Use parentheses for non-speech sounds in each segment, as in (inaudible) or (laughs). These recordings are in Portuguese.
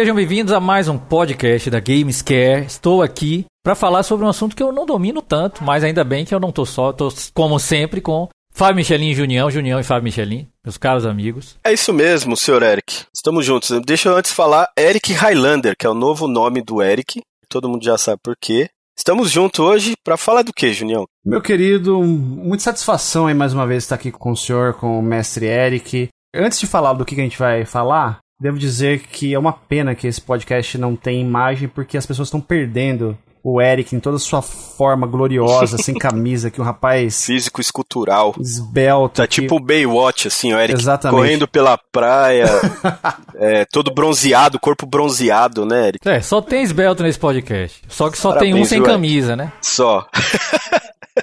Sejam bem-vindos a mais um podcast da Gamescare. Estou aqui para falar sobre um assunto que eu não domino tanto, mas ainda bem que eu não tô só, tô como sempre com Fábio Michelin e Junião, Junião e Fábio Michelin, meus caros amigos. É isso mesmo, senhor Eric. Estamos juntos. Deixa eu antes falar Eric Highlander, que é o novo nome do Eric. Todo mundo já sabe por quê. Estamos juntos hoje para falar do que, Junião? Meu querido, muita satisfação aí mais uma vez estar aqui com o senhor, com o mestre Eric. Antes de falar do que a gente vai falar, devo dizer que é uma pena que esse podcast não tem imagem, porque as pessoas estão perdendo o Eric em toda a sua forma gloriosa, sem (laughs) camisa, que um rapaz. Físico escultural. Esbelto. Tá que... tipo o Baywatch, assim, o Eric Exatamente. correndo pela praia, (laughs) é, todo bronzeado, corpo bronzeado, né, Eric? É, só tem esbelto nesse podcast. Só que só Parabéns, tem um sem camisa, né? Só.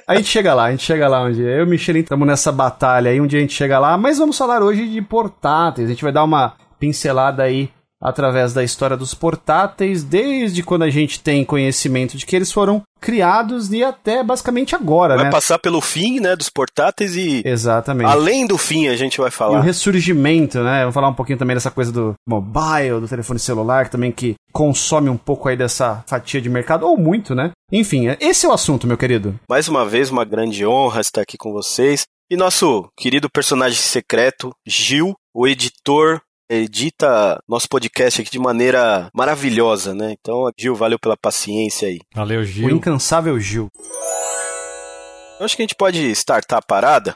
A gente chega lá, a gente chega lá um dia. Eu e o Michelin estamos nessa batalha aí, um dia a gente chega lá, mas vamos falar hoje de portáteis. A gente vai dar uma pincelada aí através da história dos portáteis, desde quando a gente tem conhecimento de que eles foram criados e até basicamente agora, Vai né? passar pelo fim, né, dos portáteis e Exatamente. além do fim a gente vai E o falar. ressurgimento, né? Vamos falar um pouquinho também dessa coisa do mobile, do telefone celular, que também que consome um pouco aí dessa fatia de mercado, ou muito, né? Enfim, esse é o assunto, meu querido. Mais uma vez, uma grande honra estar aqui com vocês. E nosso querido personagem secreto, Gil, o editor, edita nosso podcast aqui de maneira maravilhosa, né? Então, Gil, valeu pela paciência aí. Valeu, O Gil. incansável Gil. Eu acho que a gente pode startar a parada.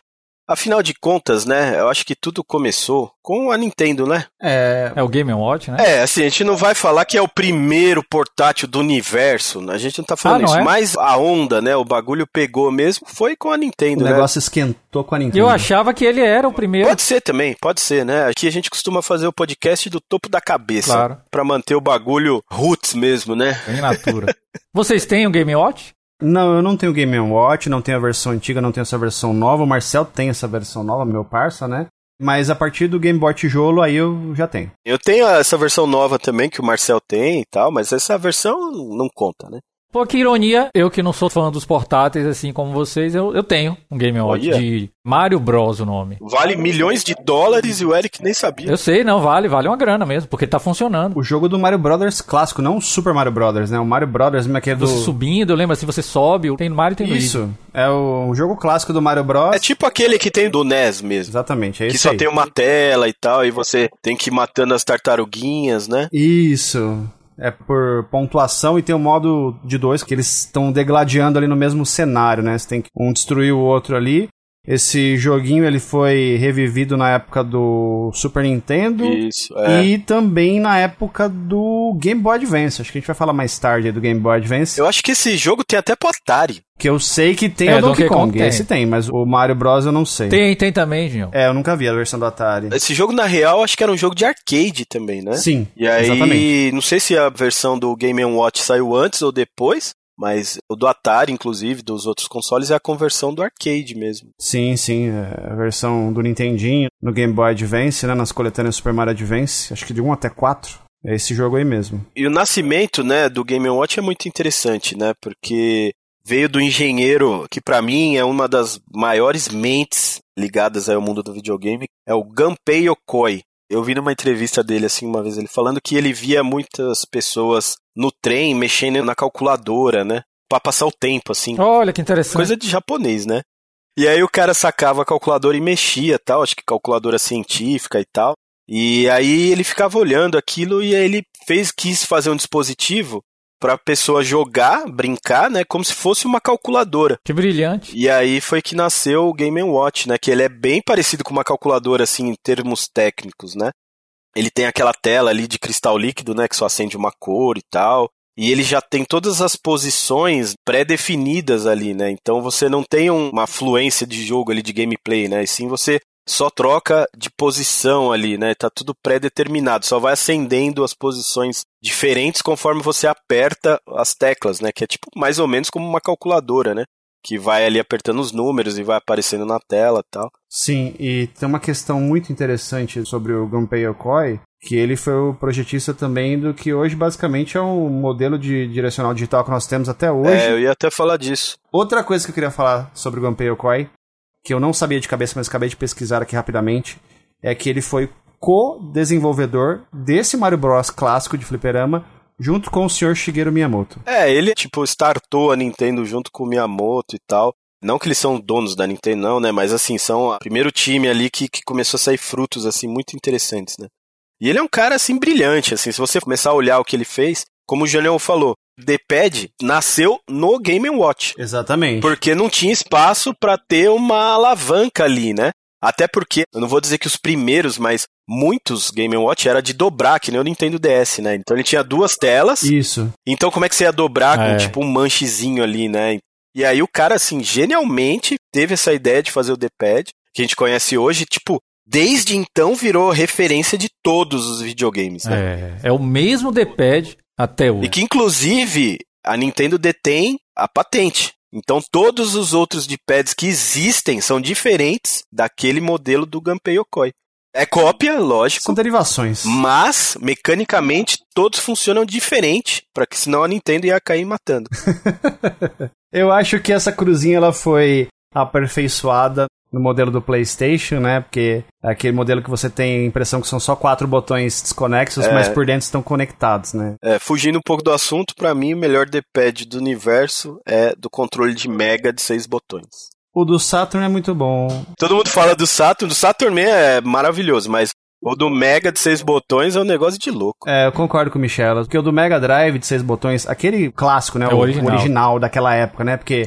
Afinal de contas, né? Eu acho que tudo começou com a Nintendo, né? É. É o Game Watch, né? É, assim, a gente não vai falar que é o primeiro portátil do universo, né? a gente não tá falando Ah, não isso, é? mas a onda, né, o bagulho pegou mesmo, foi com a O Nintendo, né? negócio esquentou com a Nintendo. eu achava que ele era o primeiro. Pode ser também, pode ser, né? Aqui a gente costuma fazer o podcast do topo da cabeça, Claro. Pra manter o bagulho roots mesmo, né? Em natura. Vocês têm o Game Watch? Não, eu não tenho Game Watch, não tenho a versão antiga, não tenho essa versão nova. O Marcel tem essa versão nova, meu parça, né? Mas a partir do Game Boy Tijolo, aí eu já tenho. Eu tenho essa versão nova também que o Marcel tem e tal, mas essa versão não conta, né? Pô, que ironia, eu que não sou fã dos portáteis assim como vocês, eu, eu tenho um Game Watch Olha. de Mario Bros o nome. Vale milhões de dólares e o Eric nem sabia. Eu sei, não, vale, vale uma grana mesmo, porque tá funcionando. O jogo do Mario Brothers clássico, não o Super Mario Brothers, né? O Mario Brothers, mesmo aquele do... Você subindo, eu lembro assim, você sobe, tem no Mario e tem no Luigi. Isso, é o um jogo clássico do Mario Bros. É tipo aquele que tem do NES mesmo. Exatamente, é Que isso só aí. tem uma tela e tal, e você tem que ir matando as tartaruguinhas, né? Isso. É por pontuação e tem o modo de dois, que eles estão degladiando ali no mesmo cenário, né? Você tem que um destruir o outro ali. Esse joguinho ele foi revivido na época do Super Nintendo Isso, é. e também na época do Game Boy Advance. Acho que a gente vai falar mais tarde aí do Game Boy Advance. Eu acho que esse jogo tem até pro Atari. Que eu sei que tem É, o Donkey, Donkey Kong. Kong tem. Esse tem, mas o Mario Bros eu não sei. Tem, tem também, Dinho. É, eu nunca vi a versão do Atari. Esse jogo, na real, acho que era um jogo de arcade também, né? Sim, E aí, exatamente. não sei se a versão do Game Watch saiu antes ou depois, mas o do Atari, inclusive, dos outros consoles, é a conversão do arcade mesmo. Sim, sim, é a versão do Nintendinho no Game Boy Advance, né, nas coletâneas Super Mario Advance, acho que de 1 até 4. É esse jogo aí mesmo. E o nascimento, né, do Game Watch é muito interessante, né? Porque veio do engenheiro que pra mim é uma das maiores mentes ligadas ao mundo do videogame, é o Gunpei Yokoi. Eu vi numa entrevista dele assim uma vez ele falando que ele via muitas pessoas no trem mexendo na calculadora, né? Pra passar o tempo assim. Olha que interessante. Coisa de japonês, né? E aí o cara sacava a calculadora e mexia, tal, acho que calculadora científica e tal. E aí ele ficava olhando aquilo e aí ele fez quis fazer um dispositivo para a pessoa jogar, brincar, né, como se fosse uma calculadora. Que brilhante. E aí foi que nasceu o Game Watch, né, que ele é bem parecido com uma calculadora assim em termos técnicos, né? Ele tem aquela tela ali de cristal líquido, né, que só acende uma cor e tal. E ele já tem todas as posições pré-definidas ali, né? Então você não tem um- uma fluência de jogo ali de gameplay, né? E sim você só troca de posição ali, né? Tá tudo pré-determinado, só vai acendendo as posições diferentes conforme você aperta as teclas, né? Que é tipo mais ou menos como uma calculadora, né? Que vai ali apertando os números e vai aparecendo na tela e tal. Sim, e tem uma questão muito interessante sobre o Gunpei Yokoi, que ele foi o projetista também do que hoje basicamente é o modelo de direcional digital que nós temos até hoje. É, eu ia até falar disso. Outra coisa que eu queria falar sobre o Gunpei Yokoi, que eu não sabia de cabeça, mas acabei de pesquisar aqui rapidamente, é que ele foi co-desenvolvedor desse Mario Bros clássico de fliperama, junto com o senhor Shigeru Miyamoto. É, ele, tipo, startou a Nintendo junto com o Miyamoto e tal. Não que eles são donos da Nintendo, não, né? Mas assim, são o primeiro time ali que, que começou a sair frutos, assim, muito interessantes, né? E ele é um cara, assim, brilhante, assim, se você começar a olhar o que ele fez, como o Janiel falou, D-Pad nasceu no Game Watch. Exatamente. Porque não tinha espaço para ter uma alavanca ali, né? Até porque, eu não vou dizer que os primeiros, mas muitos Game Watch era de dobrar, que nem o Nintendo DS, né? Então ele tinha duas telas. Isso. Então como é que você ia dobrar com É. tipo um manchezinho ali, né? E aí o cara, assim, genialmente teve essa ideia de fazer o D-Pad, que a gente conhece hoje, tipo, desde então virou referência de todos os videogames, né? É, é o mesmo D-pad até hoje. E que inclusive a Nintendo detém a patente. Então todos os outros D-pads que existem são diferentes daquele modelo do Gunpei Yokoi. É cópia, lógico, São derivações. mas mecanicamente todos funcionam diferente, para que senão a Nintendo ia cair matando. (laughs) Eu acho que essa cruzinha ela foi aperfeiçoada no modelo do PlayStation, né? Porque é aquele modelo que você tem a impressão que são só quatro botões desconexos, É. mas por dentro estão conectados, né? É, fugindo um pouco do assunto, para mim o melhor D-pad do universo é do controle de Mega de seis botões. O do Saturn é muito bom. Todo mundo fala do Saturn, do Saturn é maravilhoso, mas o do Mega de seis botões é um negócio de louco. É, eu concordo com o Michel. Porque o do Mega Drive de seis botões, aquele clássico, né? É o original. daquela época, né? Porque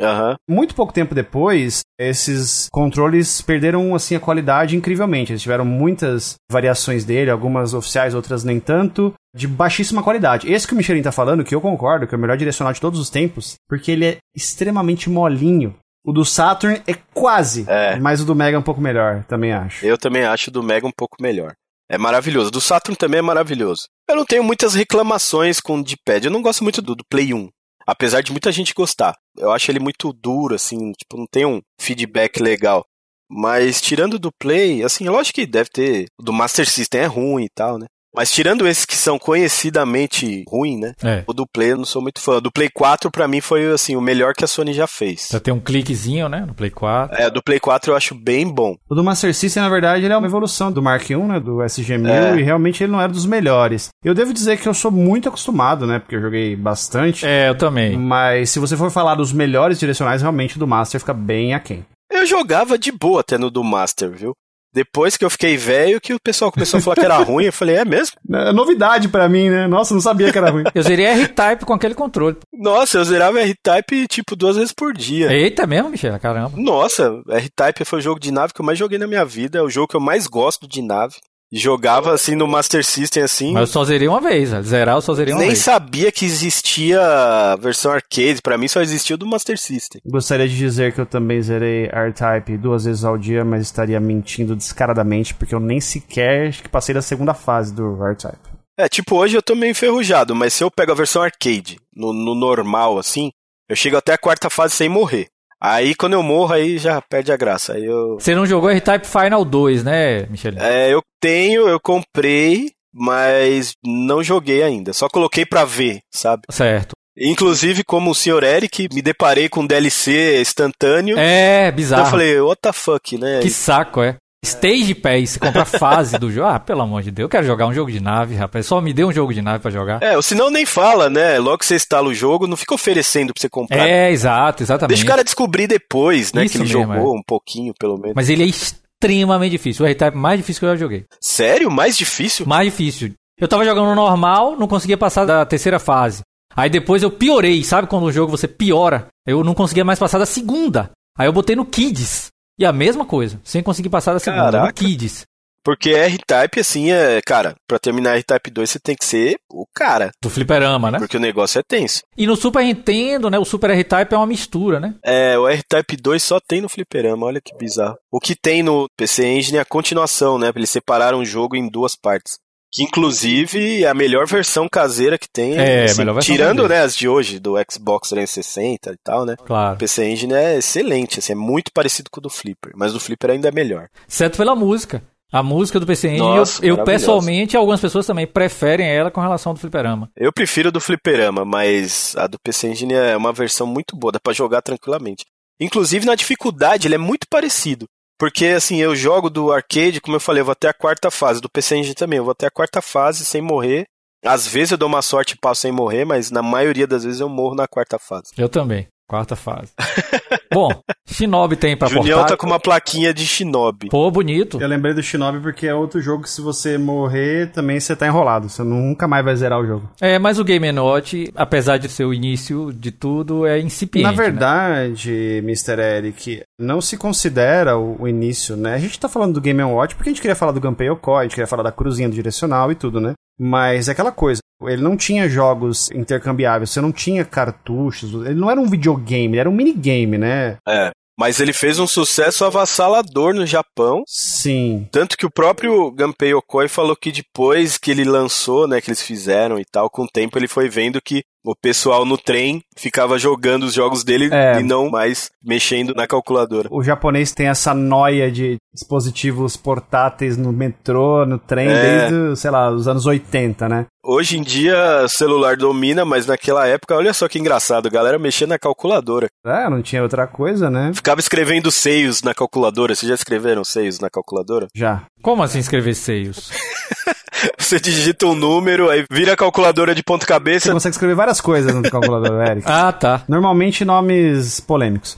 muito pouco tempo depois, esses controles perderam assim a qualidade incrivelmente. Eles tiveram muitas variações dele, algumas oficiais, outras nem tanto, de baixíssima qualidade. Esse que o Michelin tá falando, que eu concordo, que é o melhor direcional de todos os tempos, porque ele é extremamente molinho. O do Saturn é quase, É. mas o do Mega é um pouco melhor, também acho. Eu também acho do Mega um pouco melhor. É maravilhoso. Do Saturn também é maravilhoso. Eu não tenho muitas reclamações com o D-pad. Eu não gosto muito do, do Play 1. Apesar de muita gente gostar. Eu acho ele muito duro, assim, tipo, não tem um feedback legal. Mas tirando do Play, assim, lógico que deve ter. Do Master System é ruim e tal, né? Mas tirando esses que são conhecidamente ruins, né? É. O do Play eu não sou muito fã. O do Play 4, pra mim, foi assim, o melhor que a Sony já fez. Já tem um cliquezinho, né? No Play 4. É, do Play 4 eu acho bem bom. O do Master System, na verdade, ele é uma evolução do Mark I, né, do SG-1000, É. e realmente ele não era dos melhores. Eu devo dizer que eu sou muito acostumado, né, porque eu joguei bastante, É, eu também. mas se você for falar dos melhores direcionais, realmente o do Master fica bem aquém. Eu jogava de boa até no do Master, viu? Depois que eu fiquei velho, que o pessoal começou a falar que era ruim, eu falei, é mesmo? (laughs) É novidade pra mim, né? Nossa, eu não sabia que era ruim. Eu zerei R-Type com aquele controle. Nossa, eu zerava R-Type tipo duas vezes por dia. Eita mesmo, Michel? Caramba. Nossa, R-Type foi o jogo de nave que eu mais joguei na minha vida, é o jogo que eu mais gosto de nave. Jogava assim no Master System assim. Mas eu só zerei uma vez. Zerar eu só zerei uma Nem vez. sabia que existia a versão arcade, pra mim só existia o do Master System. Gostaria de dizer que eu também zerei R-Type duas vezes ao dia, mas estaria mentindo descaradamente, porque eu nem sequer acho que passei da segunda fase do R-Type. É, tipo, hoje eu tô meio enferrujado, mas se eu pego a versão arcade, no, no normal, assim, eu chego até a quarta fase sem morrer. Aí quando eu morro, aí já perde a graça. Aí eu. Você não jogou R-Type Final 2, né, Michel? É, eu tenho, eu comprei, mas não joguei ainda. Só coloquei pra ver, sabe? Certo. Inclusive, como o Sr. Eric, me deparei com um DLC instantâneo. É, então bizarro. eu falei, what the fuck, né? Que saco, é. Stage Pass, você compra a fase do jogo. Ah, pelo amor de Deus, eu quero jogar um jogo de nave, rapaz. Só me dê um jogo de nave pra jogar. É, ou senão nem fala, né? Logo que você instala o jogo, não fica oferecendo pra você comprar. É, exato, exatamente. Deixa o cara descobrir depois, né? Isso que ele mesmo, jogou um pouquinho, pelo menos. Mas ele é extremamente difícil. O R-Type mais difícil que eu já joguei. Sério? Mais difícil? Mais difícil. Eu tava jogando no normal, não conseguia passar da terceira fase. Aí depois eu piorei, sabe quando o jogo você piora? Eu não conseguia mais passar da segunda. Aí eu botei no Kids. E a mesma coisa, sem conseguir passar da segunda, no Caraca. Kids. Porque R-Type, assim, é. Cara, pra terminar R-Type 2, você tem que ser o cara. Do fliperama, né? Porque o negócio é tenso. E no Super Nintendo, né? O Super R-Type é uma mistura, né? É, o R-Type 2 só tem no fliperama, olha que bizarro. O que tem no PC Engine é a continuação, né? Eles separaram o jogo em duas partes. Que inclusive é a melhor versão caseira que tem. É, a melhor versão Tirando, caseira. né, as de hoje, do Xbox 360 e tal, né? Claro. O PC Engine é excelente, assim, é muito parecido com o do Flipper, mas o Flipper ainda é melhor. Exceto pela música. A música do PC Engine, eu, eu pessoalmente, algumas pessoas também preferem ela com relação ao do fliperama. Eu prefiro a do Fliperama, mas a do PC Engine é uma versão muito boa, dá pra jogar tranquilamente. Inclusive na dificuldade, ele é muito parecido. Porque, assim, eu jogo do arcade, como eu falei, eu vou até a quarta fase. Do PC Engine também, eu vou até a quarta fase sem morrer. Às vezes eu dou uma sorte e passo sem morrer, mas na maioria das vezes eu morro na quarta fase. Eu também. Quarta fase. (laughs) Bom, Shinobi tem pra Junião portátil. tá com uma plaquinha de Shinobi. Pô, bonito. Eu lembrei do Shinobi porque é outro jogo que se você morrer, também você tá enrolado. Você nunca mais vai zerar o jogo. É, mas o Game Watch, apesar de ser o início de tudo, é incipiente. Na né? verdade, Mr. Eric, não se considera o, o início, né? A gente tá falando do Game Watch porque a gente queria falar do Gunpei Yokoi, a gente queria falar da cruzinha do direcional e tudo, né? Mas é aquela coisa, ele não tinha jogos intercambiáveis, você não tinha cartuchos, ele não era um videogame, ele era um minigame, né? É. Mas ele fez um sucesso avassalador no Japão. Sim. Tanto que o próprio Gunpei Yokoi falou que depois que ele lançou, né, que eles fizeram e tal, com o tempo ele foi vendo que o pessoal no trem ficava jogando os jogos dele É. e não mais mexendo na calculadora. O japonês tem essa noia de dispositivos portáteis no metrô, no trem, É. desde, sei lá, os anos 80, né? Hoje em dia, o celular domina, mas naquela época, olha só que engraçado, a galera mexia na calculadora. É, não tinha outra coisa, né? Ficava escrevendo seios na calculadora. Vocês já escreveram seios na calculadora? Já. Como assim escrever seios? (laughs) (laughs) Você digita um número, aí vira a calculadora de ponta Você cabeça. consegue escrever várias coisas no calculador, Eric. (laughs) Ah, tá. Normalmente nomes polêmicos.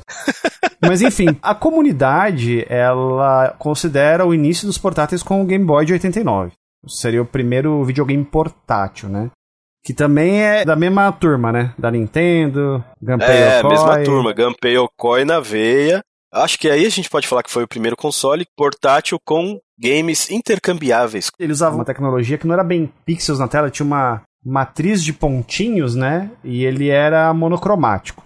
Mas enfim, a comunidade, ela considera o início dos portáteis com o Game Boy de 89. Seria o primeiro videogame portátil, né? Que também é da mesma turma, né? Da Nintendo, Gunpei É, Yokoi. mesma turma, Gunpei Yokoi na veia. Acho que aí a gente pode falar que foi o primeiro console portátil com games intercambiáveis. Ele usava uma tecnologia que não era bem pixels na tela, tinha uma matriz de pontinhos, né? E ele era monocromático.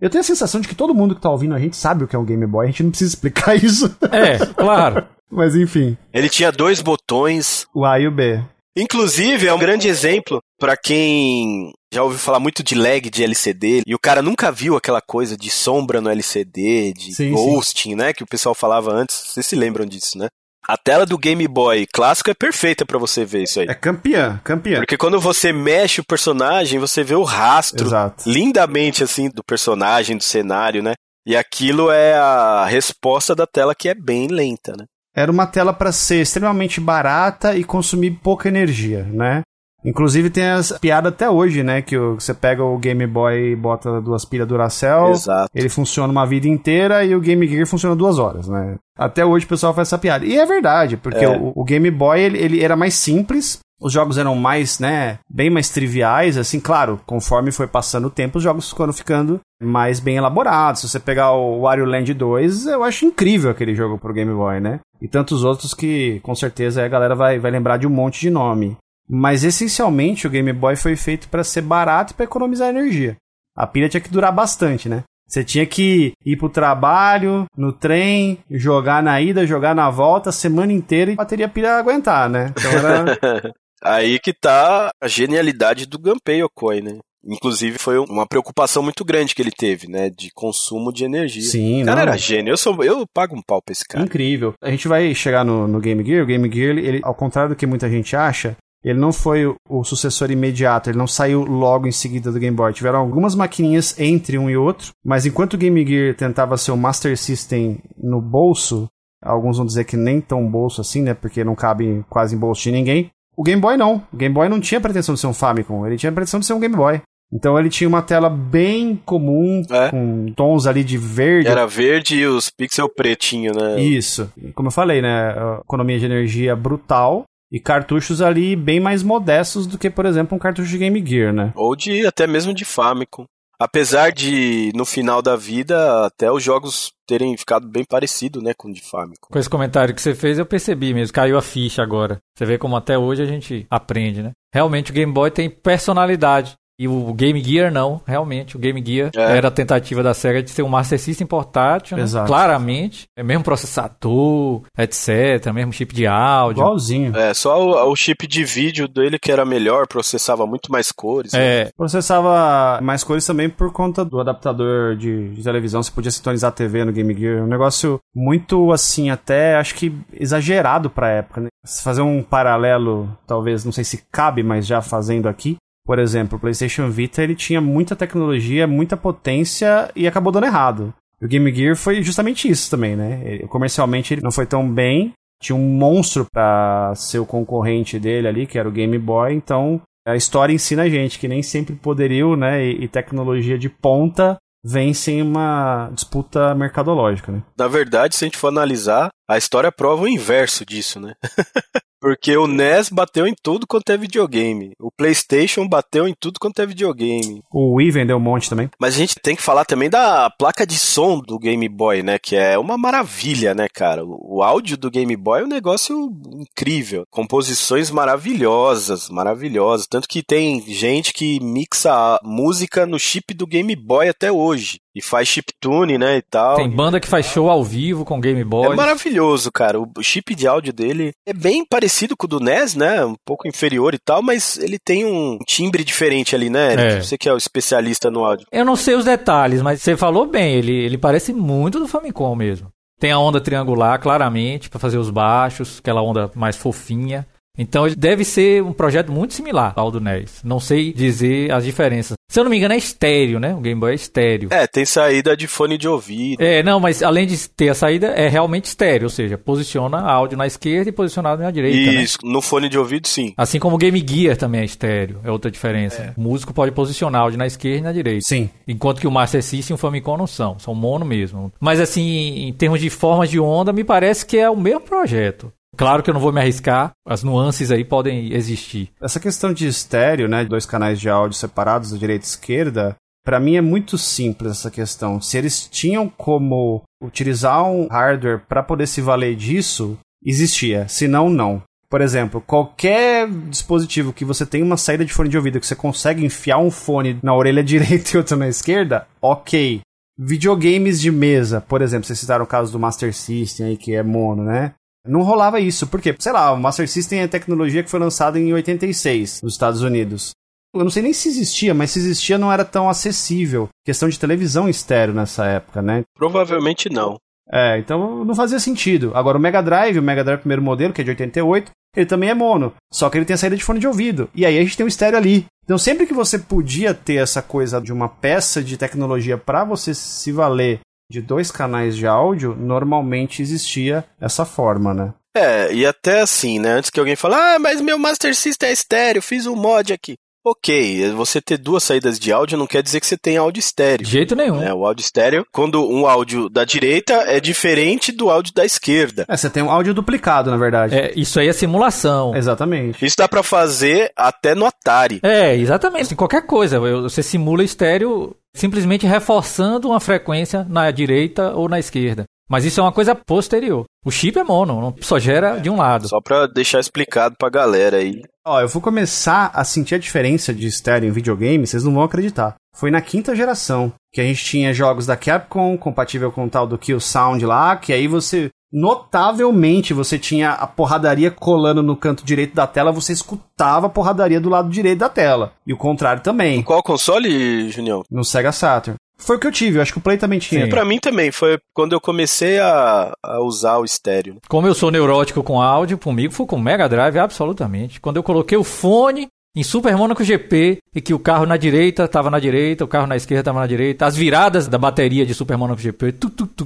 Eu tenho a sensação de que todo mundo que tá ouvindo a gente sabe o que é um Game Boy, a gente não precisa explicar (laughs) isso. É, claro. Mas enfim, Ele tinha dois botões. o A e o B. Inclusive, é um grande exemplo pra quem já ouviu falar muito de lag de LCD e o cara nunca viu aquela coisa de sombra no LCD, de Sim, ghosting, né? Que o pessoal falava antes. Vocês se lembram disso, né? A tela do Game Boy clássico é perfeita pra você ver isso aí. É campeã, campeã. Porque quando você mexe o personagem, você vê o rastro Exato. lindamente assim do personagem, do cenário, né? E aquilo é a resposta da tela que é bem lenta, né? Era uma tela para ser extremamente barata e consumir pouca energia, né? Inclusive tem as piadas até hoje, né? Que você pega o Game Boy e bota duas pilhas Duracell, Exato. ele funciona uma vida inteira e o Game Gear funciona duas horas, né? Até hoje o pessoal faz essa piada. E é verdade, porque É. o, o Game Boy ele, ele era mais simples, os jogos eram mais, né, bem mais triviais, assim, claro, conforme foi passando o tempo, os jogos foram ficando mais bem elaborados. Se você pegar o Wario Land 2, eu acho incrível aquele jogo pro Game Boy, né? E tantos outros que, com certeza, a galera vai, vai lembrar de um monte de nome. Mas, essencialmente, o Game Boy foi feito para ser barato e para economizar energia. A pilha tinha que durar bastante, né? Você tinha que ir pro trabalho, no trem, jogar na ida, jogar na volta, a semana inteira e a bateria pilha aguentar, né? Então era. (laughs) Aí que tá a genialidade do Gunpei Yokoi, né? Inclusive foi uma preocupação muito grande que ele teve, né? De consumo de energia. Sim, O cara não. era gênio. Eu, sou, eu pago um pau pra esse cara. Incrível. A gente vai chegar no, no Game Gear. O Game Gear, ele, ele, ao contrário do que muita gente acha, ele não foi o, o sucessor imediato, ele não saiu logo em seguida do Game Boy. Tiveram algumas maquininhas entre um e outro, mas enquanto o Game Gear tentava ser o Master System no bolso, alguns vão dizer que nem tão bolso assim, né? Porque não cabe quase em bolso de ninguém. O Game Boy não. O Game Boy não tinha pretensão de ser um Famicom, ele tinha pretensão de ser um Game Boy. Então ele tinha uma tela bem comum, É. com tons ali de verde, Era verde e os pixel pretinho, né? isso. Como eu falei, né? Economia de energia brutal e cartuchos ali bem mais modestos do que, por exemplo, um cartucho de Game Gear, né? Ou de até mesmo de Famicom. Apesar de, no final da vida, até os jogos terem ficado bem parecido, né, com o de Famicom. Com esse comentário que você fez, eu percebi mesmo. Caiu a ficha agora. Você vê como até hoje a gente aprende, né? Realmente o Game Boy tem personalidade. E o Game Gear não, realmente. O Game Gear É. era a tentativa da SEGA de ser um Master System portátil, né? Exato. claramente. É mesmo processador, etc. Mesmo chip de áudio. Igualzinho. É, só o, o chip de vídeo dele que era melhor, processava muito mais cores. né? É, Processava mais cores também por conta do adaptador de, de televisão. Você podia sintonizar a TV no Game Gear. Um negócio muito, assim, até acho que exagerado pra época, né? Se fazer um paralelo, talvez, não sei se cabe, mas já fazendo aqui. Por exemplo, o PlayStation Vita ele tinha muita tecnologia, muita potência e acabou dando errado. E o Game Gear foi justamente isso também, né? Ele, comercialmente ele não foi tão bem, tinha um monstro para ser o concorrente dele ali, que era o Game Boy, então a história ensina a gente que nem sempre poderio, né, e, e tecnologia de ponta vencem uma disputa mercadológica, né? Na verdade, se a gente for analisar, a história prova o inverso disso, né? (laughs) Porque o NES bateu em tudo quanto é videogame. O PlayStation bateu em tudo quanto é videogame. O Wii vendeu um monte também. Mas a gente tem que falar também da placa de som do Game Boy, né? Que é uma maravilha, né, cara? O áudio do Game Boy é um negócio incrível. Composições maravilhosas, maravilhosas. Tanto que tem gente que mixa música no chip do Game Boy até hoje e faz chiptune, né, e tal. Tem banda que faz show ao vivo com Game Boy. É maravilhoso, cara. O chip de áudio dele é bem parecido com o do NES, né? Um pouco inferior e tal, mas ele tem um timbre diferente ali, né, Eric? É. Você que é o especialista no áudio. Eu não sei os detalhes, mas você falou bem, ele, ele parece muito do Famicom mesmo. Tem a onda triangular, claramente, para fazer os baixos, aquela onda mais fofinha. Então deve ser um projeto muito similar ao do NES. Não sei dizer as diferenças. Se eu não me engano, é estéreo, né? O Game Boy é estéreo. É, tem saída de fone de ouvido. É, não, mas além de ter a saída, é realmente estéreo, ou seja, posiciona áudio na esquerda e posicionado na direita. Né? Isso, né? no fone de ouvido, sim. Assim como o Game Gear também é estéreo, é outra diferença. É. O músico pode posicionar áudio na esquerda e na direita. Sim. Enquanto que o Master System e o Famicom não são, são mono mesmo. Mas assim, em termos de formas de onda, me parece que é o mesmo projeto. Claro que eu não vou me arriscar, as nuances aí podem existir. Essa questão de estéreo, né, dois canais de áudio separados da direita e esquerda, para mim é muito simples essa questão. Se eles tinham como utilizar um hardware para poder se valer disso, existia. Se não, não. Por exemplo, qualquer dispositivo que você tem uma saída de fone de ouvido que você consegue enfiar um fone na orelha (laughs) direita e outro na esquerda, ok. Videogames de mesa, por exemplo, vocês citaram o caso do Master System aí, que é mono, né? Não rolava isso, porque, sei lá, o Master System é tecnologia que foi lançada em 86 nos Estados Unidos. Eu não sei nem se existia, mas se existia não era tão acessível. Questão de televisão estéreo nessa época, né? Provavelmente não. É, então não fazia sentido. Agora o Mega Drive, o Mega Drive primeiro modelo, que é de 88, ele também é mono, só que ele tem a saída de fone de ouvido. E aí a gente tem o estéreo ali. Então sempre que você podia ter essa coisa de uma peça de tecnologia para você se valer de dois canais de áudio, normalmente existia essa forma, né? É, e até assim, né? Antes que alguém fale, ah, mas meu Master System é estéreo, fiz um mod aqui. Ok, você ter duas saídas de áudio não quer dizer que você tem áudio estéreo. De jeito nenhum. Né? O áudio estéreo, quando um áudio da direita é diferente do áudio da esquerda. É, você tem um áudio duplicado, na verdade. É, isso aí é simulação. Exatamente. Isso dá para fazer até no Atari. É, exatamente. Qualquer coisa. Você simula estéreo simplesmente reforçando uma frequência na direita ou na esquerda. Mas isso é uma coisa posterior. O chip é mono, só gera de um lado. Só pra deixar explicado pra galera aí. Ó, eu vou começar a sentir a diferença de estéreo em videogame, vocês não vão acreditar. Foi na quinta geração que a gente tinha jogos da Capcom compatível com o tal do Kill Sound lá, que aí você notavelmente você tinha a porradaria colando no canto direito da tela, você escutava a porradaria do lado direito da tela. E o contrário também. qual console, Junião? No Sega Saturn. Foi o que eu tive, eu acho que o Play também tinha. Sim. Pra mim também, foi quando eu comecei a, a usar o estéreo. Como eu sou neurótico com áudio, comigo foi com Mega Drive, absolutamente. Quando eu coloquei o fone, em Super Monaco GP, e que o carro na direita estava na direita, o carro na esquerda estava na direita, as viradas da bateria de Super Monaco GP, tu, tu, tu,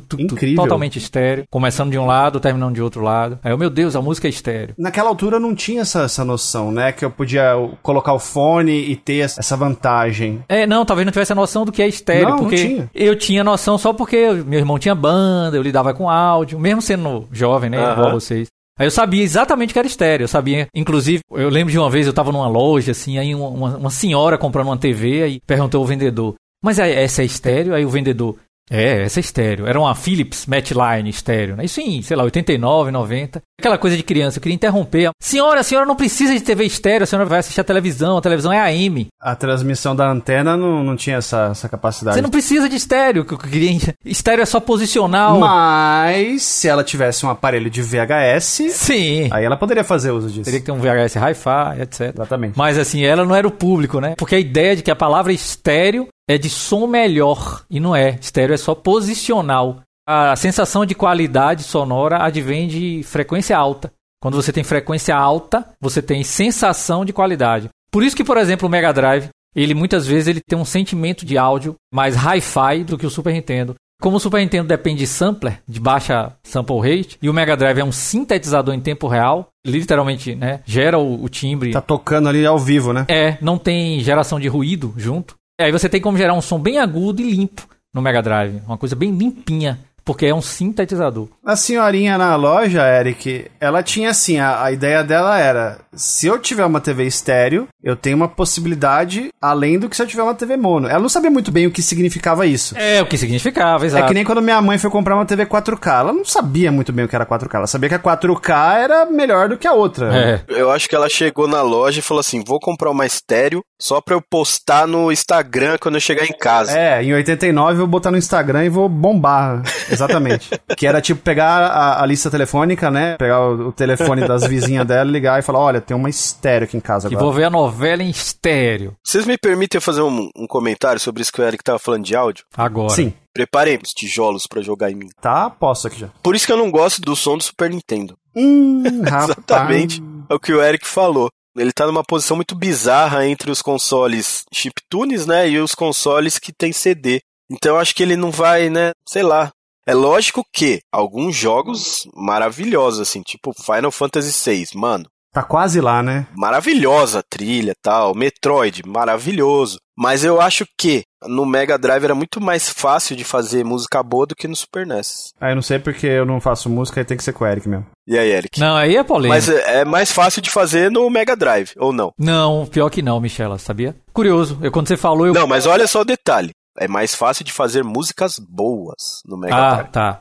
totalmente estéreo, começando de um lado, terminando de outro lado. Aí, meu Deus, a música é estéreo. Naquela altura eu não tinha essa, essa noção, né, que eu podia colocar o fone e ter essa vantagem. É, não, talvez não tivesse a noção do que é estéreo, não, porque não tinha. eu tinha noção só porque meu irmão tinha banda, eu lidava com áudio, mesmo sendo jovem, né, igual vocês. Aí eu sabia exatamente que era estéreo. Eu sabia, inclusive, eu lembro de uma vez eu tava numa loja, assim, aí uma, uma senhora comprando uma TV, aí perguntou ao vendedor, mas essa é estéreo? Aí o vendedor, é, essa é estéreo. Era uma Philips Matchline estéreo, né? Isso em, sei lá, 89, 90. Aquela coisa de criança, eu queria interromper. Senhora, a senhora não precisa de TV estéreo, a senhora vai assistir a televisão, a televisão é AM. A transmissão da antena não, não tinha essa, essa capacidade. Você não precisa de estéreo, que eu queria... (laughs) Estéreo é só posicional. Mas, se ela tivesse um aparelho de VHS... Sim. Aí ela poderia fazer uso disso. Teria que ter um VHS Hi-Fi, etc. Exatamente. Mas, assim, ela não era o público, né? Porque a ideia de que a palavra estéreo é de som melhor e não é. Estéreo é só posicional. A sensação de qualidade sonora advém de frequência alta. Quando você tem frequência alta, você tem sensação de qualidade. Por isso que, por exemplo, o Mega Drive, ele muitas vezes ele tem um sentimento de áudio mais hi-fi do que o Super Nintendo. Como o Super Nintendo depende de sampler, de baixa sample rate, e o Mega Drive é um sintetizador em tempo real, literalmente, né, gera o, o timbre. Tá tocando ali ao vivo, né? É, não tem geração de ruído junto. Aí você tem como gerar um som bem agudo e limpo no Mega Drive, uma coisa bem limpinha. Porque é um sintetizador. A senhorinha na loja, Eric, ela tinha assim, a, a, ideia dela era, se eu tiver uma TV estéreo, eu tenho uma possibilidade além do que se eu tiver uma TV mono. Ela não sabia muito bem o que significava isso. É, o que significava, exato. É que nem quando minha mãe foi comprar uma TV 4K, ela não sabia muito bem o que era 4K, ela sabia que a 4K era melhor do que a outra. É. Eu acho que ela chegou na loja e falou assim, vou comprar uma estéreo só pra eu postar no Instagram quando eu chegar em casa. É, em 89 eu vou botar no Instagram e vou bombar. (laughs) Exatamente. que era tipo pegar a, a, lista telefônica, né? Pegar o, o telefone das vizinhas dela, ligar e falar: olha, tem uma estéreo aqui em casa que agora. vou ver a novela em estéreo. Vocês me permitem fazer um, um comentário sobre isso que o Eric tava falando de áudio? Agora. Sim. Preparem os tijolos para jogar em mim. Tá, posso aqui já. Por isso que eu não gosto do som do Super Nintendo. Hum, (laughs) Exatamente é o que o Eric falou. Ele tá numa posição muito bizarra entre os consoles chiptunes, né, e os consoles que tem CD. Então eu acho que ele não vai, né, sei lá, é lógico que alguns jogos maravilhosos, assim, tipo Final Fantasy VI, mano. Tá quase lá, né? Maravilhosa a trilha tal. Metroid, maravilhoso. Mas eu acho que no Mega Drive era muito mais fácil de fazer música boa do que no Super NES. Ah, eu não sei porque eu não faço música e tem que ser com o Eric mesmo. E aí, Eric? Não, aí é polêmico. Mas é, é mais fácil de fazer no Mega Drive, ou não? Não, pior que não, Michela, sabia? Curioso, eu, quando você falou... Eu... Não, mas olha só o detalhe é mais fácil de fazer músicas boas no Mega ah, Drive. Ah, tá.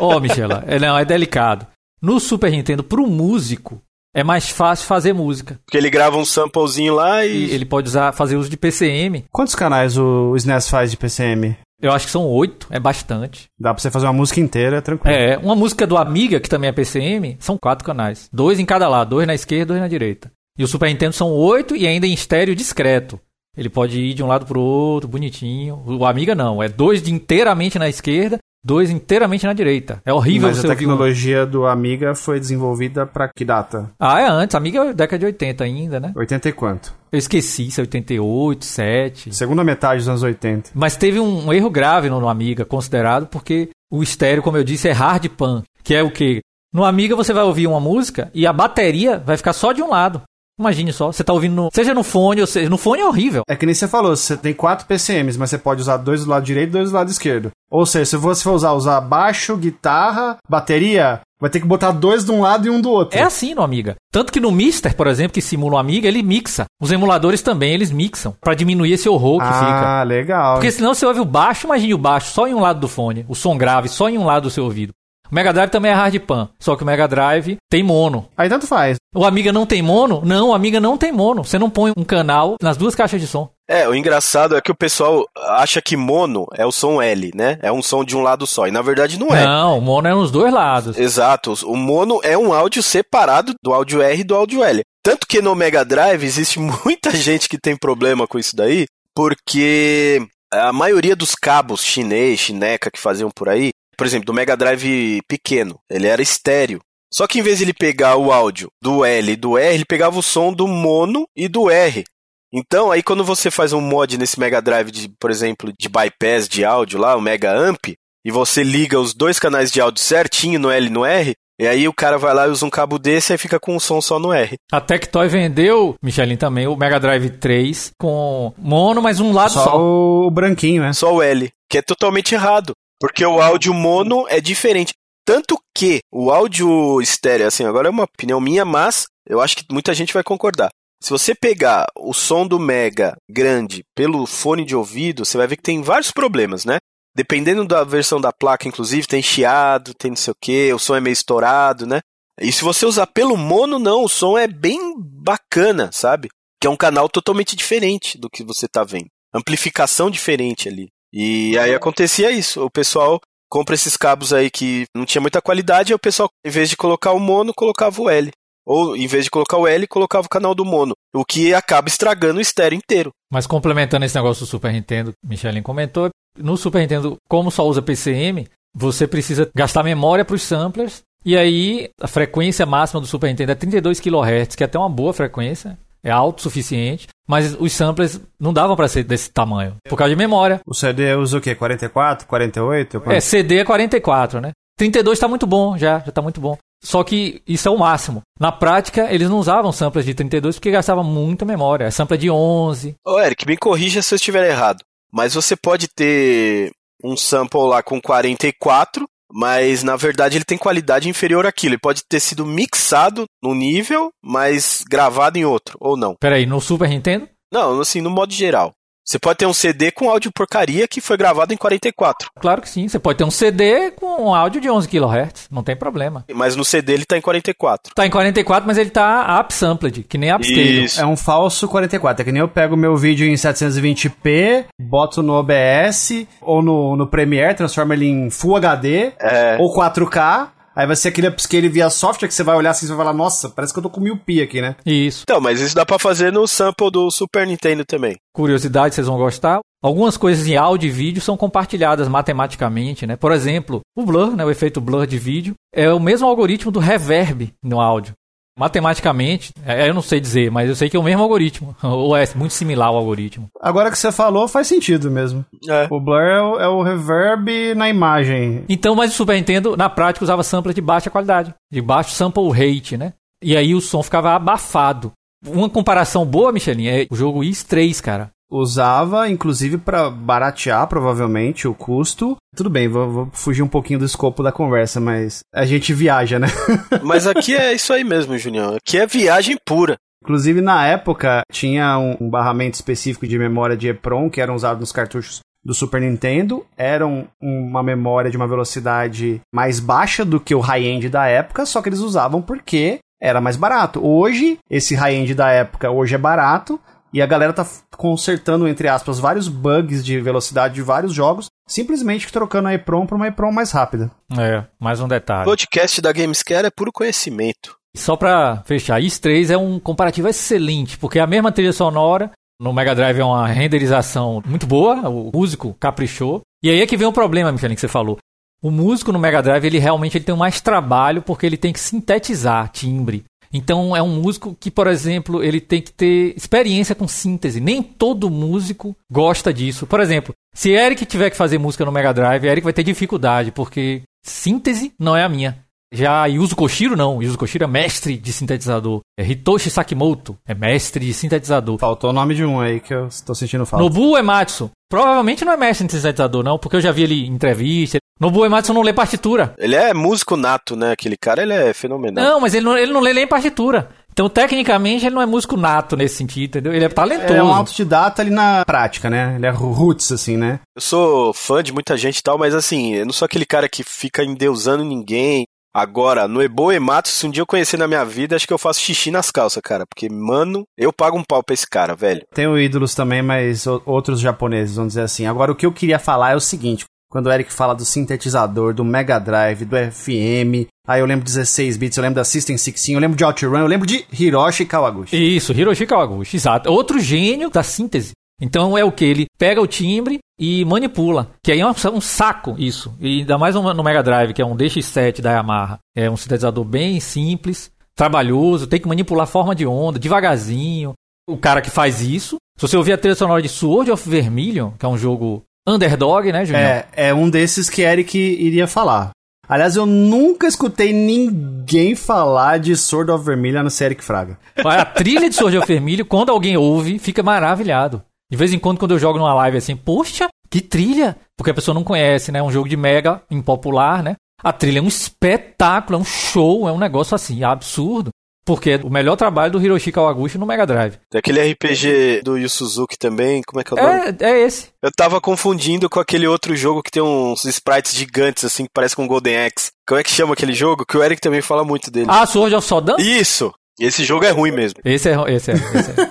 Ô, oh, Michela, é, não, é delicado. No Super Nintendo, pro músico, é mais fácil fazer música. Porque ele grava um samplezinho lá e... e ele pode usar, fazer uso de PCM. Quantos canais o SNES faz de PCM? Eu acho que são oito, é bastante. Dá pra você fazer uma música inteira, é tranquilo. É, uma música do Amiga, que também é PCM, são quatro canais. Dois em cada lado, dois na esquerda, dois na direita. E o Super Nintendo são oito e ainda em estéreo discreto. Ele pode ir de um lado pro outro, bonitinho. O Amiga não, é dois de inteiramente na esquerda, dois inteiramente na direita. É horrível Mas a tecnologia do Amiga foi desenvolvida para que data? Ah, é antes. Amiga é década de 80 ainda, né? 80 e quanto? Eu esqueci, se é 88, 7. Segunda metade dos anos 80. Mas teve um, um erro grave no, no Amiga, considerado, porque o estéreo, como eu disse, é hard pan, que é o quê? No Amiga você vai ouvir uma música e a bateria vai ficar só de um lado. Imagine só, você tá ouvindo, no, seja no fone ou seja, no fone é horrível. É que nem você falou, você tem quatro PCMs, mas você pode usar dois do lado direito e dois do lado esquerdo. Ou seja, se você for usar, usar baixo, guitarra, bateria, vai ter que botar dois de um lado e um do outro. É assim no Amiga. Tanto que no Mister, por exemplo, que simula o Amiga, ele mixa. Os emuladores também, eles mixam, para diminuir esse horror que ah, fica. Ah, legal. Porque senão você ouve o baixo, imagine o baixo só em um lado do fone, o som grave só em um lado do seu ouvido. O Mega Drive também é hard pan, só que o Mega Drive tem mono. Aí tanto faz. O Amiga não tem mono? Não, o Amiga não tem mono. Você não põe um canal nas duas caixas de som. É, o engraçado é que o pessoal acha que mono é o som L, né? É um som de um lado só. E na verdade não é. Não, o mono é nos dois lados. Exato. O mono é um áudio separado do áudio R e do áudio L. Tanto que no Mega Drive existe (laughs) muita gente que tem problema com isso daí, porque a maioria dos cabos chinês, chineca que faziam por aí, por exemplo, do Mega Drive pequeno, ele era estéreo. Só que em vez de ele pegar o áudio do L e do R, ele pegava o som do mono e do R. Então, aí quando você faz um mod nesse Mega Drive, de, por exemplo, de bypass de áudio lá, o Mega Amp, e você liga os dois canais de áudio certinho no L e no R, e aí o cara vai lá e usa um cabo desse e fica com um som só no R. A Tectoy vendeu, Michelin também, o Mega Drive 3 com mono, mas um lado só. Só o branquinho, né? Só o L, que é totalmente errado. Porque o áudio mono é diferente. Tanto que o áudio estéreo, assim, agora é uma opinião minha, mas eu acho que muita gente vai concordar. Se você pegar o som do Mega grande pelo fone de ouvido, você vai ver que tem vários problemas, né? Dependendo da versão da placa, inclusive, tem chiado, tem não sei o que, o som é meio estourado, né? E se você usar pelo mono, não, o som é bem bacana, sabe? Que é um canal totalmente diferente do que você tá vendo. Amplificação diferente ali. E aí acontecia isso. O pessoal compra esses cabos aí que não tinha muita qualidade, e o pessoal, em vez de colocar o mono, colocava o L. Ou, em vez de colocar o L, colocava o canal do mono. O que acaba estragando o estéreo inteiro. Mas complementando esse negócio do Super Nintendo, Michelin comentou, no Super Nintendo, como só usa PCM, você precisa gastar memória para os samplers. E aí, a frequência máxima do Super Nintendo é 32 kHz, que é até uma boa frequência. É alto o suficiente, mas os samplers não davam para ser desse tamanho, por causa de memória. O CD usa o quê? 44, 48? É, CD é 44, né? 32 tá muito bom, já, já tá muito bom. Só que isso é o máximo. Na prática, eles não usavam samples de 32 porque gastava muita memória. É sampler de 11. Ô, Eric, me corrija se eu estiver errado. Mas você pode ter um sample lá com 44, mas na verdade ele tem qualidade inferior àquilo. Ele pode ter sido mixado num nível, mas gravado em outro, ou não. Peraí, no Super Nintendo? Não, assim, no modo geral. Você pode ter um CD com áudio porcaria que foi gravado em 44. Claro que sim. Você pode ter um CD com um áudio de 11 kHz. Não tem problema. Mas no CD ele tá em 44. Tá em 44, mas ele tá upsampled, que nem upscale. É um falso 44. É que nem eu pego meu vídeo em 720p, boto no OBS ou no, no Premiere, transformo ele em Full HD É. ou 4K. Aí vai ser aquele upscale via software que você vai olhar assim e vai falar, nossa, parece que eu tô com miopia aqui, né? Isso. Então, mas isso dá pra fazer no sample do Super Nintendo também. Curiosidade, vocês vão gostar. Algumas coisas em áudio e vídeo são compartilhadas matematicamente, né? Por exemplo, o blur, né, o efeito blur de vídeo, é o mesmo algoritmo do reverb no áudio. Matematicamente, é, eu não sei dizer, mas eu sei que é o mesmo algoritmo, (laughs) ou é muito similar ao algoritmo. Agora que você falou, faz sentido mesmo. É. O blur é o, é o reverb na imagem. Então, mas o Super Nintendo, na prática, usava sampler de baixa qualidade, de baixo sample rate, né? E aí o som ficava abafado. Uma comparação boa, Michelin, é o jogo Is-3, cara. Usava, inclusive, pra baratear, provavelmente, o custo. Tudo bem, vou, vou fugir um pouquinho do escopo da conversa, mas a gente viaja, né? (laughs) Mas aqui é isso aí mesmo, Junião. Aqui é viagem pura. Inclusive, na época, tinha um, um barramento específico de memória de EPROM que eram usados nos cartuchos do Super Nintendo. Eram uma memória de uma velocidade mais baixa do que o high-end da época, só que eles usavam porque era mais barato. Hoje, esse high-end da época hoje é barato, e a galera tá consertando, entre aspas, vários bugs de velocidade de vários jogos, simplesmente trocando a EPROM para uma EPROM mais rápida. É, mais um O detalhe. podcast da Gamescare é puro conhecimento. Só pra fechar, Is 3 é um comparativo excelente, porque a mesma trilha sonora no Mega Drive é uma renderização muito boa, o músico caprichou. E aí é que vem o problema, Michelin, que você falou. O músico no Mega Drive, ele realmente ele tem mais trabalho porque ele tem que sintetizar timbre. Então é um músico que, por exemplo, ele tem que ter experiência com síntese. Nem todo músico gosta disso. Por exemplo, se Eric tiver que fazer música no Mega Drive, Eric vai ter dificuldade, porque síntese não é a minha. Já Yuzo Koshiro não. Yuzo Koshiro é mestre de sintetizador. É Hitoshi Sakimoto é mestre de sintetizador. Faltou o nome de um aí que eu tô sentindo falta. Nobuo Ematsu provavelmente não é mestre de sintetizador não, porque eu já vi ele em entrevista. Nobuo Ematsu não lê partitura. Ele é músico nato, né? Aquele cara, ele é fenomenal. Não, mas ele não, ele não lê nem partitura. Então, tecnicamente, ele não é músico nato nesse sentido, entendeu? Ele é talentoso. É um autodidata ali na prática, né? Ele é roots, assim, né? Eu sou fã de muita gente e tal, mas assim, eu não sou aquele cara que fica endeusando ninguém. Agora, no Ebo Ematsu, se um dia eu conhecer na minha vida, acho que eu faço xixi nas calças, cara. Porque, mano, eu pago um pau pra esse cara, velho. Tenho ídolos também, mas outros japoneses, vamos dizer assim. Agora, o que eu queria falar é o seguinte. Quando o Eric fala do sintetizador, do Mega Drive, do FM, aí eu lembro de 16 bits, eu lembro da System 16, eu lembro de OutRun, eu lembro de Hiroshi Kawaguchi. Isso, Hiroshi Kawaguchi, exato. Outro gênio da síntese. Então é o que? Ele pega o timbre e manipula. Que aí é um, saco isso. E ainda mais no, no Mega Drive, que é um DX7 da Yamaha. É um sintetizador bem simples, trabalhoso, tem que manipular forma de onda, devagarzinho. O cara que faz isso. Se você ouvir a trilha sonora de Sword of Vermilion, que é um jogo underdog, né, Junior? É, é um desses que Eric iria falar. Aliás, eu nunca escutei ninguém falar de Sword of Vermilion no Eric Fraga. A trilha de Sword of Vermilion, quando alguém ouve, fica maravilhado. De vez em quando, quando eu jogo numa live assim, poxa, que trilha! Porque a pessoa não conhece, né? É um jogo de mega impopular, né? A trilha é um espetáculo, é um show, é um negócio assim, absurdo. Porque é o melhor trabalho do Hiroshi Kawaguchi no Mega Drive. Tem aquele RPG do Yu Suzuki também, como é que é o nome? É, é esse. Eu tava confundindo com aquele outro jogo que tem uns sprites gigantes, assim, que parece com Golden Axe. Como é que chama aquele jogo? Que o Eric também fala muito dele. Ah, Sword of Sodan? Isso! Esse jogo é ruim mesmo. Esse é, esse é, esse é,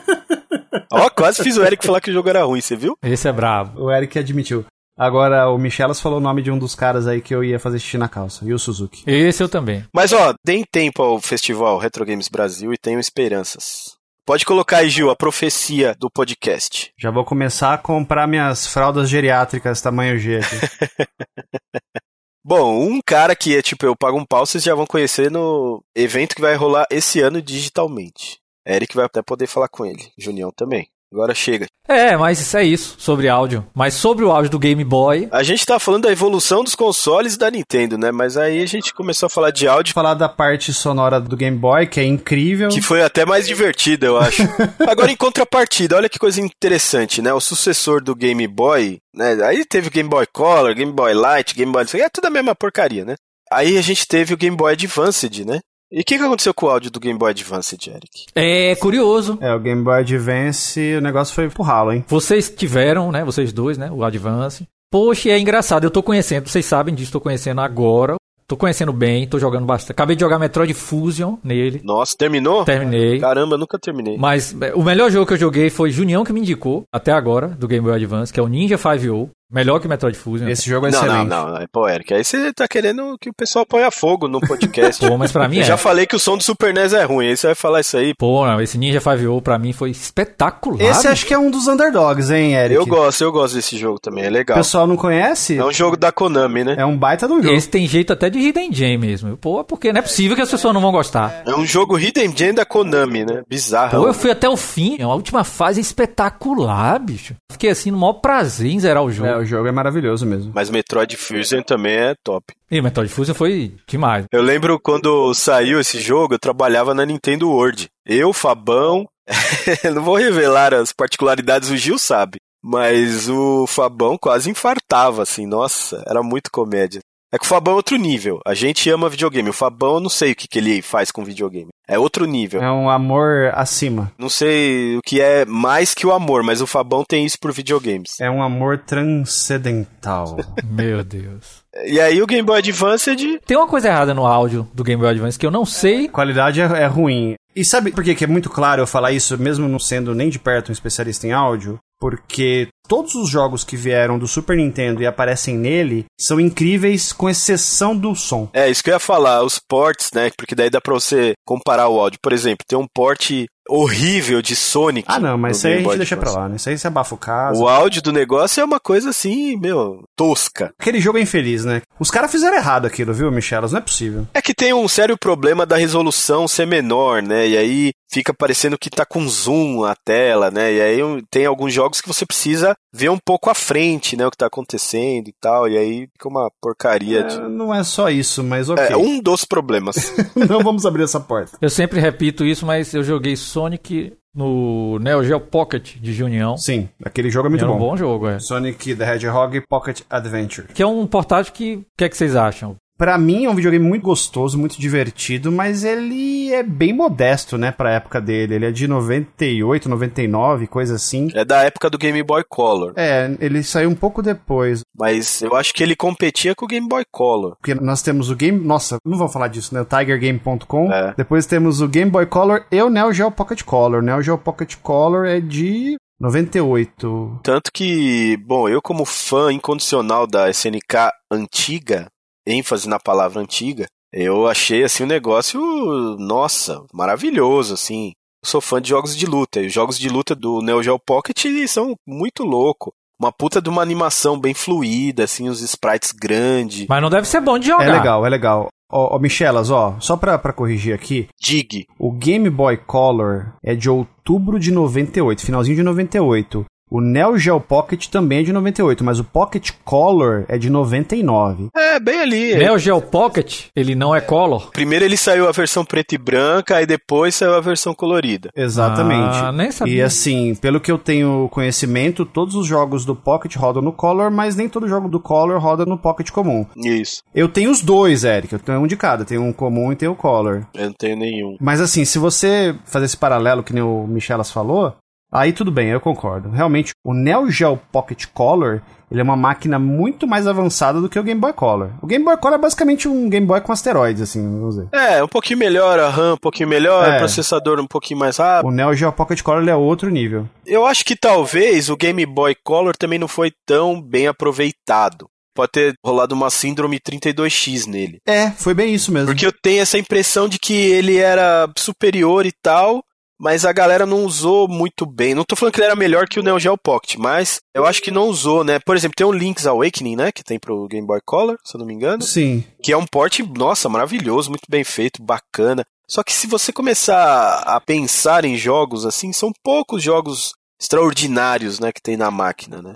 Ó, quase fiz o Eric falar que o jogo era ruim, você viu? esse é brabo. O Eric admitiu. Agora, o Michelas falou o nome de um dos caras aí que eu ia fazer xixi na calça, e o Suzuki. Esse eu também. Mas ó, deem tempo ao festival Retro Games Brasil e tenham esperanças. Pode colocar aí, Gil, a profecia do podcast. Já vou começar a comprar minhas fraldas geriátricas tamanho G aqui. (laughs) Bom, um cara que é tipo, eu pago um pau, vocês já vão conhecer no evento que vai rolar esse ano digitalmente. Eric vai até poder falar com ele. Junião também. Agora chega. É, mas isso é isso sobre áudio. Mas sobre o áudio do Game Boy. A gente tá falando da evolução dos consoles da Nintendo, né? Mas aí a gente começou a falar de áudio. Falar da parte sonora do Game Boy, que é incrível. Que foi até mais divertida, eu acho. (laughs) Agora, em contrapartida, olha que coisa interessante, né? O sucessor do Game Boy, né? Aí teve o Game Boy Color, Game Boy Light, Game Boy. É tudo a mesma porcaria, né? Aí a gente teve o Game Boy Advanced, né? E o que, que aconteceu com o áudio do Game Boy Advanced, Eric? É curioso. É, o Game Boy Advance, o negócio foi pro ralo, hein? Vocês tiveram, né? Vocês dois, né? O Advance. Poxa, é engraçado. Eu tô conhecendo, vocês sabem disso, tô conhecendo agora. Tô conhecendo bem, tô jogando bastante. Acabei de jogar Metroid Fusion nele. Nossa, terminou? Terminei. Caramba, nunca terminei. Mas é, o melhor jogo que eu joguei foi Junião que me indicou, até agora, do Game Boy Advance, que é o Ninja 5 Melhor que Metroid Fusion. Esse jogo é não, excelente. não, não, não. Pô, Eric, aí você tá querendo que o pessoal ponha fogo no podcast. (laughs) Pô, mas pra mim Eu é. já falei que o som do Super NES é ruim, aí você vai falar isso aí. Pô, não, esse Ninja 5 pra mim foi espetacular. Esse bicho. acho que é um dos underdogs, hein, Eric? Eu gosto, eu gosto desse jogo também, é O legal. pessoal não conhece? É um jogo da Konami, né? É um baita do jogo. Esse tem jeito até de Hidden Gem mesmo. Pô, porque não é possível que as pessoas não vão gostar. É um jogo Hidden Gem da Konami, né? Bizarro. Pô, eu fui até o fim. A última fase é espetacular, bicho. Fiquei assim, no maior prazer em zerar o jogo. É, o jogo é maravilhoso mesmo. Mas Metroid Fusion também é top. E Metroid Fusion foi demais. Eu lembro quando saiu esse jogo, eu trabalhava na Nintendo World. Eu, Fabão, (laughs) não vou revelar as particularidades, o Gil sabe. Mas o Fabão quase infartava, assim, nossa, era muito comédia. É que o Fabão é outro nível. A gente ama videogame. O Fabão, eu não sei o que, que ele faz com videogame. É outro nível. É um amor acima. Não sei o que é mais que o amor, mas o Fabão tem isso por videogames. É um amor transcendental. (laughs) Meu Deus. E aí o Game Boy Advance Tem uma coisa errada no áudio do Game Boy Advance que eu não sei. A qualidade é, é ruim. E sabe por que que é muito claro eu falar isso, mesmo não sendo nem de perto um especialista em áudio? Porque todos os jogos que vieram do Super Nintendo e aparecem nele são incríveis, com exceção do som. É, isso que eu ia falar, os ports, né? Porque daí dá pra você comparar o áudio. Por exemplo, tem um port horrível de Sonic. Ah, não, mas isso aí a gente deixa pra lá, né? Isso aí você abafa o caso. O áudio do negócio é uma coisa assim, meu, tosca. Aquele jogo é infeliz, né? Os caras fizeram errado aquilo, viu, Michelas? Não é possível. É que tem um sério problema da resolução ser menor, né? E aí fica parecendo que tá com zoom a tela, né? E aí tem alguns jogos que você precisa ver um pouco à frente, né? O que tá acontecendo e tal. E aí fica uma porcaria de. É, não é só isso, mas ok. É um dos problemas. (laughs) não vamos abrir essa porta. Eu sempre repito isso, mas eu joguei Sonic no Neo Geo Pocket de Junião. Sim, aquele jogo é muito Era um bom. bom jogo, é. Sonic the Hedgehog Pocket Adventure. Que é um portátil que. O que é que vocês acham? Pra mim é um videogame muito gostoso, muito divertido, mas ele é bem modesto, né, pra época dele. Ele é de 98, 99, coisa assim. é da época do Game Boy Color. É, ele saiu um pouco depois, Mas eu acho que ele competia com o Game Boy Color. porque nós temos o Game, nossa, não vamos falar disso, né, o tigergame.com. É. Depois temos o Game Boy Color e o Neo Geo Pocket Color. O Neo Geo Pocket Color é de 98. Tanto que, bom, eu como fã incondicional da SNK antiga, ênfase na palavra antiga, eu achei assim um negócio, nossa, maravilhoso, assim. Eu sou fã de jogos de luta, e os jogos de luta do Neo Geo Pocket são muito louco. Uma puta de uma animação bem fluida, assim, os sprites grandes. Mas não deve ser bom de jogar. É legal, é legal. Ó, ó, Michelas, ó, só pra, pra corrigir aqui, Dig. o Game Boy Color é de outubro de 98, finalzinho de 98. O Neo Geo Pocket também é de 98, mas o Pocket Color é de 99. É, bem ali. Neo Geo Pocket, ele não é color. Primeiro ele saiu a versão preta e branca, aí depois saiu a versão colorida. Exatamente. Ah, nem sabia. E assim, pelo que eu tenho conhecimento, todos os jogos do Pocket rodam no Color, mas nem todo jogo do Color roda no Pocket comum. Isso. Eu tenho os dois, Eric. Eu tenho um de cada. Tenho um comum e tenho o Color. Eu não tenho nenhum. Mas assim, se você fazer esse paralelo que nem o Michelas falou, aí tudo bem, eu concordo. Realmente, o Neo Geo Pocket Color, ele é uma máquina muito mais avançada do que o Game Boy Color. O Game Boy Color é basicamente um Game Boy com asteroides, assim, vamos dizer. É, um pouquinho melhor a RAM, um pouquinho melhor, É. processador um pouquinho mais rápido. O Neo Geo Pocket Color é outro nível. Eu acho que talvez o Game Boy Color também não foi tão bem aproveitado. Pode ter rolado uma síndrome 32X nele. É, foi bem isso mesmo. Porque eu tenho essa impressão de que ele era superior e tal, mas a galera não usou muito bem. Não tô falando que ele era melhor que o Neo Geo Pocket, mas eu acho que não usou, né? Por exemplo, tem o Link's Awakening, né? Que tem pro Game Boy Color, se eu não me engano. Sim. Que é um port, nossa, maravilhoso, muito bem feito, bacana. Só que se você começar a pensar em jogos assim, são poucos jogos extraordinários, né, que tem na máquina, né?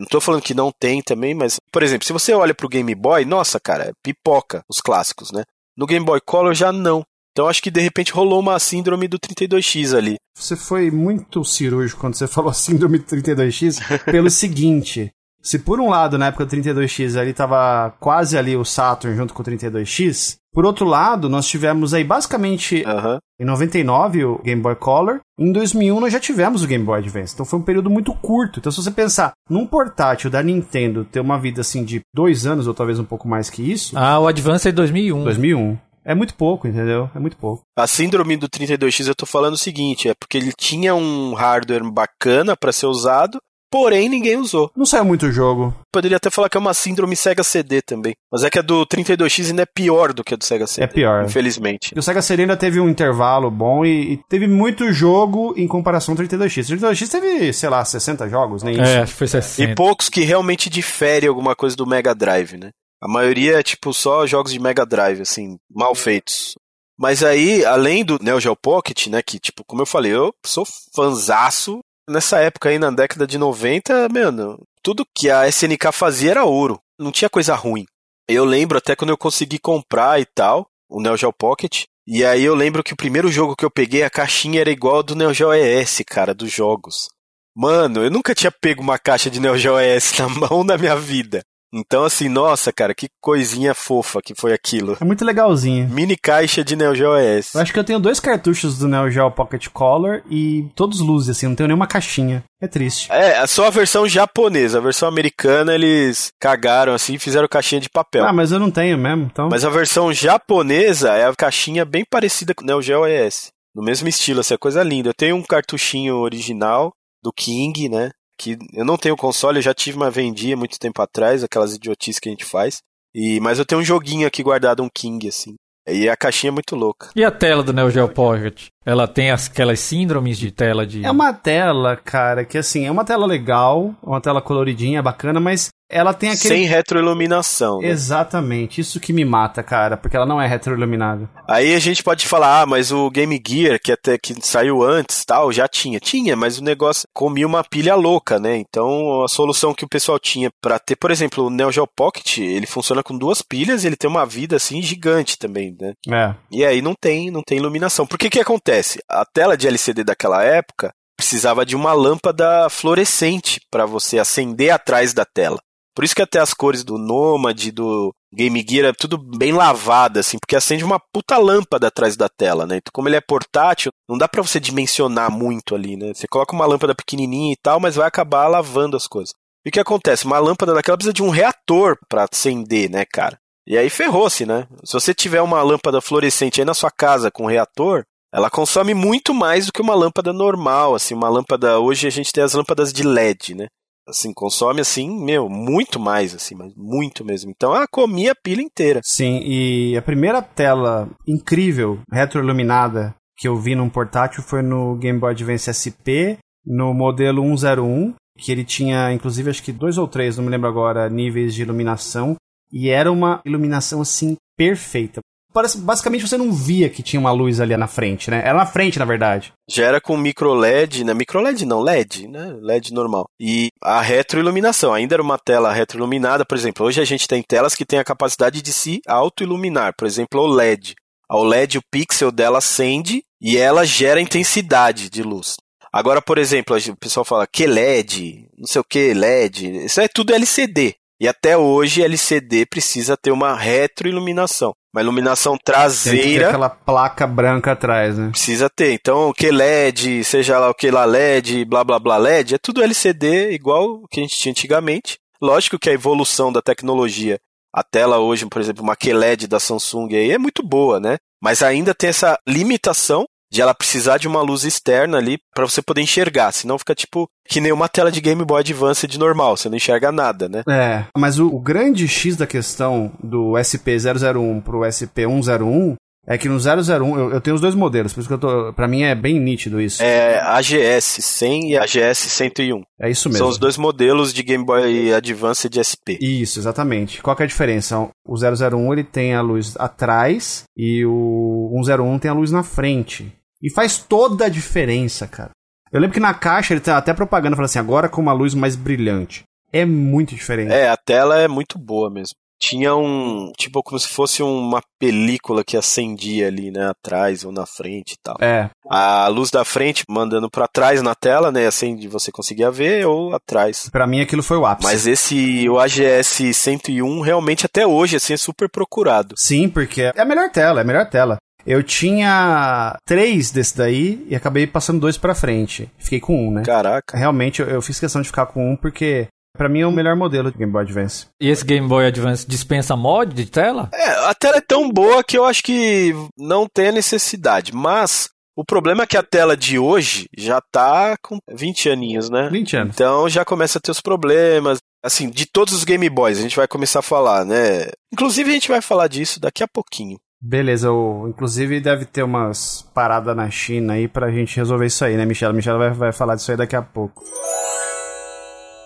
Não tô falando que não tem também, mas, por exemplo, se você olha pro Game Boy, nossa, cara, pipoca os clássicos, né? No Game Boy Color já não. Então acho que de repente rolou uma síndrome do 32X ali. Você foi muito cirúrgico quando você (laughs) falou síndrome do 32X, pelo (laughs) seguinte. Se por um lado, na época do 32X, ali tava quase ali o Saturn junto com o 32X, por outro lado, nós tivemos aí basicamente Aham. em 99 o Game Boy Color, em 2001 nós já tivemos o Game Boy Advance. Então foi um período muito curto. Então se você pensar num portátil da Nintendo ter uma vida assim de dois anos ou talvez um pouco mais que isso, Ah, o Advance é de 2001. 2001 é muito pouco, entendeu? É muito pouco. A síndrome do 32X eu tô falando o seguinte, é porque ele tinha um hardware bacana pra ser usado, porém ninguém usou. Não saiu muito jogo. Poderia até falar que é uma síndrome Sega CD também. Mas é que a do 32X ainda é pior do que a do Sega CD. É pior. Infelizmente. E o Sega CD ainda teve um intervalo bom e, e teve muito jogo em comparação ao 32X. O 32X teve, sei lá, 60 jogos, nem isso. É, acho que foi 60. E poucos que realmente diferem alguma coisa do Mega Drive, né? A maioria é tipo só jogos de Mega Drive, assim, mal feitos. Mas aí, além do Neo Geo Pocket, né, que tipo, como eu falei, eu sou fanzaço. Nessa época aí, na década de 90, mano, tudo que a SNK fazia era ouro. Não tinha coisa ruim. Eu lembro até quando eu consegui comprar e tal, o Neo Geo Pocket. E aí eu lembro que o primeiro jogo que eu peguei, a caixinha era igual a do Neo Geo ES, cara, dos jogos. Mano, eu nunca tinha pego uma caixa de Neo Geo ES (laughs) na mão na minha vida. Então, assim, nossa, cara, que coisinha fofa que foi aquilo. É muito legalzinho. Mini caixa de Neo Geo ES. Eu acho que eu tenho dois cartuchos do Neo Geo Pocket Color e todos luzes, assim, não tenho nenhuma caixinha. É triste. É, só a versão japonesa. A versão americana eles cagaram assim fizeram caixinha de papel. Ah, mas eu não tenho mesmo, então. Mas a versão japonesa é a caixinha bem parecida com o Neo Geo ES. No mesmo estilo, assim, é coisa linda. Eu tenho um cartuchinho original do King, né? Que eu não tenho console, eu já tive uma vendia muito tempo atrás, aquelas idiotices que a gente faz. E, mas eu tenho um joguinho aqui guardado, um King, assim. E a caixinha é muito louca. E a tela do Neo Geo Pocket? Ela tem as- aquelas síndromes de tela de. É uma tela, cara, que assim, é uma tela legal, uma tela coloridinha, bacana, mas ela tem aquele. Sem retroiluminação. né? Exatamente, isso que me mata, cara, porque ela não é retroiluminada. Aí a gente pode falar, ah, mas o Game Gear, que até que saiu antes, tal, já tinha. Tinha, mas o negócio comia uma pilha louca, né? Então a solução que o pessoal tinha pra ter, por exemplo, o Neo Geo Pocket, ele funciona com duas pilhas e ele tem uma vida assim gigante também, né? É. E aí não tem, não tem iluminação. Por que que acontece? A tela de LCD daquela época precisava de uma lâmpada fluorescente para você acender atrás da tela. Por isso que até as cores do Nomad, do Game Gear, é tudo bem lavada, assim, porque acende uma puta lâmpada atrás da tela, né? Então, como ele é portátil, não dá pra você dimensionar muito ali, né? Você coloca uma lâmpada pequenininha e tal, mas vai acabar lavando as coisas. E o que acontece? Uma lâmpada daquela precisa de um reator pra acender, né, cara? E aí ferrou-se, né? Se você tiver uma lâmpada fluorescente aí na sua casa com reator, ela consome muito mais do que uma lâmpada normal, assim, uma lâmpada, hoje a gente tem as lâmpadas de LED, né? Assim, consome assim, meu, muito mais, assim, mas muito mesmo. Então ela comia a pilha inteira. Sim, e a primeira tela incrível, retroiluminada, que eu vi num portátil foi no Game Boy Advance SP, no modelo 101, que ele tinha, inclusive, acho que dois ou três, não me lembro agora, níveis de iluminação, e era uma iluminação, assim, perfeita. Parece, basicamente você não via que tinha uma luz ali na frente, né? Era na frente, na verdade. Já era com micro LED, né? Micro LED não, LED, né? LED normal. E a retroiluminação, ainda era uma tela retroiluminada, por exemplo, hoje a gente tem telas que têm a capacidade de se autoiluminar, por exemplo, o LED. A OLED, o pixel dela acende e ela gera intensidade de luz. Agora, por exemplo, o pessoal fala que LED, não sei o que, LED, isso é tudo LCD. E até hoje LCD precisa ter uma retroiluminação. Uma iluminação traseira aquela placa branca atrás, né? Precisa ter. Então, o que LED, seja lá o que lá LED, blá blá blá LED, é tudo LCD igual o que a gente tinha antigamente. Lógico que a evolução da tecnologia, a tela hoje, por exemplo, uma QLED da Samsung aí é muito boa, né? Mas ainda tem essa limitação de ela precisar de uma luz externa ali para você poder enxergar, senão fica tipo que nem uma tela de Game Boy Advance de normal, você não enxerga nada, né? É, mas o, o grande X da questão do SP001 pro SP101 É que no 001, eu, eu tenho os dois modelos, por isso que eu tô. Pra mim é bem nítido isso. É AGS 100 e AGS 101. É isso mesmo. São os dois modelos de Game Boy Advance de SP. Isso, exatamente. Qual que é a diferença? O 001 ele tem a luz atrás e o 101 tem a luz na frente. E faz toda a diferença, cara. Eu lembro que na caixa ele tem até propaganda falando assim, agora com uma luz mais brilhante. É muito diferente. É, a tela é muito boa mesmo. Tinha um, tipo, como se fosse uma película que acendia ali, né, atrás ou na frente e tal. É. A luz da frente mandando para trás na tela, né, assim você conseguia ver ou atrás. Para mim aquilo foi o ápice. Mas esse o AGS 101 realmente até hoje assim é super procurado. Sim, porque é a melhor tela, é a melhor tela. Eu tinha três desse daí e acabei passando dois pra frente. Fiquei com um, né? Caraca. Realmente eu, eu fiz questão de ficar com um porque Pra mim é o melhor modelo de Game Boy Advance. E esse Game Boy Advance dispensa mod de tela? É, a tela é tão boa que eu acho que não tem a necessidade, mas o problema é que a tela de hoje já tá com 20 aninhos, né? 20 anos. Então já começa a ter os problemas. Assim, de todos os Game Boys, a gente vai começar a falar, né? Inclusive a gente vai falar disso daqui a pouquinho. Beleza, o, inclusive deve ter umas paradas na China aí pra gente resolver isso aí, né, Michela? Michela vai, vai falar disso aí daqui a pouco.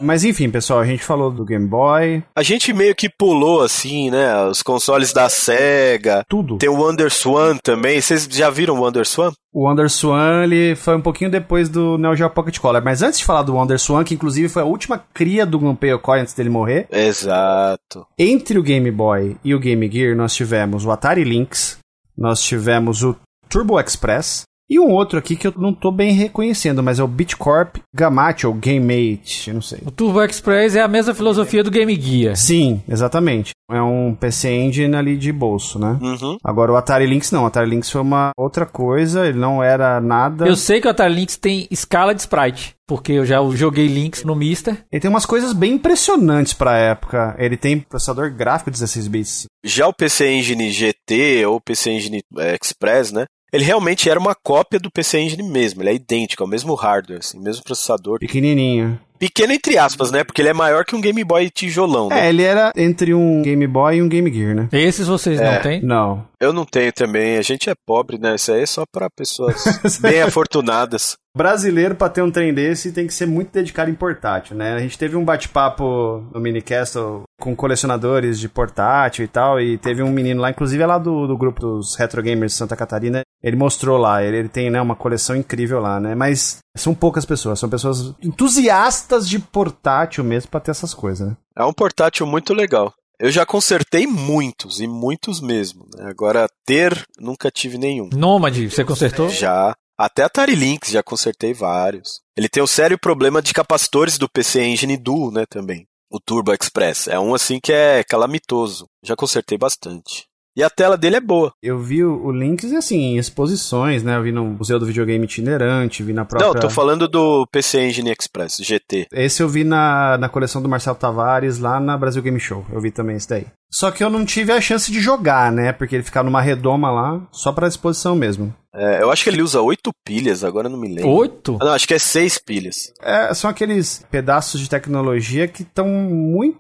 Mas enfim, pessoal, a gente falou do Game Boy. A gente meio que pulou assim, né? Os consoles da Sega. Tudo. Tem o WonderSwan também. Vocês já viram o WonderSwan? O WonderSwan, ele foi um pouquinho depois do Neo Geo Pocket Color. Mas antes de falar do WonderSwan, que inclusive foi a última cria do Gunpei Yokoi antes dele morrer. Exato. Entre o Game Boy e o Game Gear, nós tivemos o Atari Lynx, nós tivemos o Turbo Express, e um outro aqui que eu não tô bem reconhecendo, mas é o Bitcorp Gamate ou GameMate, eu não sei. O Turbo Express é a mesma filosofia do Game Gear. Sim, exatamente. É um PC Engine ali de bolso, né? Uhum. Agora o Atari Lynx não, o Atari Lynx foi uma outra coisa, ele não era nada. Eu sei que o Atari Lynx tem escala de sprite, porque eu já joguei Lynx no Mister. Ele tem umas coisas bem impressionantes pra época. Ele tem processador gráfico 16 bits. Já o PC Engine GT ou PC Engine eh, Express, né? Ele realmente era uma cópia do PC Engine mesmo, ele é idêntico, é o mesmo hardware, assim, mesmo processador. Pequenininho. Pequeno entre aspas, né? Porque ele é maior que um Game Boy tijolão, né? É, ele era entre um Game Boy e um Game Gear, né? Esses vocês É. não têm? Não. Eu não tenho também, a gente é pobre, né? Isso aí é só pra pessoas (laughs) bem afortunadas. Brasileiro, pra ter um trem desse, tem que ser muito dedicado em portátil, né? A gente teve um bate-papo no Minicastle com colecionadores de portátil e tal, e teve um menino lá, inclusive é lá do, do grupo dos Retro Gamers de Santa Catarina, ele mostrou lá, ele, ele tem né, uma coleção incrível lá, né? Mas são poucas pessoas, são pessoas entusiastas de portátil mesmo pra ter essas coisas, né? É um portátil muito legal. Eu já consertei muitos, e muitos mesmo. Né? Agora, ter, nunca tive nenhum. Nômade, você consertou? Já. Até Atari Lynx, já consertei vários. Ele tem um sério problema de capacitores do PC Engine Duo, né, também. O Turbo Express. É um assim que é calamitoso. Já consertei bastante. E a tela dele é boa. Eu vi o, Lynx, assim, em exposições, né? Eu vi no Museu do Videogame Itinerante, vi na própria... Não, tô falando do PC Engine Express, GT. Esse eu vi na, na coleção do Marcelo Tavares, lá na Brasil Game Show. Eu vi também esse daí. Só que eu não tive a chance de jogar, né? Porque ele ficava numa redoma lá, só pra exposição mesmo. É, eu acho que ele usa oito pilhas, agora eu não me lembro. Oito? Ah, não, acho que é seis pilhas. É, são aqueles pedaços de tecnologia que estão muito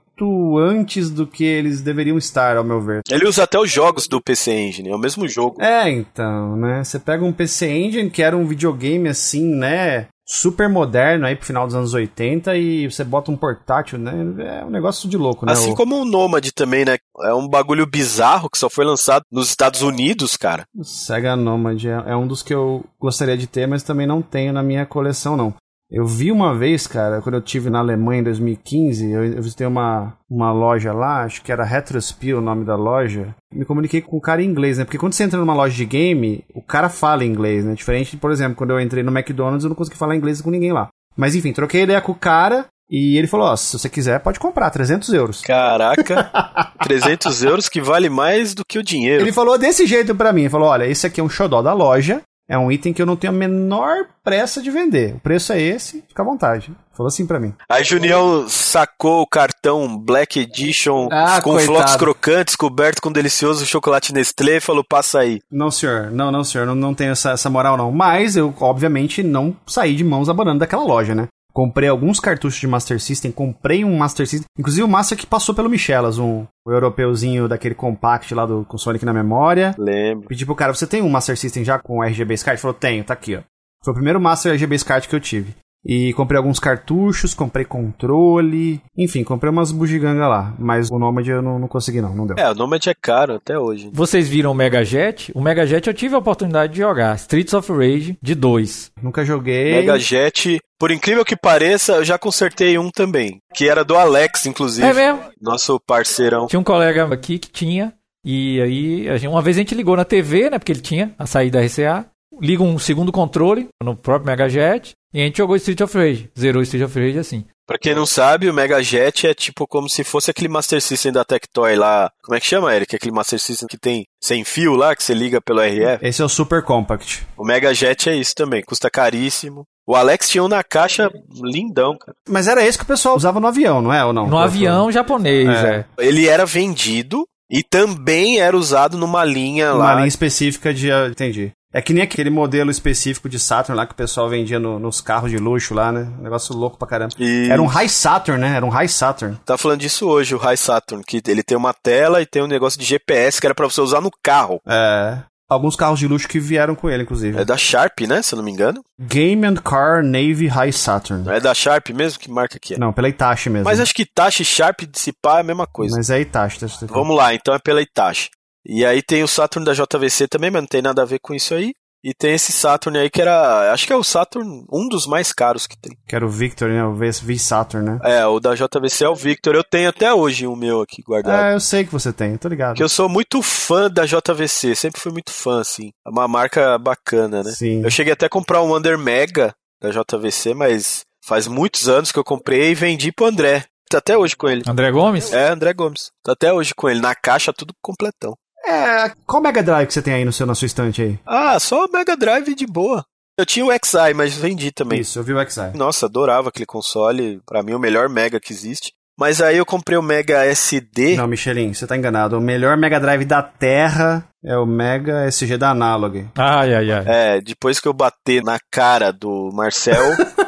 antes do que eles deveriam estar, ao meu ver. Ele usa até os jogos do PC Engine, é o mesmo jogo. É, então, né? Você pega um PC Engine, que era um videogame assim, né? Super moderno aí pro final dos anos 80 e você bota um portátil, né? É um negócio de louco, né? Assim O- como o Nomad também, né? É um bagulho bizarro que só foi lançado nos Estados Unidos, cara. O Sega Nomad é, é um dos que eu gostaria de ter, mas também não tenho na minha coleção, não. Eu vi uma vez, cara, quando eu tive na Alemanha em 2015, eu, eu visitei uma, uma loja lá, acho que era Retrospie o nome da loja. Me comuniquei com o cara em inglês, né? Porque quando você entra numa loja de game, o cara fala inglês, né? Diferente, por exemplo, quando eu entrei no McDonald's, eu não consegui falar inglês com ninguém lá. Mas enfim, troquei ideia com o cara e ele falou: Ó, se você quiser, pode comprar, 300 euros. Caraca, (laughs) 300 euros que vale mais do que o dinheiro. Ele falou desse jeito pra mim, ele falou, olha, esse aqui é um xodó da loja, é um item que eu não tenho a menor pressa de vender. O preço é esse, fica à vontade. Falou assim pra mim. Aí Junião sacou o cartão Black Edition Ah, com coitado. flocos crocantes, coberto com delicioso chocolate Nestlé e falou, passa aí. Não, senhor, não, não, senhor, não, não tenho essa, essa moral não. Mas eu, obviamente, não saí de mãos abanando daquela loja, né? Comprei alguns cartuchos de Master System, comprei um Master System, inclusive o Master que passou pelo Michelas, um o europeuzinho daquele compact lá do com Sonic na memória. Lembro. Pedi pro cara, você tem um Master System já com RGB SCART? Ele falou, tenho, tá aqui, ó. Foi o primeiro Master RGB SCART que eu tive. E comprei alguns cartuchos, comprei controle, enfim, comprei umas bugigangas lá. Mas o Nomad eu não, não consegui não, não deu. É, o Nomad é caro até hoje. Vocês viram o Mega Jet? O Mega Jet eu tive a oportunidade de jogar. Streets of Rage de 2. Nunca joguei. Mega Jet, por incrível que pareça, eu já consertei um também. Que era do Alex, inclusive. É mesmo? Nosso parceirão. Tinha um colega aqui que tinha. E aí, uma vez a gente ligou na TV, né? Porque ele tinha a saída RCA. Liga um segundo controle no próprio Mega Jet. E a gente jogou Street of Rage. Zerou Street of Rage assim. Pra quem não sabe, o Mega Jet é tipo como se fosse aquele Master System da Tectoy lá. Como é que chama, Eric? Aquele Master System que tem sem fio lá, que você liga pelo RF. Esse é o Super Compact. O Mega Jet é isso também, custa caríssimo. O Alex tinha um na caixa lindão, cara. Mas era esse que o pessoal usava no avião, não é? Ou não? No avião japonês, É. é. Ele era vendido e também era usado numa linha Uma lá. linha específica de. ah, Entendi. É que nem aquele modelo específico de Saturn lá que o pessoal vendia no- nos carros de luxo lá, né? Um negócio louco pra caramba. E Era um High Saturn, né? Era um High Saturn. tá falando disso hoje, o High Saturn, que ele tem uma tela e tem um negócio de GPS que era pra você usar no carro. É. Alguns carros de luxo que vieram com ele, inclusive. É da Sharp, né? Se eu não me engano. Game and Car Navy High Saturn. É da Sharp mesmo? Que marca que é? Não, pela Itachi mesmo. Mas acho que Itachi e Sharp pá é a mesma coisa. Mas é Itachi. tá- tá- Vamos lá, então é pela Itachi. E aí tem o Saturn da JVC também, mas não tem nada a ver com isso aí. E tem esse Saturn aí que era. Acho que é o Saturn, um dos mais caros que tem. Que era o Victor, né? O V, v Saturn, né? É, o da JVC é o Victor. Eu tenho até hoje o meu aqui guardado. É, eu sei que você tem, tô ligado. Porque eu sou muito fã da JVC, sempre fui muito fã, assim. É uma marca bacana, né? Sim. Eu cheguei até a comprar um Under Mega da JVC, mas faz muitos anos que eu comprei e vendi pro André. Tá até hoje com ele. André Gomes? É, André Gomes. Tá até hoje com ele. Na caixa, tudo completão. É, qual Mega Drive que você tem aí no seu, na sua estante aí? Ah, só o Mega Drive de boa. Eu tinha o XI, mas vendi também. Isso, eu vi o XI. Nossa, adorava aquele console. Pra mim, o melhor Mega que existe. Mas aí eu comprei o Mega SD. Não, Michelin, você tá enganado. O melhor Mega Drive da Terra é o Mega SG da Analog. Ai, ai, ai. É, depois que eu bater na cara do Marcel. (laughs)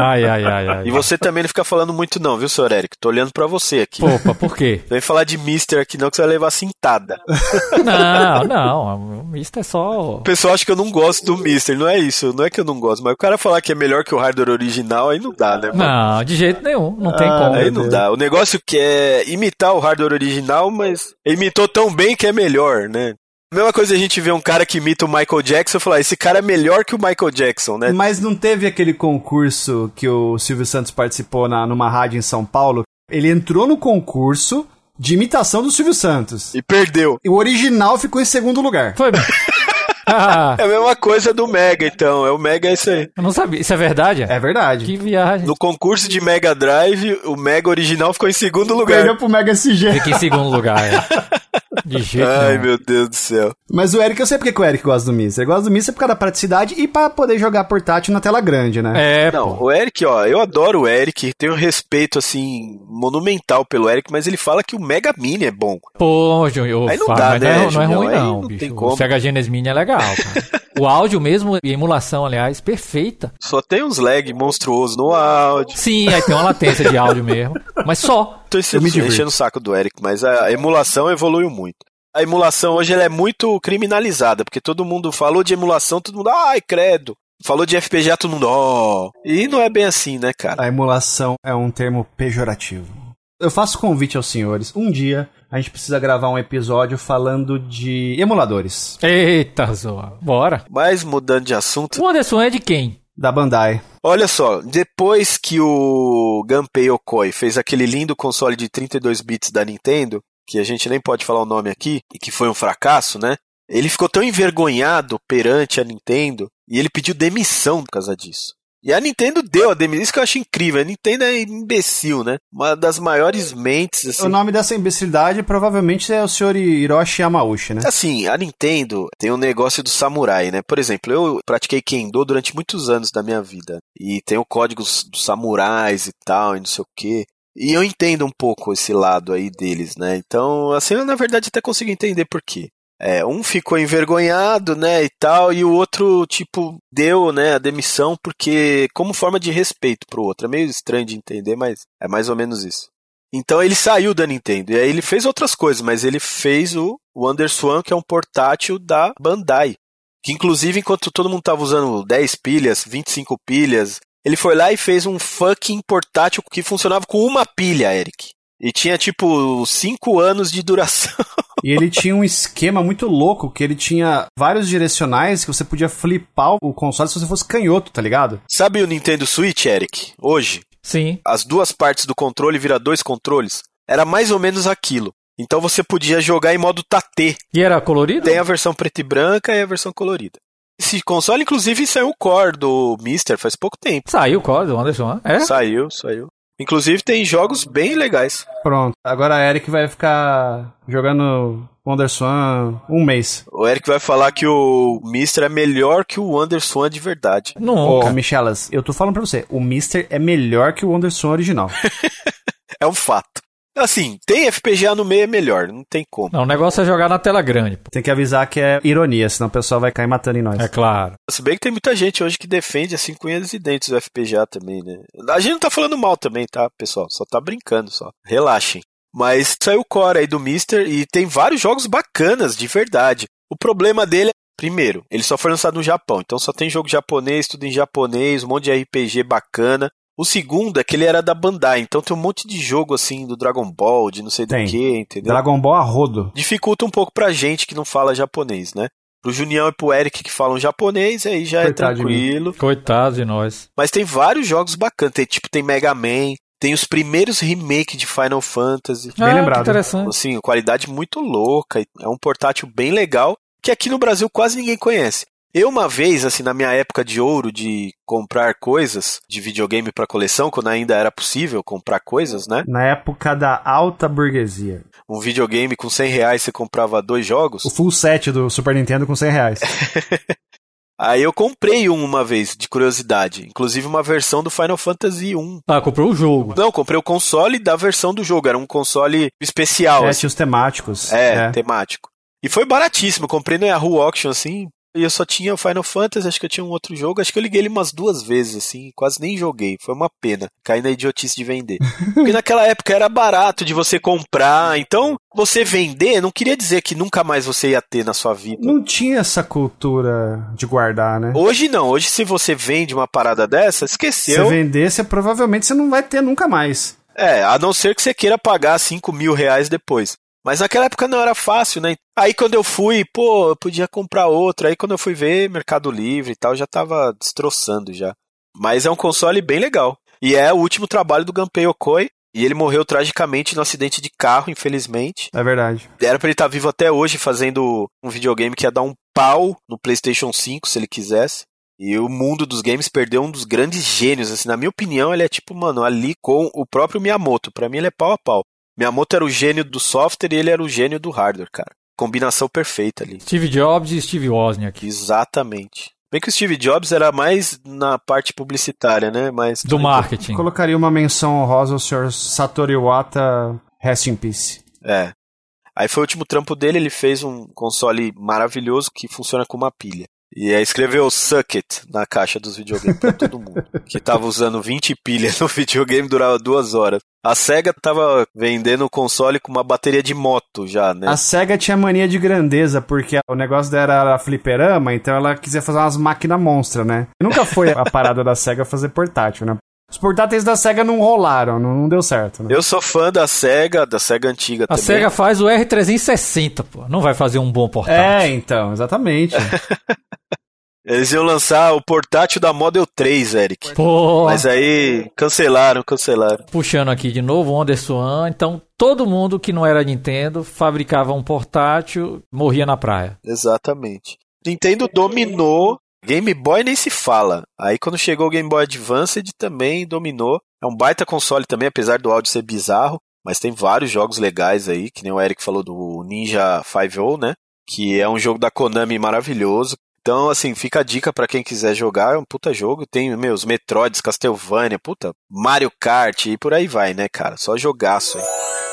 Ai, ai, ai, ai. e você também não fica falando muito, não, viu, senhor Eric? Tô olhando pra você aqui. Opa, por quê? Vem falar de Mister aqui, não, que você vai levar cintada. Não, não. Isso é só. O pessoal acha que eu não gosto do Mister, não é isso, não é que eu não gosto, mas o cara falar que é melhor que o hardware original, aí não dá, né? mano? Não, de jeito nenhum. Não tem Ah, como. Aí não Deus. dá. O negócio que é imitar o hardware original, mas imitou tão bem que é melhor, né? Mesma coisa a gente vê um cara que imita o Michael Jackson e falar, esse cara é melhor que o Michael Jackson, né? Mas não teve aquele concurso que o Silvio Santos participou na, numa rádio em São Paulo? Ele entrou no concurso de imitação do Silvio Santos. E perdeu. E o original ficou em segundo lugar. Foi. Ah, (laughs) É a mesma coisa do Mega, então. É o Mega é isso aí. eu não sabia. Isso é verdade? É verdade. Que viagem. No concurso de Mega Drive, o Mega original ficou em segundo lugar. Perdeu pro Mega SG. Fica em segundo lugar. É. (laughs) De jeito Ai, meu Deus do céu. Mas o Eric, eu sei porque que o Eric gosta do Mister. Ele gosta do Mister por causa da praticidade e pra poder jogar portátil na tela grande, né? É, Não, pô. o Eric, ó, eu adoro o Eric, tenho um respeito, assim, monumental pelo Eric, mas ele fala que o Mega Mini é bom. Pô, Júnior, Aí não fala, dá, né, não, é- não é Júnior? ruim Aí não, não tem bicho. como. O Sega Genesis Mini é legal, cara. (laughs) o áudio mesmo, e a emulação, aliás, perfeita. Só tem uns lag monstruosos no áudio. Sim, aí tem uma latência de áudio mesmo, mas só. Tô Eu me enchendo o saco do Eric, mas a emulação evoluiu muito. A emulação hoje ela é muito criminalizada, porque todo mundo falou de emulação, todo mundo, ai, credo. Falou de FPGA, todo mundo, ó. E não é bem assim, né, cara? A emulação é um termo pejorativo. Eu faço convite aos senhores. Um dia a gente precisa gravar um episódio falando de emuladores. Eita, zoa. Bora. Mas mudando de assunto, O Anderson é de quem? Da Bandai. olha só, depois que o Gunpei Yokoi fez aquele lindo console de 32 bits da Nintendo, que a gente nem pode falar o nome aqui, e que foi um fracasso, né? Ele ficou tão envergonhado perante a Nintendo e ele pediu demissão por causa disso. E a Nintendo deu a demissão. Isso que eu acho incrível. A Nintendo é imbecil, né? Uma das maiores mentes, assim. O nome dessa imbecilidade provavelmente é o senhor Hiroshi Yamauchi, né? Assim, a Nintendo tem um negócio do samurai, né? Por exemplo, eu pratiquei Kendo durante muitos anos da minha vida. E tem o código dos samurais e tal, e não sei o quê. E eu entendo um pouco esse lado aí deles, né? Então, assim, eu na verdade até consigo entender por quê. É, um ficou envergonhado, né, e tal, e o outro, tipo, deu, né, a demissão porque, como forma de respeito pro outro. É meio estranho de entender, mas é mais ou menos isso. Então ele saiu da Nintendo, e aí ele fez outras coisas, mas ele fez o WonderSwan, que é um portátil da Bandai. Que inclusive, enquanto todo mundo tava usando 10 pilhas, 25 pilhas, ele foi lá e fez um fucking portátil que funcionava com uma pilha, Eric. E tinha, tipo, 5 anos de duração. (laughs) E ele tinha um esquema muito louco, que ele tinha vários direcionais que você podia flipar o console se você fosse canhoto, tá ligado? Sabe o Nintendo Switch, Eric? Hoje, Sim. as duas partes do controle viram dois controles? Era mais ou menos aquilo. Então você podia jogar em modo Tate. E era colorido? Tem a versão preta e branca e a versão colorida. Esse console, inclusive, saiu o core do Mister faz pouco tempo. Saiu o código, Anderson. É? Saiu, saiu. Inclusive tem jogos bem legais. Pronto. Agora a Eric vai ficar jogando WonderSwan um mês. O Eric vai falar que o Mister é melhor que o Wonderswan de verdade. Ô, Nunca. Michelas, eu tô falando pra você, o Mister é melhor que o WonderSwan original. (laughs) É um fato. Assim, tem FPGA no meio é melhor, não tem como. Não, o negócio é jogar na tela grande. pô. Tem que avisar que é ironia, senão o pessoal vai cair matando em nós. É claro. Se bem que tem muita gente hoje que defende assim com e dentes o FPGA também, né? A gente não tá falando mal também, tá, pessoal? Só tá brincando só. Relaxem. Mas saiu o core aí do Mister e tem vários jogos bacanas, de verdade. O problema dele é, primeiro, ele só foi lançado no Japão, então só tem jogo japonês, tudo em japonês, um monte de RPG bacana. O segundo é que ele era da Bandai, então tem um monte de jogo assim do Dragon Ball, de não sei Tem. do que, entendeu? Dragon Ball a rodo. Dificulta um pouco pra gente que não fala japonês, né? Pro Junião e pro Eric que falam japonês, aí já Coitado é de mim. tranquilo. Coitado de nós. Mas tem vários jogos bacanas. Tem, tipo, tem Mega Man, tem os primeiros remakes de Final Fantasy. Bem ah, lembrado. Que interessante. Assim, qualidade muito louca. É um portátil bem legal, que aqui no Brasil quase ninguém conhece. Eu, uma vez, assim, na minha época de ouro de comprar coisas de videogame pra coleção, quando ainda era possível comprar coisas, né? Na época da alta burguesia. Um videogame com 100 reais você comprava dois jogos. O full set do Super Nintendo com 100 reais. (laughs) Aí eu comprei um uma vez, de curiosidade. Inclusive uma versão do Final Fantasy 1. Ah, comprou o jogo. Não, comprei o console da versão do jogo. Era um console especial, É, assim. tinha os temáticos. É, temático. E foi baratíssimo. Comprei no Yahoo Auction, assim. E eu só tinha o Final Fantasy, acho que eu tinha um outro jogo. Acho que eu liguei ele umas duas vezes, assim. Quase nem joguei. Foi uma pena. Caí na idiotice de vender. (laughs) Porque naquela época era barato de você comprar. Então, você vender não queria dizer que nunca mais você ia ter na sua vida. Não tinha essa cultura de guardar, né? Hoje não. Hoje, se você vende uma parada dessa, Se esqueceu. você vender, você provavelmente você não vai ter nunca mais. É, a não ser que você queira pagar 5 mil reais depois. Mas naquela época não era fácil, né? Aí quando eu fui, pô, eu podia comprar outro. Aí quando eu fui ver Mercado Livre e tal, já tava destroçando já. Mas é um console bem legal. E é o último trabalho do Gunpei Okoi. E ele morreu tragicamente no acidente de carro, infelizmente. É verdade. Era pra ele estar vivo até hoje fazendo um videogame que ia dar um pau no PlayStation 5 se ele quisesse. E o mundo dos games perdeu um dos grandes gênios, assim, na minha opinião, ele é tipo, mano, ali com o próprio Miyamoto. Pra mim ele é pau a pau. Miyamoto era o gênio do software e ele era o gênio do hardware, cara. Combinação perfeita ali. Steve Jobs e Steve Wozniak. Exatamente. Bem que o Steve Jobs era mais na parte publicitária, né? Mas Do marketing. Colocaria uma menção honrosa ao Sr. Satoru Iwata, Rest in Peace. É. Aí foi o último trampo dele, ele fez um console maravilhoso que funciona com uma pilha. E aí escreveu Suck It na caixa dos videogames pra todo mundo. (laughs) que tava usando 20 pilhas no videogame, durava duas horas. A SEGA tava vendendo o console com uma bateria de moto já, né? A SEGA tinha mania de grandeza, porque o negócio dela era fliperama, então ela quisia fazer umas máquinas monstras, né? Nunca foi a parada da SEGA fazer portátil, né? Os portáteis da SEGA não rolaram, não, não deu certo, né? Eu sou fã da SEGA, da SEGA antiga A também. SEGA faz o R360, pô. Não vai fazer um bom portátil. É, então, exatamente. (laughs) Eles iam lançar o portátil da Model 3, Eric. Pô, Mas aí cancelaram, cancelaram. puxando aqui de novo o Anderson. Então, todo mundo que não era Nintendo fabricava um portátil, morria na praia. Exatamente. Nintendo dominou. Game Boy nem se fala. Aí quando chegou o Game Boy Advanced também dominou. É um baita console também, apesar do áudio ser bizarro. Mas tem vários jogos legais aí, que nem o Eric falou do Ninja 5 né? Que é um jogo da Konami maravilhoso. Então, assim, fica a dica pra quem quiser jogar, é um puta jogo. Tem, meus Metroids, Castlevania, puta, Mario Kart e por aí vai, né, cara? Só jogaço aí.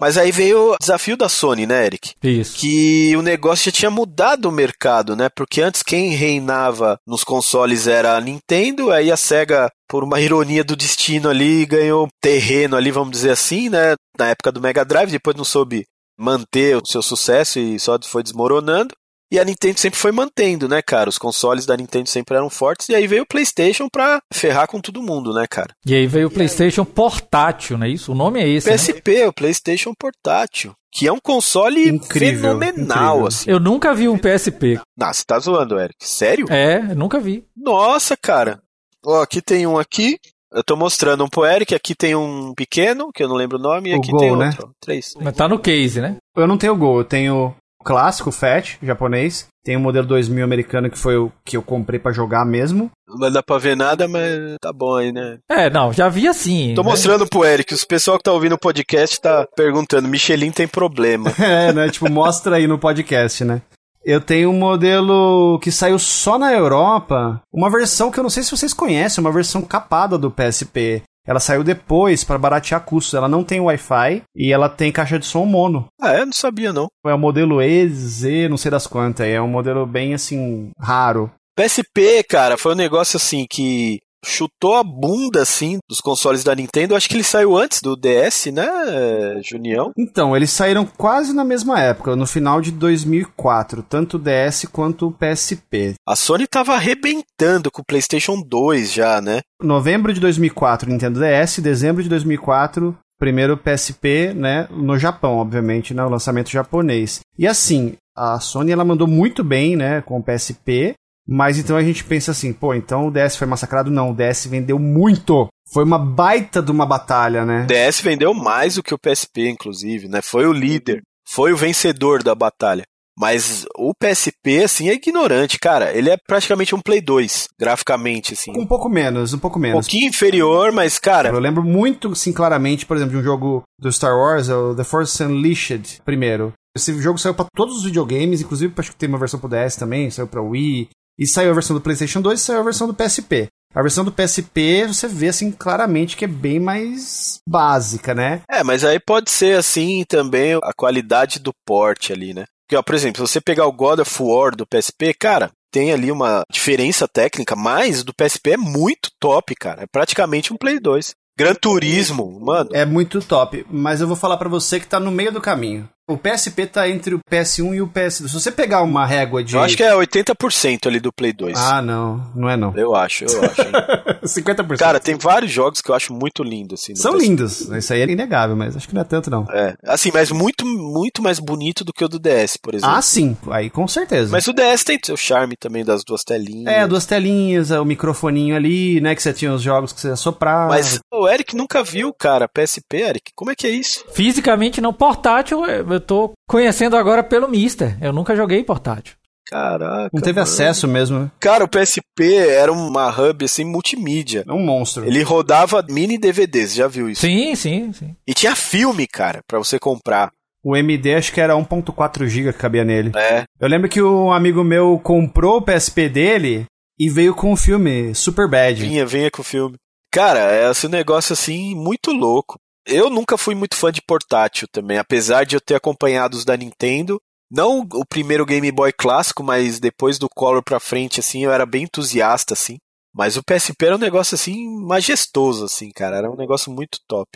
Mas aí veio o desafio da Sony, né, Eric? Isso. Que o negócio já tinha mudado o mercado, né? Porque antes quem reinava nos consoles era a Nintendo, aí a Sega, por uma ironia do destino ali, ganhou terreno ali, vamos dizer assim, né? Na época do Mega Drive, depois não soube manter o seu sucesso e só foi desmoronando. E a Nintendo sempre foi mantendo, né, cara? Os consoles da Nintendo sempre eram fortes. E aí veio o PlayStation pra ferrar com todo mundo, né, cara? E aí veio o PlayStation portátil, não é isso? O nome é esse. PSP, né? o PlayStation portátil. Que é um console incrível, fenomenal, incrível. assim. Eu nunca vi um PSP. Ah, você tá zoando, Eric. Sério? É, nunca vi. Nossa, cara. Ó, aqui tem um aqui. Eu tô mostrando um pro Eric, aqui tem um pequeno, que eu não lembro o nome, e aqui tem né? outro. Três. Mas tá no case, né? Eu não tenho Gol, eu tenho clássico, Fat, japonês. Tem o modelo 2000 americano que foi o que eu comprei para jogar mesmo. Não dá pra ver nada, mas tá bom aí, né? É, não, já vi assim. Tô né? mostrando pro Eric, os pessoal que tá ouvindo o podcast tá perguntando, Michelin tem problema. (laughs) é, né? Tipo, mostra aí no podcast, né? Eu tenho um modelo que saiu só na Europa, uma versão que eu não sei se vocês conhecem, uma versão capada do PSP. Ela saiu depois para baratear custos. Ela não tem Wi-Fi e ela tem caixa de som mono. Ah, é? Não sabia não. É o modelo EZ, não sei das quantas. É um modelo bem assim raro. PSP, cara, foi um negócio assim que chutou a bunda, assim, dos consoles da Nintendo. Acho que ele saiu antes do DS, né, Junião? Então, eles saíram quase na mesma época, no final de 2004, tanto o DS quanto o PSP. A Sony tava arrebentando com o PlayStation 2 já, né? Novembro de 2004, Nintendo DS, dezembro de 2004, primeiro PSP, né, no Japão, obviamente, né, o lançamento japonês. E assim, a Sony ela mandou muito bem, né, com o PSP, mas então a gente pensa assim, pô, então o DS foi massacrado? Não, o DS vendeu muito. Foi uma baita de uma batalha, né? O DS vendeu mais do que o PSP, inclusive, né? Foi o líder, foi o vencedor da batalha. Mas o PSP, assim, é ignorante, cara. Ele é praticamente um Play 2, graficamente, assim. Um pouco menos, um pouco menos. Um pouquinho inferior, mas, cara... Eu lembro muito, assim, claramente, por exemplo, de um jogo do Star Wars, o The Force Unleashed, primeiro. Esse jogo saiu para todos os videogames, inclusive acho que tem uma versão pro DS também, saiu pra Wii, e saiu a versão do PlayStation 2 e saiu a versão do PSP. A versão do PSP você vê assim claramente que é bem mais básica, né? É, mas aí pode ser assim também a qualidade do porte ali, né? Porque, ó, por exemplo, se você pegar o God of War do PSP, cara, tem ali uma diferença técnica, mas do PSP é muito top, cara. É praticamente um Play 2. Gran Turismo, mano. É muito top, mas eu vou falar para você que tá no meio do caminho. O PSP tá entre o PS1 e o PS2. Se você pegar uma régua de. Eu acho que é 80% ali do Play 2. Ah, não. Não é não. Eu acho, eu acho. 50%. (laughs) Cara, tem vários jogos que eu acho muito lindos. Assim, São PSP. lindos. Isso aí é inegável, mas acho que não é tanto, não. É. Assim, mas muito, muito mais bonito do que o do DS, por exemplo. Ah, sim. Aí com certeza. Mas o DS tem seu charme também das duas telinhas. É, duas telinhas, o microfoninho ali, né? Que você tinha os jogos que você soprava. Mas o Eric nunca viu, cara, PSP, Eric. Como é que é isso? Fisicamente não portátil, eu tô conhecendo agora pelo Mister. Eu nunca joguei portátil. Caraca. Não teve mano. acesso mesmo, né? Cara, o PSP era uma hub assim multimídia. É um monstro. Ele rodava mini DVDs, já viu isso? Sim, sim, sim. E tinha filme, cara, para você comprar. O MD acho que era 1.4 GB que cabia nele. É. Eu lembro que um amigo meu comprou o PSP dele e veio com o filme Super Bad. Vinha, vinha com o filme. Cara, é esse negócio assim muito louco. Eu nunca fui muito fã de portátil também, apesar de eu ter acompanhado os da Nintendo. Não o primeiro Game Boy clássico, mas depois do Color pra frente, assim, eu era bem entusiasta, assim. Mas o PSP era um negócio, assim, majestoso, assim, cara. Era um negócio muito top.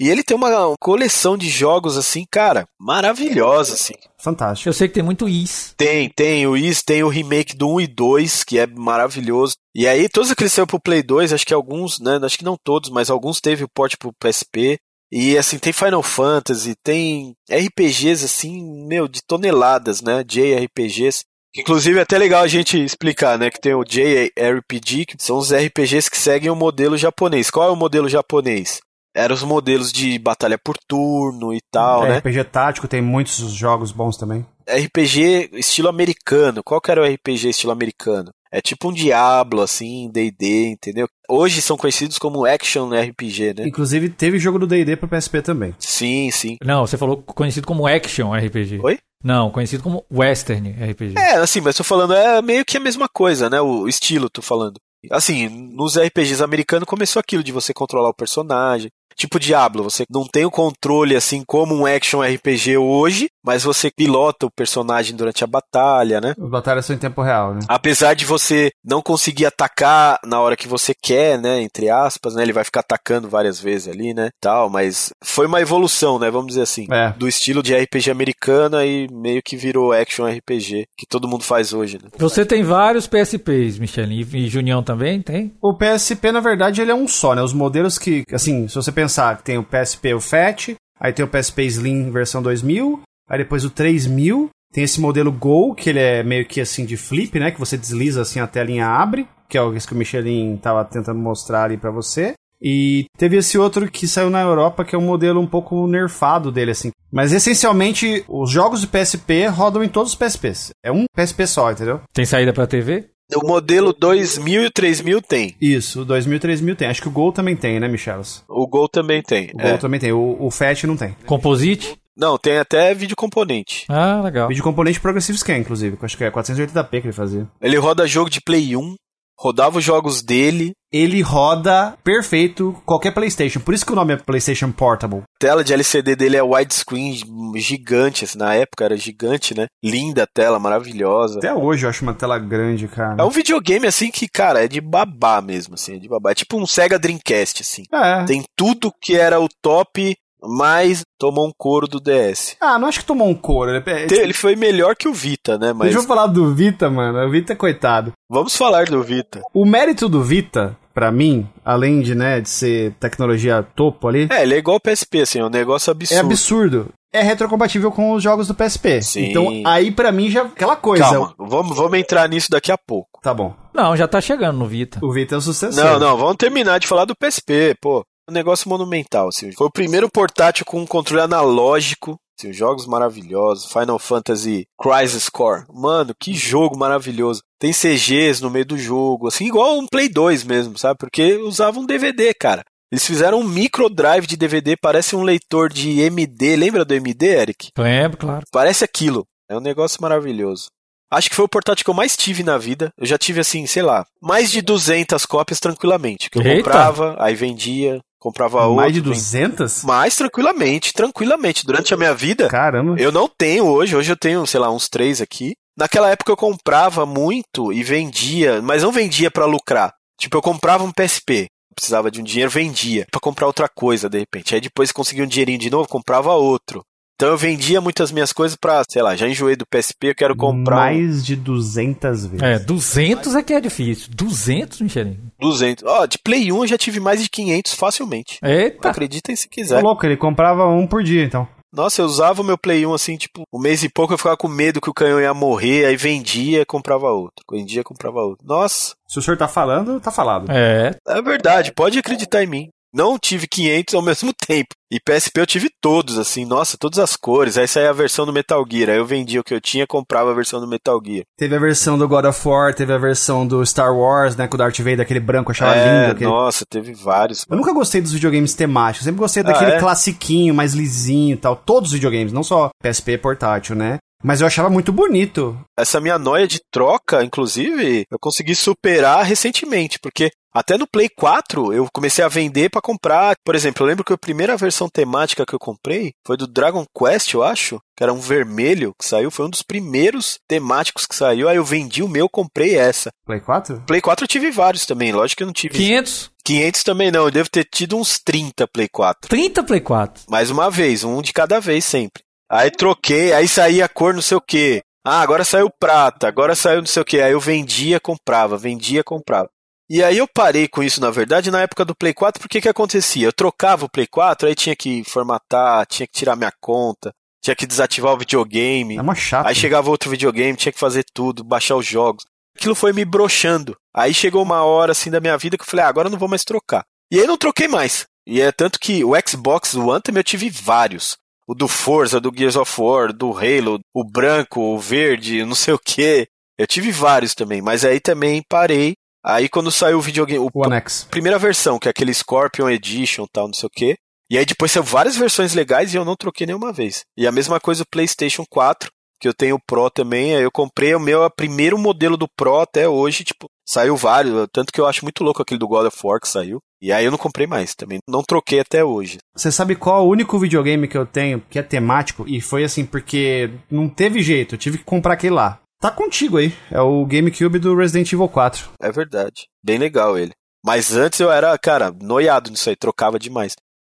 E ele tem uma coleção de jogos, assim, cara, maravilhosa, assim. Fantástico. Eu sei que tem muito Is. Tem, tem o Is, tem o remake do 1 e 2, que é maravilhoso. E aí, todos aqueles saíram pro Play 2, acho que alguns, né, acho que não todos, mas alguns teve o port pro PSP. E assim, tem Final Fantasy, tem RPGs assim, meu, de toneladas, né? JRPGs. Inclusive é até legal a gente explicar, né? Que tem o JRPG, que são os RPGs que seguem o modelo japonês. Qual é o modelo japonês? Eram os modelos de batalha por turno e tal, é, né? RPG tático tem muitos jogos bons também. RPG estilo americano. Qual que era o RPG estilo americano? É tipo um Diablo, assim, D&D, entendeu? Hoje são conhecidos como Action RPG, né? Inclusive, teve jogo do D&D pro PSP também. Sim, sim. Não, você falou conhecido como Action RPG. Oi? Não, conhecido como Western RPG. É, assim, mas tô falando, é meio que a mesma coisa, né? O estilo, tô falando. Assim, nos RPGs americanos começou aquilo de você controlar o personagem. Tipo Diablo, você não tem o controle assim como um action RPG hoje, mas você pilota o personagem durante a batalha, né? As batalhas são em tempo real, né? Apesar de você não conseguir atacar na hora que você quer, né, entre aspas, né, ele vai ficar atacando várias vezes ali, né, tal, mas foi uma evolução, né, vamos dizer assim, É. do estilo de RPG americana e meio que virou action RPG, que todo mundo faz hoje, né? Você tem vários PSPs, Michelin, e Junião também tem? O PSP, na verdade, ele é um só, né? Os modelos que, assim, se você pensar que tem o PSP, o FAT, aí tem o PSP Slim versão 2000, aí depois o 3000, tem esse modelo Go, que ele é meio que assim de flip, né? Que você desliza assim, a telinha abre, que é o que o Michelin tava tentando mostrar ali pra você. E teve esse outro que saiu na Europa, que é um modelo um pouco nerfado dele, assim. Mas essencialmente, os jogos de PSP rodam em todos os PSPs. É um PSP só, entendeu? Tem saída pra TV? O modelo 2000 e 3000 tem. Isso, o 2000 e 3000 tem. Acho que o Gol também tem, né, Michelas? O Gol também tem. O Gol é. também tem. O, o FAT não tem. Composite? Não, tem até vídeo componente. Ah, legal. Vídeo componente Progressive Scan, inclusive. Acho que é 480p que ele fazia. Ele roda jogo de Play 1, rodava os jogos dele, Ele roda perfeito qualquer PlayStation. Por isso que o nome é PlayStation Portable. tela de LCD dele é widescreen gigante, assim, na época era gigante, né? Linda a tela, maravilhosa. Até hoje eu acho uma tela grande, cara. É um videogame assim que, cara, é de babá mesmo, assim, é de babá. É tipo um Sega Dreamcast, assim. É. Tem tudo que era o top, mas tomou um couro do DS. Ah, não acho que tomou um couro. Ele, é- Te- Ele foi melhor que o Vita, né? Mas Deixa eu falar do Vita, mano. O Vita, coitado. vamos falar do Vita. O mérito do Vita, pra mim, além de, né, de ser tecnologia topo ali, É, ele é igual o PSP, assim, é um negócio absurdo. é absurdo. É retrocompatível com os jogos do PSP. Sim. Então, aí pra mim já aquela coisa. Calma, vamos, vamos entrar nisso daqui a pouco. Tá bom. Não, já tá chegando no Vita. O Vita é o sucessor. Não, não, vamos terminar de falar do PSP, pô. Um negócio monumental, assim. Foi o primeiro portátil com um controle analógico. Assim, jogos maravilhosos. Final Fantasy Crisis Core. Mano, que jogo maravilhoso. Tem CGs no meio do jogo, assim, igual um Play 2 mesmo, sabe? Porque usava um DVD, cara. Eles fizeram um micro drive de DVD, parece um leitor de MD. Lembra do MD, Eric? Lembro, claro. Parece aquilo. É um negócio maravilhoso. Acho que foi o portátil que eu mais tive na vida. Eu já tive, assim, sei lá, mais de 200 cópias tranquilamente. Que eu Eita! comprava, aí vendia, comprava outro. Mais de ven- 200? Mais tranquilamente, tranquilamente. Durante a minha vida, Caramba. eu não tenho hoje. Hoje eu tenho, sei lá, uns três aqui. Naquela época eu comprava muito e vendia, mas não vendia pra lucrar. Tipo, eu comprava um PSP, precisava de um dinheiro, vendia pra comprar outra coisa de repente. Aí depois conseguia um dinheirinho de novo, comprava outro. Então eu vendia muitas minhas coisas pra, sei lá, já enjoei do PSP, eu quero comprar um Mais de 200 vezes. É, 200 é que é difícil. 200, Michelin? 200. Ó, de Play 1 eu já tive mais de 500 facilmente. Eita. Acreditem se quiser. louco, ele comprava um por dia, então. Nossa, eu usava o meu Play 1 assim, tipo, um mês e pouco eu ficava com medo que o canhão ia morrer, aí vendia, comprava outro. Vendia, comprava outro. Nossa, Se o senhor tá falando, tá falado. É, é verdade, pode acreditar em mim. Não tive 500 ao mesmo (laughs) tempo. E PSP eu tive todos, assim, nossa, todas as cores. Aí saía a versão do Metal Gear. Aí eu vendia o que eu tinha, comprava a versão do Metal Gear. Teve a versão do God of War, teve a versão do Star Wars, né, com o Darth Vader, aquele branco, achava é, lindo. aquele- nossa, teve vários. Eu nunca gostei dos videogames temáticos, sempre gostei daquele Ah, é? classiquinho, mais lisinho e tal. Todos os videogames, não só PSP portátil, né? Mas eu achava muito bonito. Essa minha noia de troca, inclusive, eu consegui superar recentemente, porque até no Play 4 eu comecei a vender pra comprar. Por exemplo, eu lembro que a primeira versão temática que eu comprei foi do Dragon Quest, eu acho, que era um vermelho que saiu, foi um dos primeiros temáticos que saiu. Aí eu vendi o meu, comprei essa. Play 4? Play 4 eu tive vários também, lógico que eu não tive 500, 500 também não, eu devo ter tido uns 30 Play 4. 30 Play 4. Mais uma vez, um de cada vez sempre. Aí troquei, aí saía a cor não sei o que. Ah, agora saiu prata, agora saiu não sei o que. Aí eu vendia, comprava, vendia, comprava. E aí eu parei com isso, na verdade, na época do Play 4, porque que acontecia? Eu trocava o Play 4, aí tinha que formatar, tinha que tirar minha conta, tinha que desativar o videogame. É uma chata. Aí chegava outro videogame, tinha que fazer tudo, baixar os jogos. Aquilo foi me broxando. Aí chegou uma hora assim da minha vida que eu falei, ah, agora eu não vou mais trocar. E aí eu não troquei mais. E é tanto que o Xbox One também eu tive vários. O do Forza, do Gears of War, do Halo, o branco, o verde, não sei o que. Eu tive vários também, mas aí também parei. Aí quando saiu o videogame, o One X. primeira versão, que é aquele Scorpion Edition tal, não sei o quê. E aí depois saiu várias versões legais e eu não troquei nenhuma vez. E a mesma coisa o PlayStation 4. que eu tenho o Pro também. Eu comprei o meu, o primeiro modelo do Pro até hoje, tipo, saiu vários. Tanto que eu acho muito louco aquele do God of War que saiu. E aí eu não comprei mais também. Não troquei até hoje. Você sabe qual é o único videogame que eu tenho que é temático? E foi assim, porque não teve jeito, eu tive que comprar aquele lá. Tá contigo aí. É o GameCube do Resident Evil 4. É verdade. Bem legal ele. Mas antes eu era, cara, noiado nisso aí, trocava demais.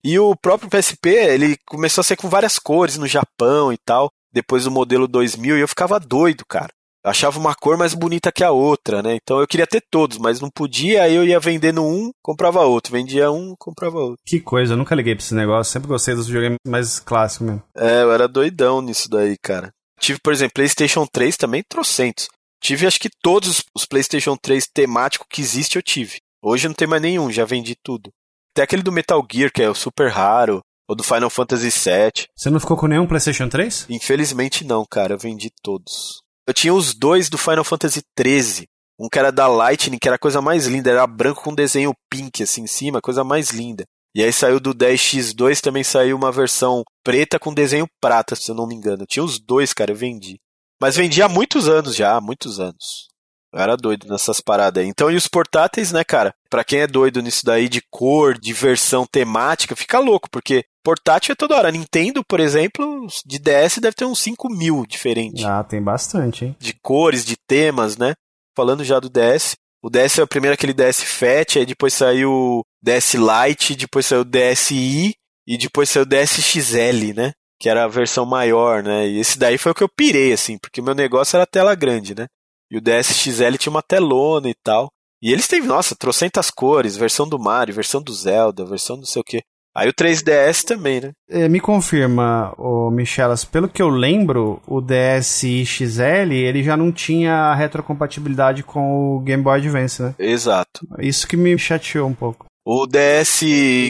E o próprio PSP, ele começou a ser com várias cores no Japão e tal, depois do modelo 2000, e eu ficava doido, cara. Eu achava uma cor mais bonita que a outra, né? Então eu queria ter todos, mas não podia, aí eu ia vendendo um, comprava outro. Vendia um, comprava outro. Que coisa, eu nunca liguei pra esse negócio, sempre gostei dos videogames mais clássicos mesmo. É, eu era doidão nisso daí, cara. Tive, por exemplo, PlayStation 3 também, trocentos. Tive acho que todos os PlayStation 3 temático que existe eu tive. Hoje não tem mais nenhum, já vendi tudo. Tem aquele do Metal Gear, que é o super raro, ou do Final Fantasy VII. Você não ficou com nenhum PlayStation 3? Infelizmente não, cara, eu vendi todos. Eu tinha os dois do Final Fantasy XIII. Um que era da Lightning, que era a coisa mais linda, era branco com desenho pink assim em cima, coisa mais linda. E aí saiu do 10X2 também saiu uma versão preta com desenho prata, se eu não me engano. Eu tinha os dois, cara, eu vendi. Mas vendi há muitos anos já, há muitos anos. Eu era doido nessas paradas aí. Então, e os portáteis, né, cara? Pra quem é doido nisso daí de cor, de versão temática, fica louco, porque portátil é toda hora. Nintendo, por exemplo, de DS deve ter uns 5 mil diferentes. Ah, tem bastante, hein? De cores, de temas, né? Falando já do DS. O DS é o primeiro aquele DS Fat, aí depois saiu o DS Lite, depois saiu o DSi e depois saiu o DSXL, né? Que era a versão maior, né? E esse daí foi o que eu pirei, assim, porque o meu negócio era tela grande, né? E o DSXL tinha uma telona e tal. E eles têm, nossa, trocentas cores, versão do Mario, versão do Zelda, versão não sei o que. Aí o 3DS também, né? É, me confirma, ô Michelas, pelo que eu lembro, o DSi-XL, ele já não tinha retrocompatibilidade com o Game Boy Advance, né? Exato. Isso que me chateou um pouco. O DS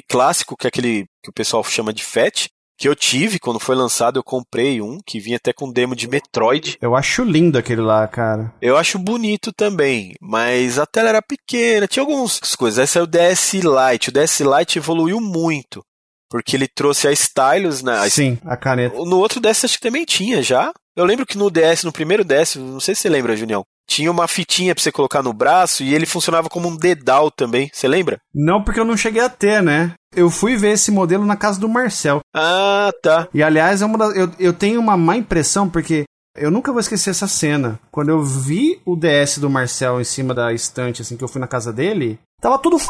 clássico, que é aquele que o pessoal chama de FAT, que eu tive quando foi lançado, eu comprei um que vinha até com demo de Metroid. Eu acho lindo aquele lá, cara. Eu acho bonito também, mas a tela era pequena, tinha algumas coisas. Esse é o DS Lite. O DS Lite evoluiu muito, porque ele trouxe a stylus, né? Sim, a caneta. No outro DS acho que também tinha já. Eu lembro que no DS, no primeiro DS, não sei se você lembra, Junião, tinha uma fitinha pra você colocar no braço e ele funcionava como um dedal também. Você lembra? Não, porque eu não cheguei a ter, né? Eu fui ver esse modelo na casa do Marcel. Ah, tá. E aliás, é uma das, eu, eu tenho uma má impressão porque eu nunca vou esquecer essa cena. Quando eu vi o DS do Marcel em cima da estante, assim, que eu fui na casa dele, tava tudo f...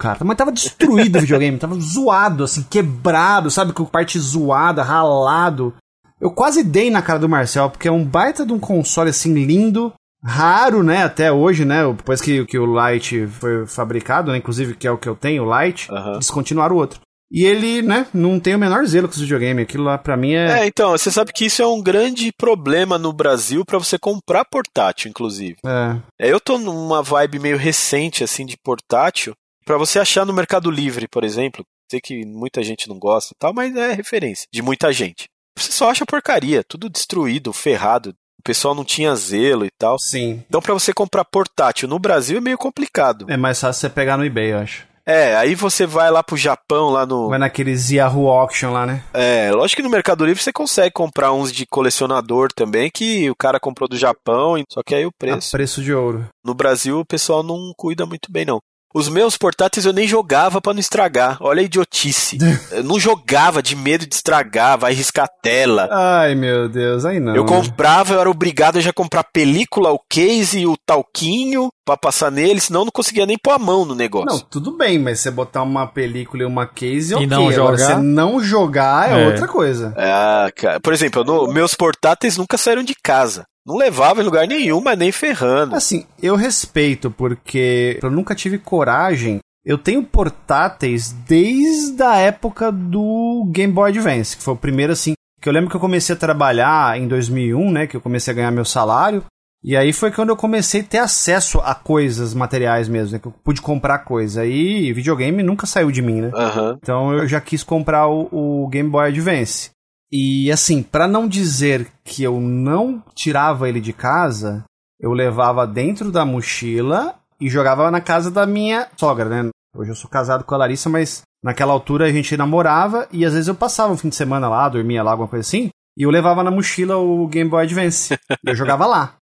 cara. Mas tava destruído o videogame, tava zoado, assim, quebrado, sabe? Com parte zoada, ralado. Eu quase dei na cara do Marcel, porque é um baita de um console, assim, lindo, raro, né, até hoje, né, depois que, que o Lite foi fabricado, né, inclusive que é o que eu tenho, o Lite, Aham. descontinuaram o outro. E ele, né, não tem o menor zelo com esse videogame, aquilo lá pra mim é... É, então, você sabe que isso é um grande problema no Brasil pra você comprar portátil, inclusive. É, É, Eu tô numa vibe meio recente, assim, de portátil. Pra você achar no Mercado Livre, por exemplo, sei que muita gente não gosta e tal, mas é referência de muita gente. Você só acha porcaria, tudo destruído, ferrado. O pessoal não tinha zelo e tal. sim. Então, pra você comprar portátil no Brasil é meio complicado. É mais fácil você pegar no eBay, eu acho. É, aí você vai lá pro Japão, lá no. Vai naqueles Yahoo Auction lá, né? É, lógico que no Mercado Livre você consegue comprar uns de colecionador também, que o cara comprou do Japão, só que aí o A preço. preço de ouro. No Brasil o pessoal não cuida muito bem, não. Os meus portáteis eu nem jogava pra não estragar. Olha a idiotice. (laughs) eu não jogava de medo de estragar, vai riscar a tela. Ai, meu Deus, aí não. eu né? comprava, eu era obrigado a já comprar película, o case, o talquinho pra passar nele, senão eu não conseguia nem pôr a mão no negócio. Não, tudo bem, mas você botar uma película e uma case, ok. E não Agora, jogar? você não jogar é, É. outra coisa. Ah, cara. Por exemplo, no- meus portáteis nunca saíram de casa. Não levava em lugar nenhum, mas nem ferrando. Assim, eu respeito, porque eu nunca tive coragem. Eu tenho portáteis desde a época do Game Boy Advance, que foi o primeiro, assim, que eu lembro que eu comecei a trabalhar em 2001, né, que eu comecei a ganhar meu salário, e aí foi quando eu comecei a ter acesso a coisas materiais mesmo, né, que eu pude comprar coisa. Aí videogame nunca saiu de mim, né? Aham. Então eu já quis comprar o, o Game Boy Advance. E assim, pra não dizer que eu não tirava ele de casa, eu levava dentro da mochila e jogava na casa da minha sogra, né? Hoje eu sou casado com a Larissa, mas naquela altura a gente namorava e às vezes eu passava um fim de semana lá, dormia lá, alguma coisa assim. E eu levava na mochila o Game Boy Advance. (laughs) eu jogava lá.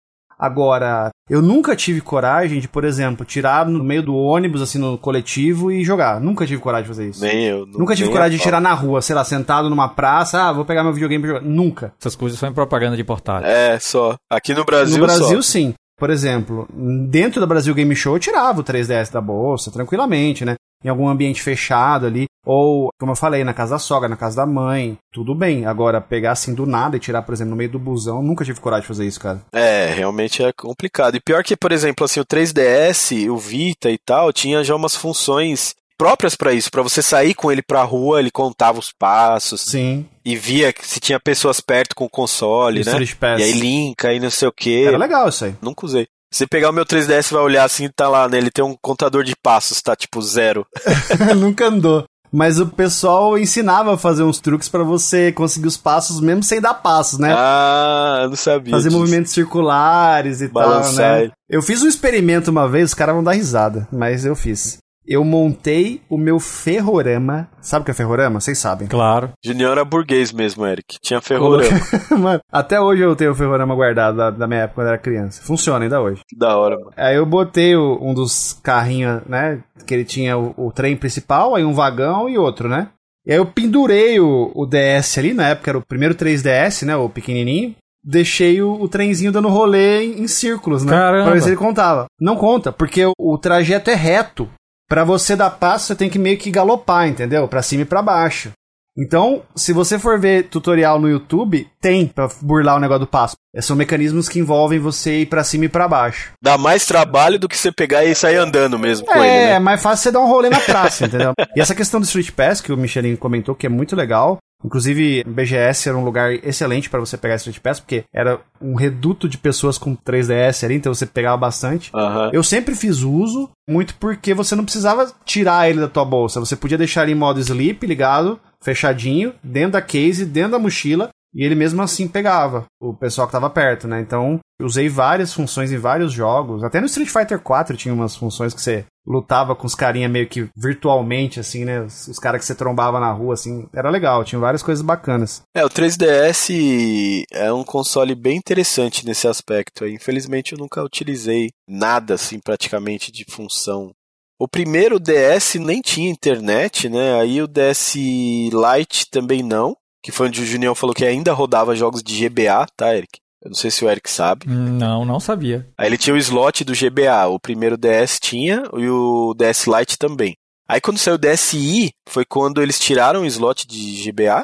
Agora, eu nunca tive coragem de, por exemplo, tirar no meio do ônibus, assim, no coletivo e jogar. Nunca tive coragem de fazer isso. Nem eu. Nunca tive coragem de tirar na rua, sei lá, sentado numa praça, ah, vou pegar meu videogame pra jogar. Nunca. Essas coisas são em propaganda de portátil. É, só. Aqui no Brasil, No Brasil, só. sim. Por exemplo, dentro da Brasil Game Show eu tirava o 3DS da bolsa, tranquilamente, né? Em algum ambiente fechado ali. Ou, como eu falei, na casa da sogra, na casa da mãe, tudo bem. Agora, pegar assim do nada e tirar, por exemplo, no meio do busão, nunca tive coragem de fazer isso, cara. É, realmente é complicado. E pior que, por exemplo, assim, o 3DS, o Vita e tal, tinha já umas funções próprias pra isso, Pra você sair com ele pra rua, ele contava os passos Sim. e via se tinha pessoas perto com o console, O né? E aí linka e não sei o que. Era legal isso aí. Nunca usei. Você pegar o meu 3DS e vai olhar assim, tá lá, né? Ele tem um contador de passos, tá tipo zero. (laughs) Nunca andou. Mas o pessoal ensinava a fazer uns truques pra você conseguir os passos mesmo sem dar passos, né? Ah, eu não sabia. Fazer disso. movimentos circulares e Balançar tal, né? Eu fiz um experimento uma vez, os caras vão dar risada, mas eu fiz. Eu montei o meu ferrorama. Sabe o que é ferrorama? Vocês sabem. Claro. Junior era burguês mesmo, Eric. Tinha ferrorama. (laughs) Mano, até hoje eu tenho o ferrorama guardado da, da minha época quando eu era criança. Funciona ainda hoje. Que da hora, mano. Aí eu botei o- um dos carrinhos, né? Que ele tinha o, o trem principal, aí um vagão e outro, né? E aí eu pendurei o, o DS ali, na época era o primeiro 3DS, né? O pequenininho. Deixei o, o trenzinho dando rolê em, em círculos, né? Caramba. Pra ver se ele contava. Não conta, porque o, o trajeto é reto. Pra você dar passo, você tem que meio que galopar, entendeu? Pra cima e pra baixo. Então, se você for ver tutorial no YouTube, tem pra burlar o negócio do passo. Esses São mecanismos que envolvem você ir pra cima e pra baixo. Dá mais trabalho do que você pegar e sair andando mesmo com é, ele, né? é mais fácil você dar um rolê na praça, (laughs) entendeu? E essa questão do Street Pass, que o Michelin comentou, que é muito legal. Inclusive, BGS era um lugar excelente pra você pegar Street Pass, porque era um reduto de pessoas com 3DS ali, então você pegava bastante. Aham. Eu sempre fiz uso, muito porque você não precisava tirar ele da tua bolsa. Você podia deixar ele em modo sleep ligado, fechadinho, dentro da case, dentro da mochila, e ele mesmo assim pegava o pessoal que tava perto, né? Então, usei várias funções em vários jogos. Até no Street Fighter 4 tinha umas funções que você lutava com os carinha meio que virtualmente, assim, né? Os, os caras que você trombava na rua, assim. Era legal, tinha várias coisas bacanas. É, o 3DS é um console bem interessante nesse aspecto. Infelizmente eu nunca utilizei nada assim praticamente de função. O primeiro DS nem tinha internet, né? Aí o DS Lite também não, que foi onde o Junião falou que ainda rodava jogos de GBA, tá, Eric? Eu não sei se o Eric sabe. Não, não sabia. Aí ele tinha o slot do GBA, o primeiro DS tinha e o DS Lite também. Aí quando saiu o DSi, foi quando eles tiraram o slot de GBA,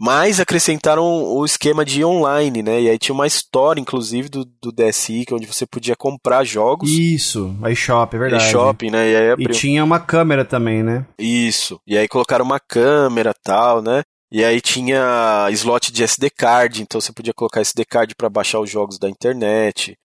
mas acrescentaram o esquema de online, né? E aí tinha uma história, inclusive, do, do DSi, que é onde você podia comprar jogos Isso, a eShop, é verdade. em shopping, né? E aí E abriu. tinha uma câmera também, né? Isso. E aí colocaram uma câmera tal, né? E aí tinha slot de SD card, então você podia colocar SD card para baixar os jogos da internet.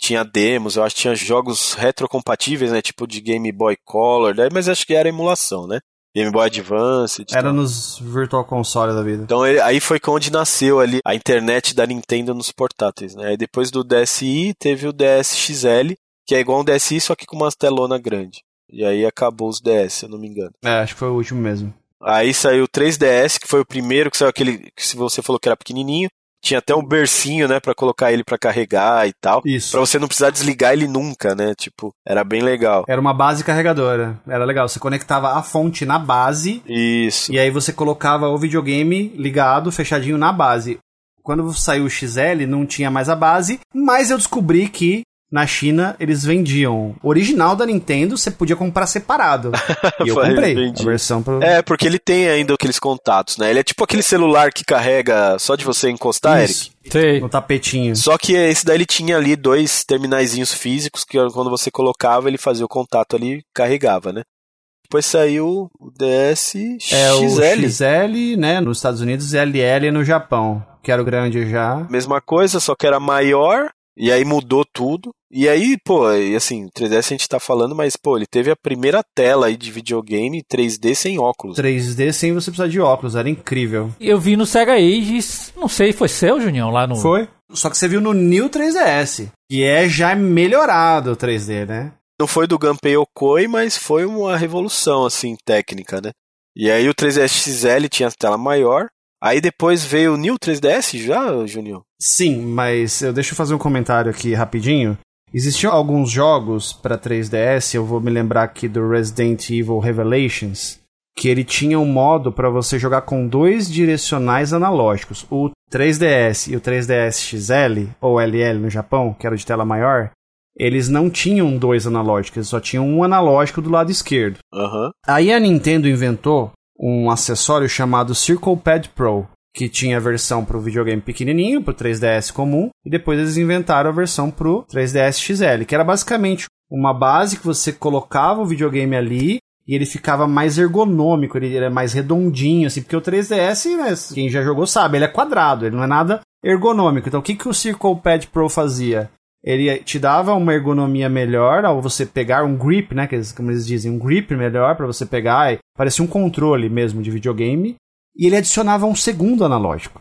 Tinha demos, eu acho que tinha jogos retrocompatíveis, né? Tipo de Game Boy Color, daí, mas acho que era emulação, né? Game Boy Advance. Era tal. nos Virtual Console da vida. Então aí foi onde nasceu ali a internet da Nintendo nos portáteis, né? Aí depois do DSi teve o DS XL, que é igual um DSi, só que com uma telona grande. E aí acabou os DS, se eu não me engano. É, acho que foi o último mesmo. Aí saiu o 3DS, que foi o primeiro, que saiu aquele que se você falou que era pequenininho, tinha até um bercinho, né, Pra colocar ele pra carregar e tal. Isso. Pra você não precisar desligar ele nunca, né? Tipo, era bem legal. Era uma base carregadora. Era legal. Você conectava a fonte na base Isso. e aí você colocava o videogame ligado, fechadinho na base. Quando saiu o XL, não tinha mais a base, mas eu descobri que na China eles vendiam o original da Nintendo, você podia comprar separado. (laughs) E eu comprei a versão pro... É, porque ele tem ainda aqueles contatos, né? Ele é tipo aquele celular que carrega só de você encostar, Isso. Eric. Sei. no tapetinho. Só que esse daí ele tinha ali dois terminaizinhos físicos que quando você colocava, ele fazia o contato ali e carregava, né? Depois saiu o DS É o XL. XL, né, nos Estados Unidos e LL no Japão, que era o grande já. Mesma coisa, só que era maior, e aí mudou tudo. E aí, pô, e assim, 3DS a gente tá falando, mas, pô, ele teve a primeira tela aí de videogame 3D sem óculos. 3D sem você precisar de óculos, era incrível. Eu vi no Sega Ages, não sei, foi seu, Junião, lá no. Foi? Só que você viu no New 3DS, que é já melhorado o 3D, né? Não foi do Gunpei Yokoi, mas foi uma revolução, assim, técnica, né? E aí o 3DS XL tinha tela maior, Aí depois veio o New 3DS já, Juninho? Sim, mas eu deixa eu fazer um comentário aqui rapidinho. Existiam alguns jogos para 3DS, eu vou me lembrar aqui do Resident Evil Revelations, que ele tinha um modo para você jogar com dois direcionais analógicos. O 3DS e o 3DS XL, ou LL no Japão, que era de tela maior, eles não tinham dois analógicos, eles só tinham um analógico do lado esquerdo. Uhum. Aí a Nintendo inventou um acessório chamado Circle Pad Pro, que tinha a versão para o videogame pequenininho, para o 3DS comum, e depois eles inventaram a versão para o 3DS XL, que era basicamente uma base que você colocava o videogame ali e ele ficava mais ergonômico, ele era mais redondinho, assim, porque o 3DS, né, quem já jogou sabe, ele é quadrado, ele não é nada ergonômico. Então o que, que o Circle Pad Pro fazia? Ele te dava uma ergonomia melhor ao você pegar um grip, né, que como eles dizem, um grip melhor para você pegar, parecia um controle mesmo de videogame, e ele adicionava um segundo analógico.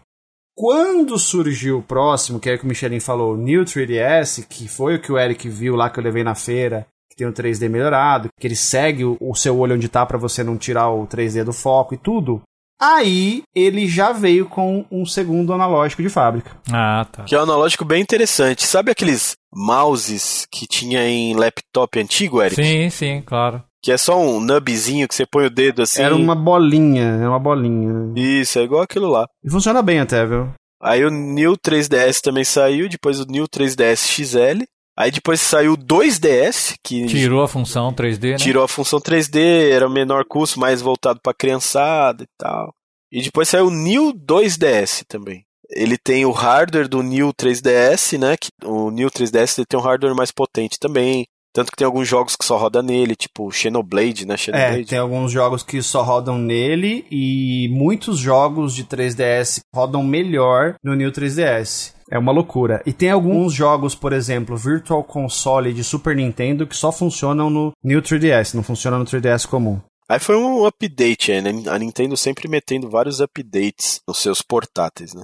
Quando surgiu o próximo, que é o que o Michelin falou, o New 3DS, que foi o que o Eric viu lá que eu levei na feira, que tem o 3D melhorado, que ele segue o, o seu olho onde tá para você não tirar o 3D do foco e tudo. Aí ele já veio com um segundo analógico de fábrica. Ah, tá. Que é um analógico bem interessante. Sabe aqueles mouses que tinha em laptop antigo, Eric? Sim, sim, claro. Que é só um nubzinho que você põe o dedo assim. Era uma bolinha, era uma bolinha. Isso, é igual aquilo lá. E funciona bem até, viu? Aí o New 3DS também saiu, depois o New 3DS XL. Aí depois saiu o 2DS, que Tirou a função 3D, né? tirou a função 3D, era menor custo, mais voltado pra criançada e tal. E depois saiu o New 2DS também. Ele tem o hardware do New 3DS, né? Que o New 3DS ele tem um hardware mais potente também. Tanto que tem alguns jogos que só roda nele, tipo Xenoblade, né? É, Xenoblade. tem alguns jogos que só rodam nele e muitos jogos de 3DS rodam melhor no New 3DS. É uma loucura. E tem alguns jogos, por exemplo, Virtual Console de Super Nintendo que só funcionam no New 3DS, não funciona no 3DS comum. Aí foi um update, né? A Nintendo sempre metendo vários updates nos seus portáteis, né?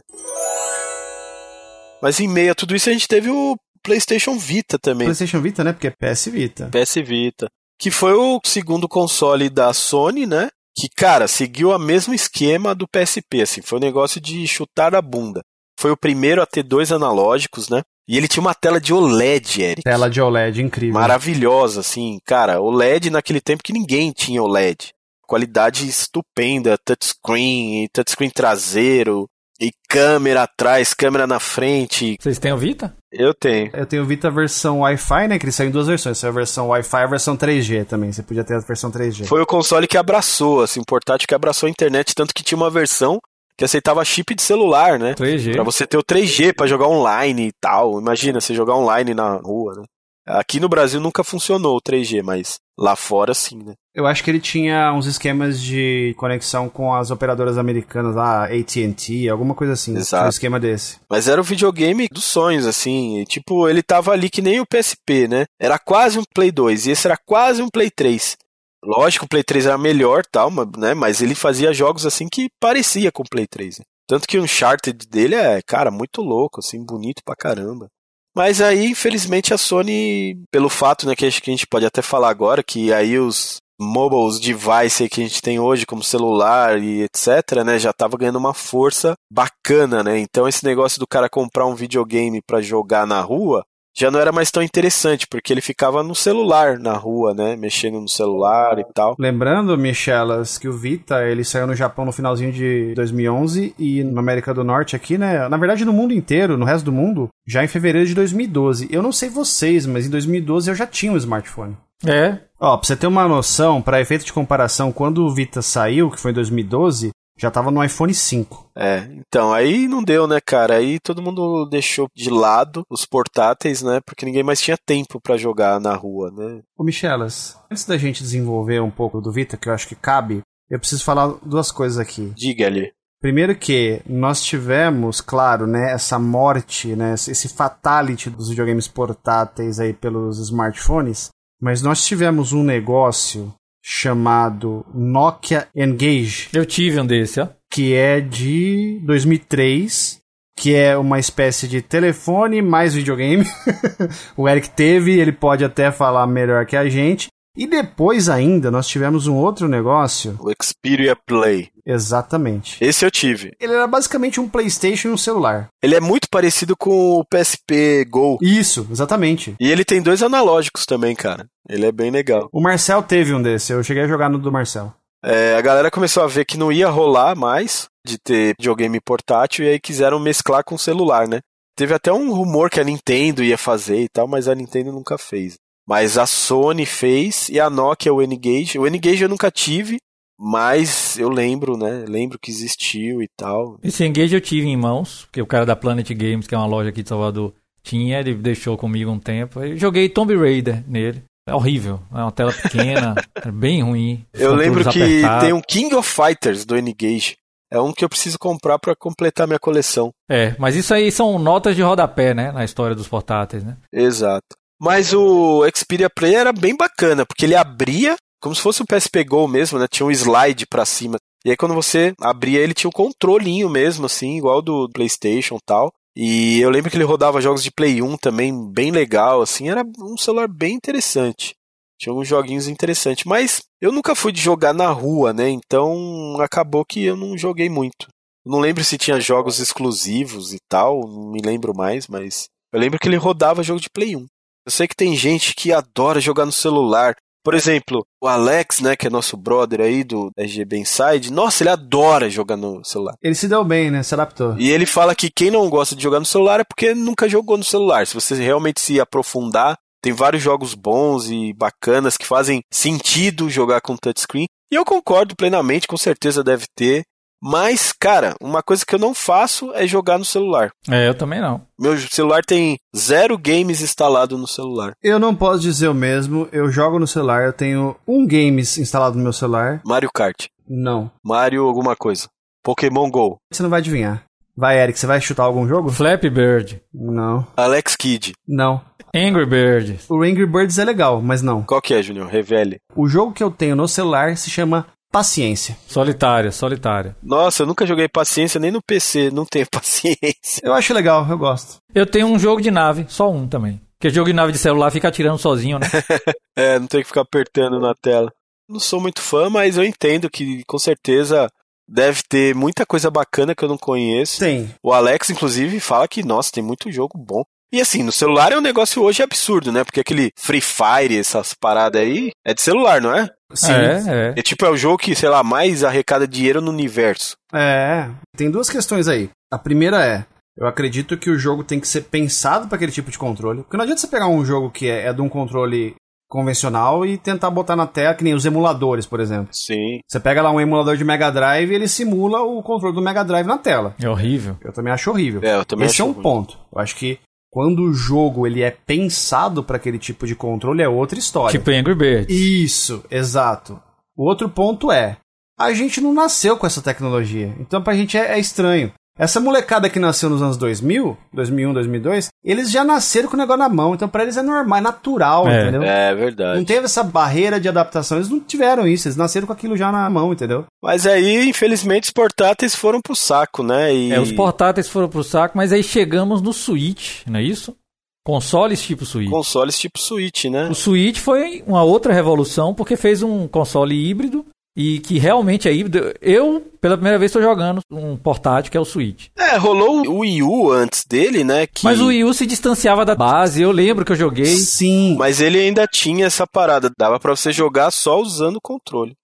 Mas em meio a tudo isso a gente teve o PlayStation Vita também. PlayStation Vita, né? Porque é PS Vita. PS Vita. Que foi o segundo console da Sony, né? Que, cara, seguiu o mesmo esquema do PSP, assim. Foi um negócio de chutar a bunda. Foi o primeiro a ter dois analógicos, né? E ele tinha uma tela de OLED, Eric. Tela de OLED, incrível. Maravilhosa, assim. Cara, OLED naquele tempo que ninguém tinha OLED. Qualidade estupenda, touchscreen, touchscreen traseiro, e câmera atrás, câmera na frente. Vocês têm o Vita? Eu tenho. Eu tenho o Vita versão Wi-Fi, né? Que ele saiu em duas versões. Saiu a versão Wi-Fi e a versão 3G também. Você podia ter a versão 3G. Foi o console que abraçou, assim, portátil que abraçou a internet, tanto que tinha uma versão que aceitava chip de celular, né? 3G. Pra você ter o 3G pra jogar online e tal. Imagina, você jogar online na rua, né? Aqui no Brasil nunca funcionou o 3G, mas lá fora sim, né? Eu acho que ele tinha uns esquemas de conexão com as operadoras americanas lá, AT&T, alguma coisa assim. Exato. Um esquema desse. Mas era o videogame dos sonhos, assim. E, tipo, ele tava ali que nem o PSP, né? Era quase um Play 2 e esse era quase um Play 3. Lógico, o Play 3 era melhor, tal, né? Mas ele fazia jogos assim que parecia com o Play 3. né? Tanto que o Uncharted dele é, cara, muito louco, assim, bonito pra caramba. Mas aí, infelizmente, a Sony, pelo fato, né, que acho que a gente pode até falar agora, que aí os mobile devices que a gente tem hoje, como celular e etc, né, já tava ganhando uma força bacana, né? Então esse negócio do cara comprar um videogame pra jogar na rua já não era mais tão interessante, porque ele ficava no celular na rua, né, mexendo no celular e tal. Lembrando, Michelas, que o Vita, ele saiu no Japão no finalzinho de 2011 e na América do Norte aqui, né? Na verdade, no mundo inteiro, no resto do mundo, já em fevereiro de 2012. Eu não sei vocês, mas em 2012 eu já tinha um smartphone. É. Ó, pra você ter uma noção, para efeito de comparação, quando o Vita saiu, que foi em 2012, já tava no iPhone 5. É, então aí não deu, né, cara? Aí todo mundo deixou de lado os portáteis, né? Porque ninguém mais tinha tempo pra jogar na rua, né? Ô, Michelas, antes da gente desenvolver um pouco do Vita, que eu acho que cabe, eu preciso falar duas coisas aqui. Diga-lhe. Primeiro que nós tivemos, claro, né, essa morte, né, esse fatality dos videogames portáteis aí pelos smartphones, mas nós tivemos um negócio chamado Nokia Engage, Eu tive um desse, ó. que é de 2003, que é uma espécie de telefone mais videogame. (laughs) o Eric teve, ele pode até falar melhor que a gente. E depois ainda nós tivemos um outro negócio. O Xperia Play. Exatamente. Esse eu tive. Ele era basicamente um PlayStation e um celular. Ele é muito parecido com o PSP Go. Isso, exatamente. E ele tem dois analógicos também, cara. Ele é bem legal. O Marcel teve um desse, eu cheguei a jogar no do Marcel. É, a galera começou a ver que não ia rolar mais de ter videogame portátil e aí quiseram mesclar com o celular, né? Teve até um rumor que a Nintendo ia fazer e tal, mas a Nintendo nunca fez. Mas a Sony fez e a Nokia o N-Gage. O N-Gage eu nunca tive, mas eu lembro, né? Lembro que existiu e tal. Esse Engage eu tive em mãos, porque o cara da Planet Games, que é uma loja aqui de Salvador, tinha, ele deixou comigo um tempo. Eu joguei Tomb Raider nele. É horrível, é uma tela pequena, (laughs) é bem ruim. Eu lembro que apertados. tem um King of Fighters do N-Gage. É um que eu preciso comprar para completar minha coleção. É, mas isso aí são notas de rodapé, né? Na história dos portáteis, né? Exato. Mas o Xperia Play era bem bacana, porque ele abria como se fosse o PSP Go mesmo, né? Tinha um slide para cima. E aí quando você abria ele tinha um controlinho mesmo, assim, igual do PlayStation tal. E eu lembro que ele rodava jogos de Play 1 também, bem legal, assim, era um celular bem interessante. Tinha alguns joguinhos interessantes, mas eu nunca fui de jogar na rua, né? Então acabou que eu não joguei muito. Não lembro se tinha jogos exclusivos e tal, não me lembro mais, mas eu lembro que ele rodava jogo de Play 1. Eu sei que tem gente que adora jogar no celular. Por exemplo, o Alex, né, que é nosso brother aí do RGB Inside, nossa, ele adora jogar no celular. Ele se deu bem, né? Se adaptou. E ele fala que quem não gosta de jogar no celular é porque nunca jogou no celular. Se você realmente se aprofundar, tem vários jogos bons e bacanas que fazem sentido jogar com touchscreen. E eu concordo plenamente, com certeza deve ter. Mas, cara, uma coisa que eu não faço é jogar no celular. É, eu também não. Meu celular tem zero games instalado no celular. Eu não posso dizer o mesmo. Eu jogo no celular, eu tenho um games instalado no meu celular. Mario Kart. Não. Mario alguma coisa. Pokémon Go. Você não vai adivinhar. Vai, Eric, você vai chutar algum jogo? Flappy Bird. Não. Alex Kidd. Não. Angry Birds. O Angry Birds é legal, mas não. Qual que é, Junior? Revele. O jogo que eu tenho no celular se chama Paciência. Solitária, solitária. Nossa, eu nunca joguei paciência nem no PC, não tenho (laughs) paciência. Eu acho legal, eu gosto. Eu tenho um jogo de nave, só um também. Porque jogo de nave de celular fica atirando sozinho, né? (laughs) é, não tem que ficar apertando na tela. Não sou muito fã, mas eu entendo que com certeza deve ter muita coisa bacana que eu não conheço. Tem. O Alex, inclusive, fala que, nossa, tem muito jogo bom. E assim, no celular é um negócio hoje absurdo, né? Porque aquele Free Fire, essas paradas aí, é de celular, não é? Sim. É, é. É tipo, é o jogo que, sei lá, mais arrecada dinheiro no universo. É. Tem duas questões aí. A primeira é, eu acredito que o jogo tem que ser pensado para aquele tipo de controle. Porque não adianta você pegar um jogo que é, é de um controle convencional e tentar botar na tela, que nem os emuladores, por exemplo. Sim. Você pega lá um emulador de Mega Drive e ele simula o controle do Mega Drive na tela. É horrível. Eu também acho horrível. É, eu também Esse acho é um ruim. ponto. Eu acho que quando o jogo ele é pensado para aquele tipo de controle é outra história. Tipo Angry Birds. Isso, exato. O outro ponto é, a gente não nasceu com essa tecnologia, então pra gente é, é estranho. Essa molecada que nasceu nos anos 2000, 2001, 2002, eles já nasceram com o negócio na mão, então pra eles é normal, é natural, É. entendeu? É verdade. Não teve essa barreira de adaptação, eles não tiveram isso, eles nasceram com aquilo já na mão, entendeu? Mas aí, infelizmente, os portáteis foram pro saco, né? E... É, os portáteis foram pro saco, mas aí chegamos no Switch, não é isso? Consoles tipo Switch. Consoles tipo Switch, né? O Switch foi uma outra revolução, porque fez um console híbrido e que realmente híbrido. Eu, pela primeira vez, estou jogando um portátil que é o Switch. É, rolou o Wii U antes dele, né? Que... Mas o Wii U se distanciava da base, eu lembro que eu joguei. Sim. Mas ele ainda tinha essa parada, dava pra você jogar só usando o controle.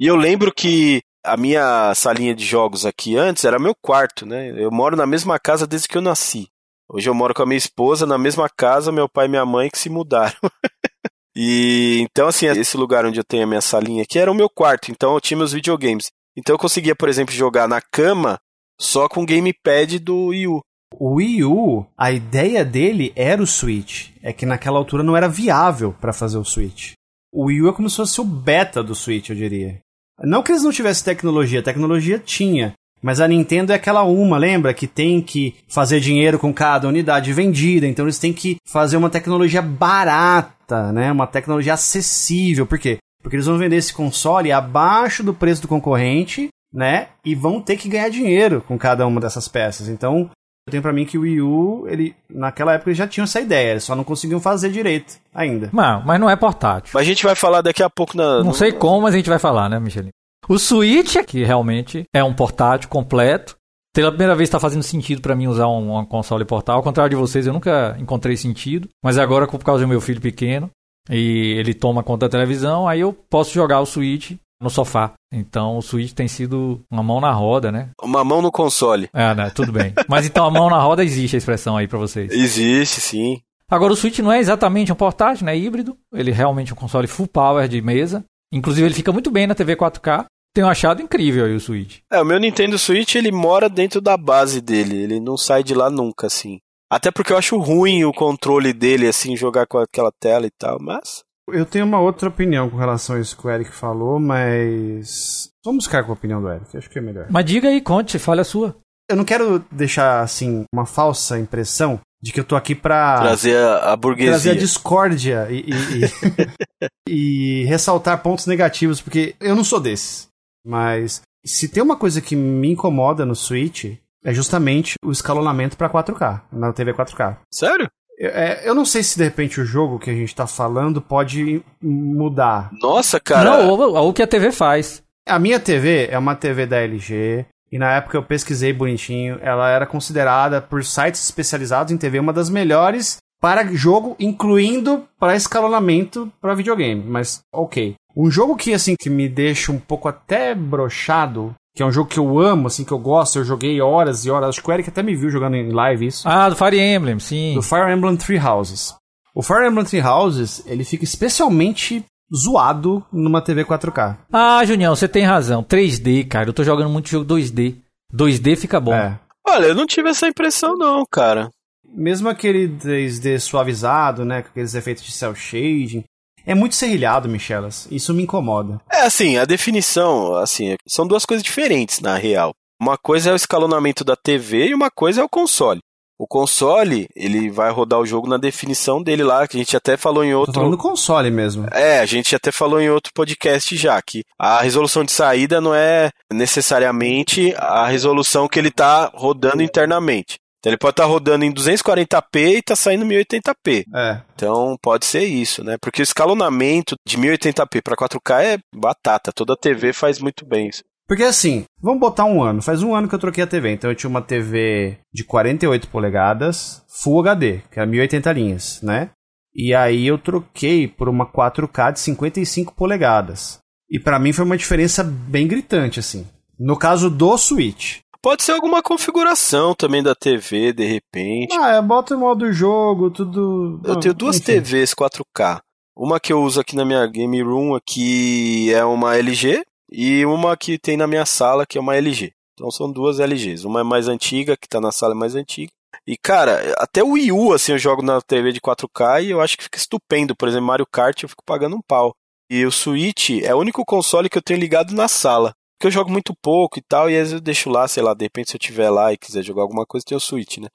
E eu lembro que a minha salinha de jogos aqui antes era meu quarto, né? Eu moro na mesma casa desde que eu nasci. Hoje eu moro com a minha esposa na mesma casa, meu pai e minha mãe que se mudaram. (laughs) e então assim, esse lugar onde eu tenho a minha salinha aqui era o meu quarto, então eu tinha meus videogames. Então eu conseguia, por exemplo, jogar na cama só com o gamepad do Wii U. O Wii U, a ideia dele era o Switch. É que naquela altura não era viável para fazer o Switch. O Wii U é como se fosse o beta do Switch, eu diria. Não que eles não tivessem tecnologia, tecnologia tinha. Mas a Nintendo é aquela uma, lembra? Que tem que fazer dinheiro com cada unidade vendida. Então eles têm que fazer uma tecnologia barata, né? Uma tecnologia acessível. Por quê? Porque eles vão vender esse console abaixo do preço do concorrente, né? E vão ter que ganhar dinheiro com cada uma dessas peças. Então, Eu tenho pra mim que o Wii U, ele, naquela época, eles já tinham essa ideia, eles só não conseguiam fazer direito ainda. Não, mas não é portátil. Mas a gente vai falar daqui a pouco na. Não no- sei como, mas a gente vai falar, né, Michelin? O Switch, que realmente é um portátil completo. Pela primeira vez está fazendo sentido pra mim usar um, console portátil. Ao contrário de vocês, eu nunca encontrei sentido. Mas agora, por causa do meu filho pequeno, e ele toma conta da televisão, aí eu posso jogar o Switch no sofá. Então o Switch tem sido uma mão na roda, né? Uma mão no console. Ah, né, tudo bem. Mas então a mão na roda existe a expressão aí pra vocês. Existe, sim. Agora o Switch não é exatamente um portátil, né? É híbrido. Ele é realmente um console full power de mesa. Inclusive ele fica muito bem na TV 4K. Tenho achado incrível aí o Switch. É, o meu Nintendo Switch, ele mora dentro da base dele. Ele não sai de lá nunca, assim. Até porque eu acho ruim o controle dele, assim, jogar com aquela tela e tal, mas. Eu tenho uma outra opinião com relação a isso que o Eric falou, mas. Vamos ficar com a opinião do Eric, acho que é melhor. Mas diga aí, conte, fale a sua. Eu não quero deixar, assim, uma falsa impressão de que eu tô aqui pra. Trazer a, a burguesia. trazer a discórdia e, e, e- (laughs) e ressaltar pontos negativos, porque eu não sou desses. Mas se tem uma coisa que me incomoda no Switch, é justamente o escalonamento pra 4K, na TV 4K. Sério? Eu, é, eu não sei se de repente o jogo que a gente tá falando pode mudar. Nossa, cara. Não, o, o que a TV faz. A minha TV é uma TV da LG. E na época eu pesquisei bonitinho, ela era considerada por sites especializados em TV uma das melhores para jogo, incluindo para escalonamento para videogame. Mas ok. Um jogo que assim que me deixa um pouco até brochado, que é um jogo que eu amo, assim que eu gosto, eu joguei horas e horas. Acho que o Eric até me viu jogando em live isso. Ah, do Fire Emblem, sim. Do Fire Emblem Three Houses. O Fire Emblem Three Houses, ele fica especialmente zoado numa TV 4K. Ah, Junião, você tem razão. 3D, cara. Eu tô jogando muito jogo 2D. 2D fica bom. É. Olha, eu não tive essa impressão, não, cara. Mesmo aquele 3D suavizado, né, com aqueles efeitos de cel shading, é muito serrilhado, Michelas. Isso me incomoda. É assim, a definição, assim, são duas coisas diferentes na real. Uma coisa é o escalonamento da TV e uma coisa é o console. O console, ele vai rodar o jogo na definição dele lá, que a gente até falou em Tô outro. falando do console mesmo. É, a gente até falou em outro podcast já, que a resolução de saída não é necessariamente a resolução que ele tá rodando internamente. Então ele pode estar rodando em 240p e tá saindo 1080p. É. Então pode ser isso, né? Porque o escalonamento de 1080p para 4K é batata. Toda TV faz muito bem isso. Porque assim, vamos botar um ano. Faz um ano que eu troquei a TV. Então eu tinha uma TV de 48 polegadas, Full HD, que era 1080 linhas, né? E aí eu troquei por uma 4K de 55 polegadas. E pra mim foi uma diferença bem gritante, assim. No caso do Switch. Pode ser alguma configuração também da TV, de repente. Ah, é, bota o modo jogo, tudo. Eu tenho duas Enfim. TVs 4K. Uma que eu uso aqui na minha game room aqui é uma LG e uma que tem na minha sala que é uma LG. Então são duas LGs. Uma é mais antiga, que tá na sala é mais antiga. E cara, até o Wii U assim eu jogo na TV de 4K e eu acho que fica estupendo. Por exemplo, Mario Kart eu fico pagando um pau. E o Switch é o único console que eu tenho ligado na sala. Porque eu jogo muito pouco e tal, e às vezes eu deixo lá, sei lá, de repente se eu tiver lá e quiser jogar alguma coisa, tem o Switch, né?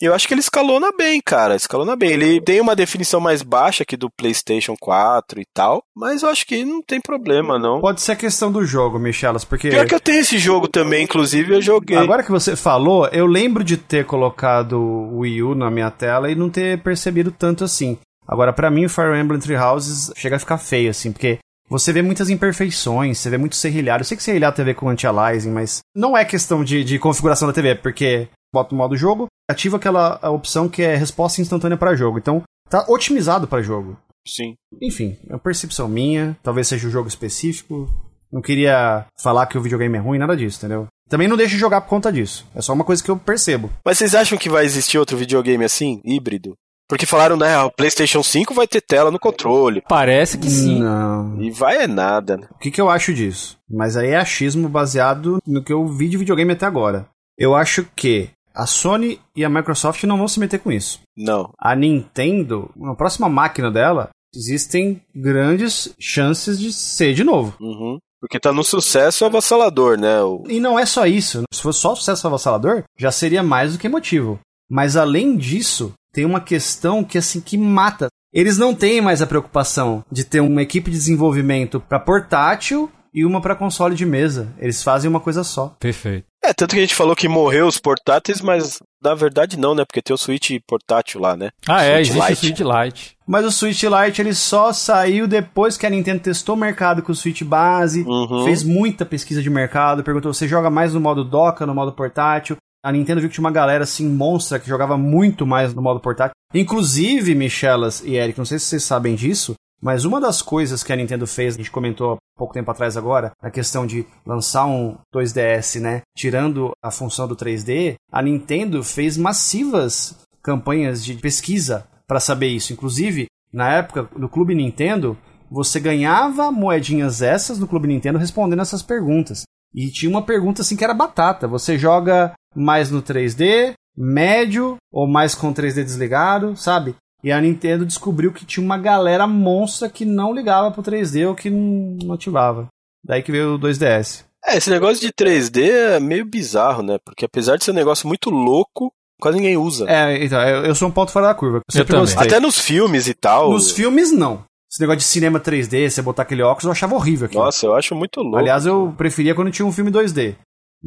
E eu acho que ele escalona bem, cara. Escalona bem. Ele tem uma definição mais baixa que do PlayStation 4 e tal, mas eu acho que não tem problema, não. Pode ser a questão do jogo, Michelas, porque. Pior que eu tenho esse jogo também, inclusive eu joguei. Agora que você falou, eu lembro de ter colocado o Wii U na minha tela e não ter percebido tanto assim. Agora, pra mim, o Fire Emblem Three Houses chega a ficar feio, assim, porque você vê muitas imperfeições, você vê muito serrilhado. Eu sei que serrilhado tem a ver com anti-aliasing, mas não é questão de, de configuração da TV, porque bota o modo jogo, ativa aquela opção que é resposta instantânea para jogo. Então, tá otimizado para jogo. Sim. Enfim, é uma percepção minha, talvez seja o jogo específico. Não queria falar que o videogame é ruim, nada disso, entendeu? Também não deixo de jogar por conta disso. É só uma coisa que eu percebo. Mas vocês acham que vai existir outro videogame assim, híbrido? Porque falaram, né, o PlayStation 5 vai ter tela no controle. Parece que sim. Não. E vai é nada, né? O que, que eu acho disso? Mas aí é achismo baseado no que eu vi de videogame até agora. Eu acho que a Sony e a Microsoft não vão se meter com isso. Não. A Nintendo, na próxima máquina dela, existem grandes chances de ser de novo. Uhum. Porque tá no sucesso avassalador, né? O... E não é só isso. Se fosse só sucesso avassalador, já seria mais do que motivo. Mas além disso, tem uma questão que assim que mata. Eles não têm mais a preocupação de ter uma equipe de desenvolvimento para portátil e uma para console de mesa. Eles fazem uma coisa só. Perfeito. É, tanto que a gente falou que morreu os portáteis, mas na verdade não, né? Porque tem o Switch portátil lá, né? Ah, é, Switch existe Lite. o Switch Lite. Mas o Switch Lite ele só saiu depois que a Nintendo testou o mercado com o Switch base, Uhum. fez muita pesquisa de mercado, perguntou: você joga mais no modo doca, no modo portátil? A Nintendo viu que tinha uma galera assim, monstra, que jogava muito mais no modo portátil. Inclusive, Michelas e Eric, não sei se vocês sabem disso, mas uma das coisas que a Nintendo fez, a gente comentou há pouco tempo atrás agora, a questão de lançar um 2DS, né? Tirando a função do 3D, a Nintendo fez massivas campanhas de pesquisa para saber isso. Inclusive, na época do Clube Nintendo, você ganhava moedinhas essas no Clube Nintendo respondendo essas perguntas. E tinha uma pergunta assim que era batata. Você joga mais no 3D, médio ou mais com 3D desligado, sabe? E a Nintendo descobriu que tinha uma galera monstra que não ligava pro 3D ou que não ativava. Daí que veio o 2DS. É, esse negócio de 3D é meio bizarro, né? Porque apesar de ser um negócio muito louco, quase ninguém usa. É, então, eu eu sou um ponto fora da curva. Eu sempre também. Até nos filmes e tal. Nos filmes, não. Esse negócio de cinema 3D, você botar aquele óculos, eu achava horrível aquilo. Nossa, eu acho muito louco. Aliás, eu preferia quando tinha um filme 2D.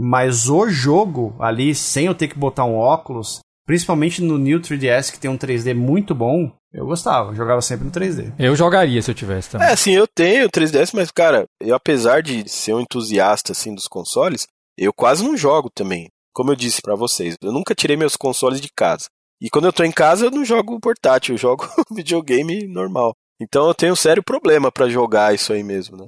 Mas o jogo ali, sem eu ter que botar um óculos, principalmente no New 3DS, que tem um 3D muito bom, eu gostava. Eu jogava sempre no 3D. Eu jogaria se eu tivesse também. É, assim, eu tenho 3DS, mas, cara, eu apesar de ser um entusiasta, assim, dos consoles, eu quase não jogo também. Como eu disse pra vocês, eu nunca tirei meus consoles de casa. E quando eu tô em casa, eu não jogo portátil, eu jogo (laughs) videogame normal. Então eu tenho um sério problema pra jogar isso aí mesmo, né?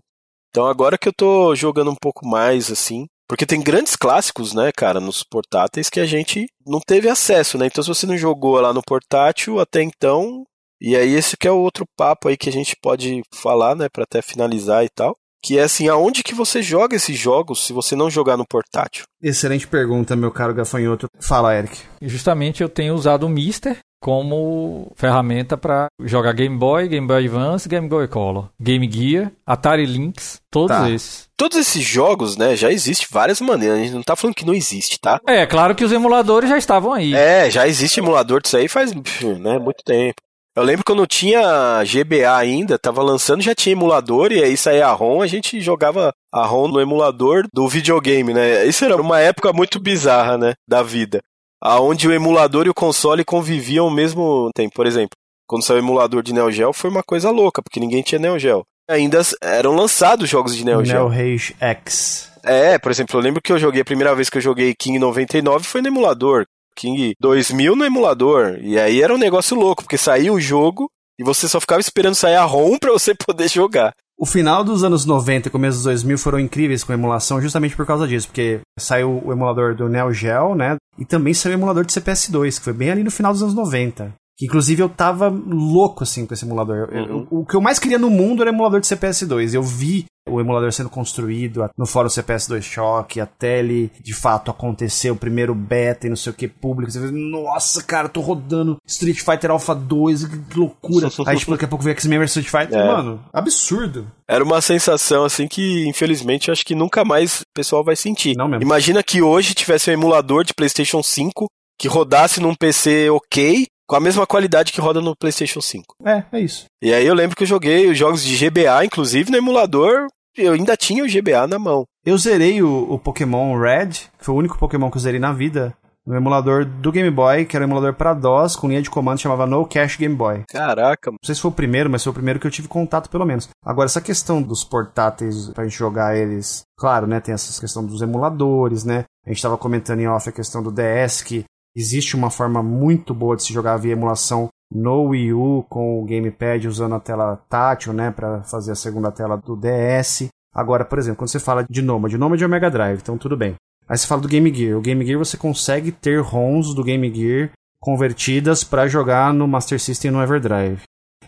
Então agora que eu tô jogando um pouco mais, assim, porque tem grandes clássicos, né, cara, nos portáteis que a gente não teve acesso, né? Então se você não jogou lá no portátil até então, e aí esse que é o outro papo aí que a gente pode falar, né, para até finalizar e tal, que é assim, aonde que você joga esses jogos se você não jogar no portátil? Excelente pergunta, meu caro gafanhoto. Fala, Eric. Justamente eu tenho usado o Mister como ferramenta para jogar Game Boy, Game Boy Advance, Game Boy Color, Game Gear, Atari Lynx, todos Tá. esses. Todos esses jogos, né, já existe várias maneiras, a gente não tá falando que não existe, tá? É, claro que os emuladores já estavam aí. É, já existe emulador disso aí faz, né, muito tempo. Eu lembro quando tinha GBA ainda, tava lançando, já tinha emulador, e aí saía a ROM, a gente jogava a ROM no emulador do videogame, né? Isso era uma época muito bizarra, né, da vida. Aonde o emulador e o console conviviam ao mesmo tempo. Por exemplo, quando saiu o emulador de Neo Geo, foi uma coisa louca, porque ninguém tinha Neo Geo. Ainda eram lançados jogos de Neo Geo. Neo Rage X. É, por exemplo, eu lembro que eu joguei, a primeira vez que eu joguei King 99 foi no emulador. King 2000 no emulador. E aí era um negócio louco, porque saía o jogo e você só ficava esperando sair a ROM pra você (laughs) poder jogar. O final dos anos 90 e começo dos 2000 foram incríveis com a emulação justamente por causa disso, porque saiu o emulador do Neo Geo, né? E também saiu o emulador de CPS2, que foi bem ali no final dos anos 90. Que inclusive eu tava louco assim com esse emulador. Eu- eu- o que eu mais queria no mundo era emulador de CPS2. Eu vi o emulador sendo construído no fórum CPS2 Choque, até ele de fato acontecer o primeiro beta e não sei o que público. Você vê, nossa, cara, tô rodando Street Fighter Alpha 2, que loucura. Aí, tipo, daqui a pouco veio X-Men vs Street Fighter. É. Mano, absurdo. Era uma sensação assim que, infelizmente, eu acho que nunca mais o pessoal vai sentir. Não mesmo. Imagina que hoje tivesse um emulador de PlayStation 5 que rodasse num PC ok, com a mesma qualidade que roda no PlayStation 5. É, é isso. E aí eu lembro que eu joguei os jogos de GBA, inclusive no emulador, eu ainda tinha o GBA na mão. Eu zerei o, o Pokémon Red, que foi o único Pokémon que eu zerei na vida, no emulador do Game Boy, que era um emulador para DOS, com linha de comando que chamava No Cache Game Boy. Caraca, Não sei se foi o primeiro, mas foi o primeiro que eu tive contato, pelo menos. Agora, essa questão dos portáteis pra gente jogar eles, claro, né, tem essa questão dos emuladores, né? A gente tava comentando em off a questão do DS, que existe uma forma muito boa de se jogar via emulação no Wii U com o gamepad usando a tela tátil, né, para fazer a segunda tela do DS. Agora, por exemplo, quando você fala de o Nomad é o Mega Drive, então tudo bem. Aí você fala do Game Gear. O Game Gear você consegue ter ROMs do Game Gear convertidas para jogar no Master System no Everdrive.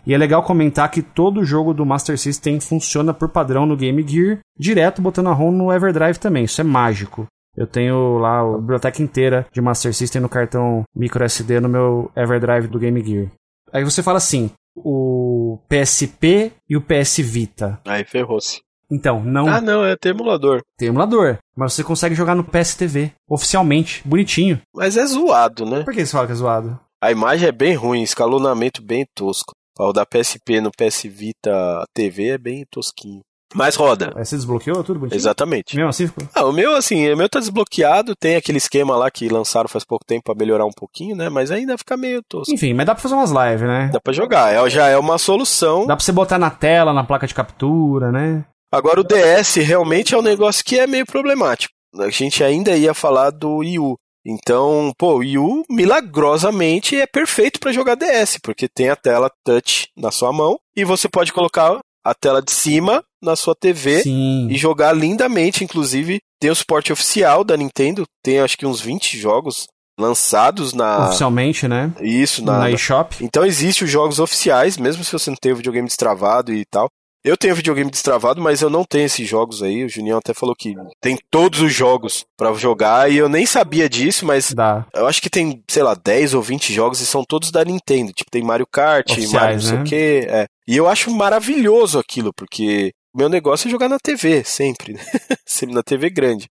E é legal comentar que todo jogo do Master System funciona por padrão no Game Gear, direto botando a ROM no Everdrive também. Isso é mágico. Eu tenho lá a biblioteca inteira de Master System no cartão micro SD no meu Everdrive do Game Gear. Aí você fala assim, o PSP e o PS Vita. aí ferrou-se. Então, não Ah, não, é ter emulador. tem emulador, mas você consegue jogar no PSTV, oficialmente, bonitinho. Mas é zoado, né? Por que você fala que é zoado? A imagem é bem ruim, escalonamento bem tosco. O da PSP no PS Vita TV é bem tosquinho. Mas roda. Aí você desbloqueou tudo bonitinho? Exatamente. Mesmo assim ficou? Ah, o meu, assim, o meu tá desbloqueado, tem aquele esquema lá que lançaram faz pouco tempo pra melhorar um pouquinho, né? Mas ainda fica meio tosco. Enfim, mas dá pra fazer umas lives, né? Dá pra jogar, é, já é uma solução. Dá pra você botar na tela, na placa de captura, né? Agora o DS realmente é um negócio que é meio problemático. A gente ainda ia falar do Wii U. Então, pô, o Wii U milagrosamente é perfeito para jogar DS, porque tem a tela touch na sua mão e você pode colocar a tela de cima na sua TV Sim. e jogar lindamente, inclusive tem o suporte oficial da Nintendo, tem acho que uns 20 jogos lançados na Oficialmente, né? isso na, Na eShop. então existem os jogos oficiais, mesmo se você não tem o videogame destravado e tal. Eu tenho videogame destravado, mas eu não tenho esses jogos aí. O Juninho até falou que tem todos os jogos pra jogar e eu nem sabia disso, mas Dá. eu acho que tem, sei lá, 10 ou 20 jogos e são todos da Nintendo. Tipo, tem Mario Kart, Oficiais, Mario não sei né? o quê. É. E eu acho maravilhoso aquilo, porque meu negócio é jogar na TV, sempre. né? (laughs) sempre na TV grande.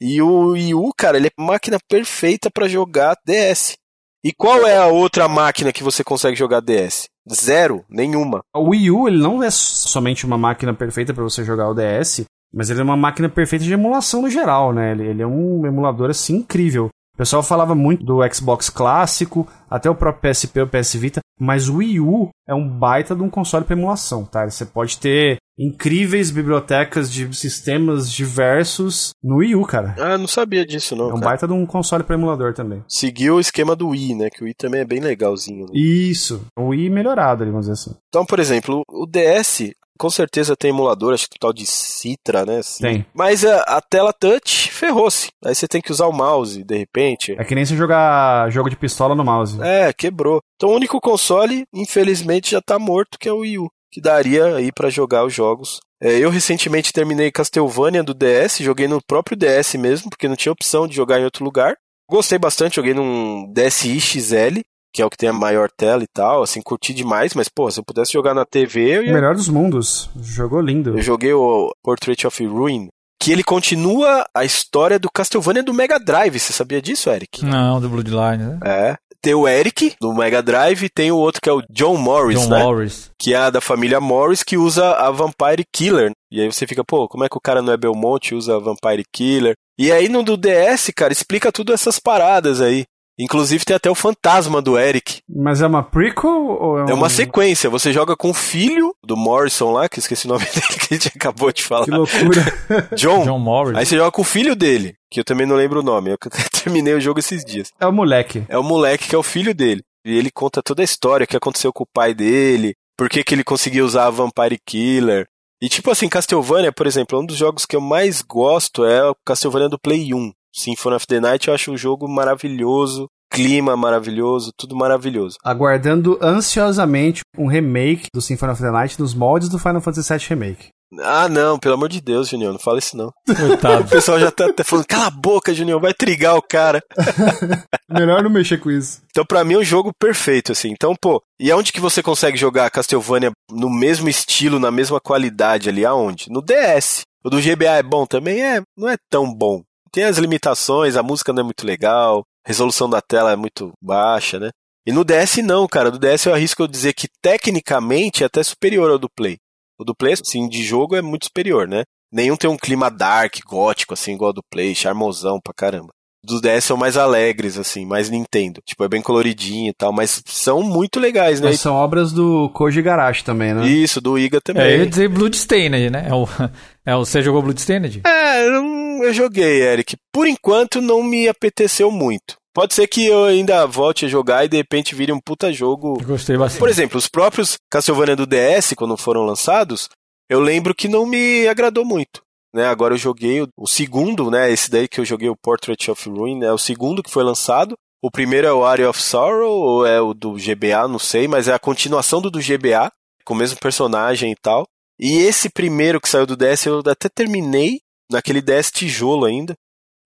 E o Wii U, cara, ele é máquina perfeita pra jogar DS. E qual é a outra máquina que você consegue jogar DS? Zero, nenhuma. O Wii U, ele não é somente uma máquina perfeita pra você jogar o DS, mas ele é uma máquina perfeita de emulação no geral, né? Ele, ele é um emulador, assim, incrível. O pessoal falava muito do Xbox clássico, até o próprio PSP, o PS Vita, mas o Wii U é um baita de um console para emulação, tá? Você pode ter incríveis bibliotecas de sistemas diversos no Wii U, cara. Ah, não sabia disso não, É um cara. baita de um console para emulador também. Seguiu o esquema do Wii, né? Que o Wii também é bem legalzinho. né? Isso. O Wii melhorado, ali, vamos dizer assim. Então, por exemplo, o DS com certeza tem emulador, acho que o tal de Citra, né? Assim. Tem. Mas a, a tela touch ferrou-se. Aí você tem que usar o mouse, de repente. É que nem você jogar jogo de pistola no mouse. É, quebrou. Então o único console, infelizmente, já tá morto, que é o Wii U. Que daria aí pra jogar os jogos. É, eu recentemente terminei Castlevania do DS, joguei no próprio DS mesmo, porque não tinha opção de jogar em outro lugar. Gostei bastante, joguei num DSi XL, que é o que tem a maior tela e tal, assim, curti demais, mas, pô, se eu pudesse jogar na TV, eu O ia... melhor dos mundos. Jogou lindo. Eu joguei o Portrait of Ruin, que ele continua a história do Castlevania do Mega Drive, você sabia disso, Eric? Não, do Bloodline, né? É. Tem o Eric, do Mega Drive, e tem o outro que é o John Morris, John né? Morris. que é da família Morris, que usa a Vampire Killer. E aí você fica, pô, como é que o cara não é Belmonte e usa a Vampire Killer? E aí no do DS, cara, explica tudo essas paradas aí. Inclusive tem até o fantasma do Eric. Mas é uma prequel ou é, um... É uma sequência. Você joga com o filho do Morrison lá, que eu esqueci o nome (laughs) dele que a gente acabou de falar. Que loucura. (laughs) John. John Morris. Aí você joga com o filho dele, que eu também não lembro o nome. Eu (laughs) terminei o jogo esses dias. é o moleque. É o moleque que é o filho dele. E ele conta toda a história, o que aconteceu com o pai dele, por que, que ele conseguiu usar a Vampire Killer. E tipo assim, Castlevania, por exemplo, um dos jogos que eu mais gosto é o Castlevania do Play 1. Symphony of the Night eu acho um jogo maravilhoso, clima maravilhoso, tudo maravilhoso. Aguardando ansiosamente um remake do Symphony of the Night nos moldes do Final Fantasy VII Remake. Ah, não, pelo amor de Deus, Junior, não fala isso não. (laughs) O Coitado. pessoal já tá até falando, cala a boca, Junior, vai trigar o cara. (laughs) Melhor não mexer com isso. Então, pra mim, é um jogo perfeito, assim. Então, pô, e aonde que você consegue jogar Castlevania no mesmo estilo, na mesma qualidade ali? Aonde? No DS. O do GBA é bom também? É, não é tão bom. Tem as limitações, a música não é muito legal, a resolução da tela é muito baixa, né? E no DS não, cara. No DS eu arrisco eu dizer que tecnicamente é até superior ao do Play. O do Play, assim, de jogo é muito superior, né? Nenhum tem um clima dark, gótico, assim, igual ao do Play, charmosão pra caramba. Dos DS são mais alegres, assim, mais Nintendo. Tipo, é bem coloridinho e tal, mas são muito legais, né? Mas são obras do Koji Garashi também, né? Isso, do Iga também. É, eu ia dizer Bloodstained, né? É o, (laughs) é o, você jogou Bloodstained? É, eu, não- eu joguei, Eric. Por enquanto não me apeteceu muito. Pode ser que eu ainda volte a jogar e de repente vire um puta jogo. Eu gostei bastante. Por exemplo, os próprios Castlevania do DS, quando foram lançados, eu lembro que não me agradou muito. Né? Agora eu joguei o, o segundo, né? Esse daí que eu joguei, o Portrait of Ruin, é o segundo que foi lançado. O primeiro é o Area of Sorrow, ou é o do GBA, não sei, mas é a continuação do do GBA, com o mesmo personagem e tal. E esse primeiro que saiu do DS eu até terminei, naquele DS tijolo ainda.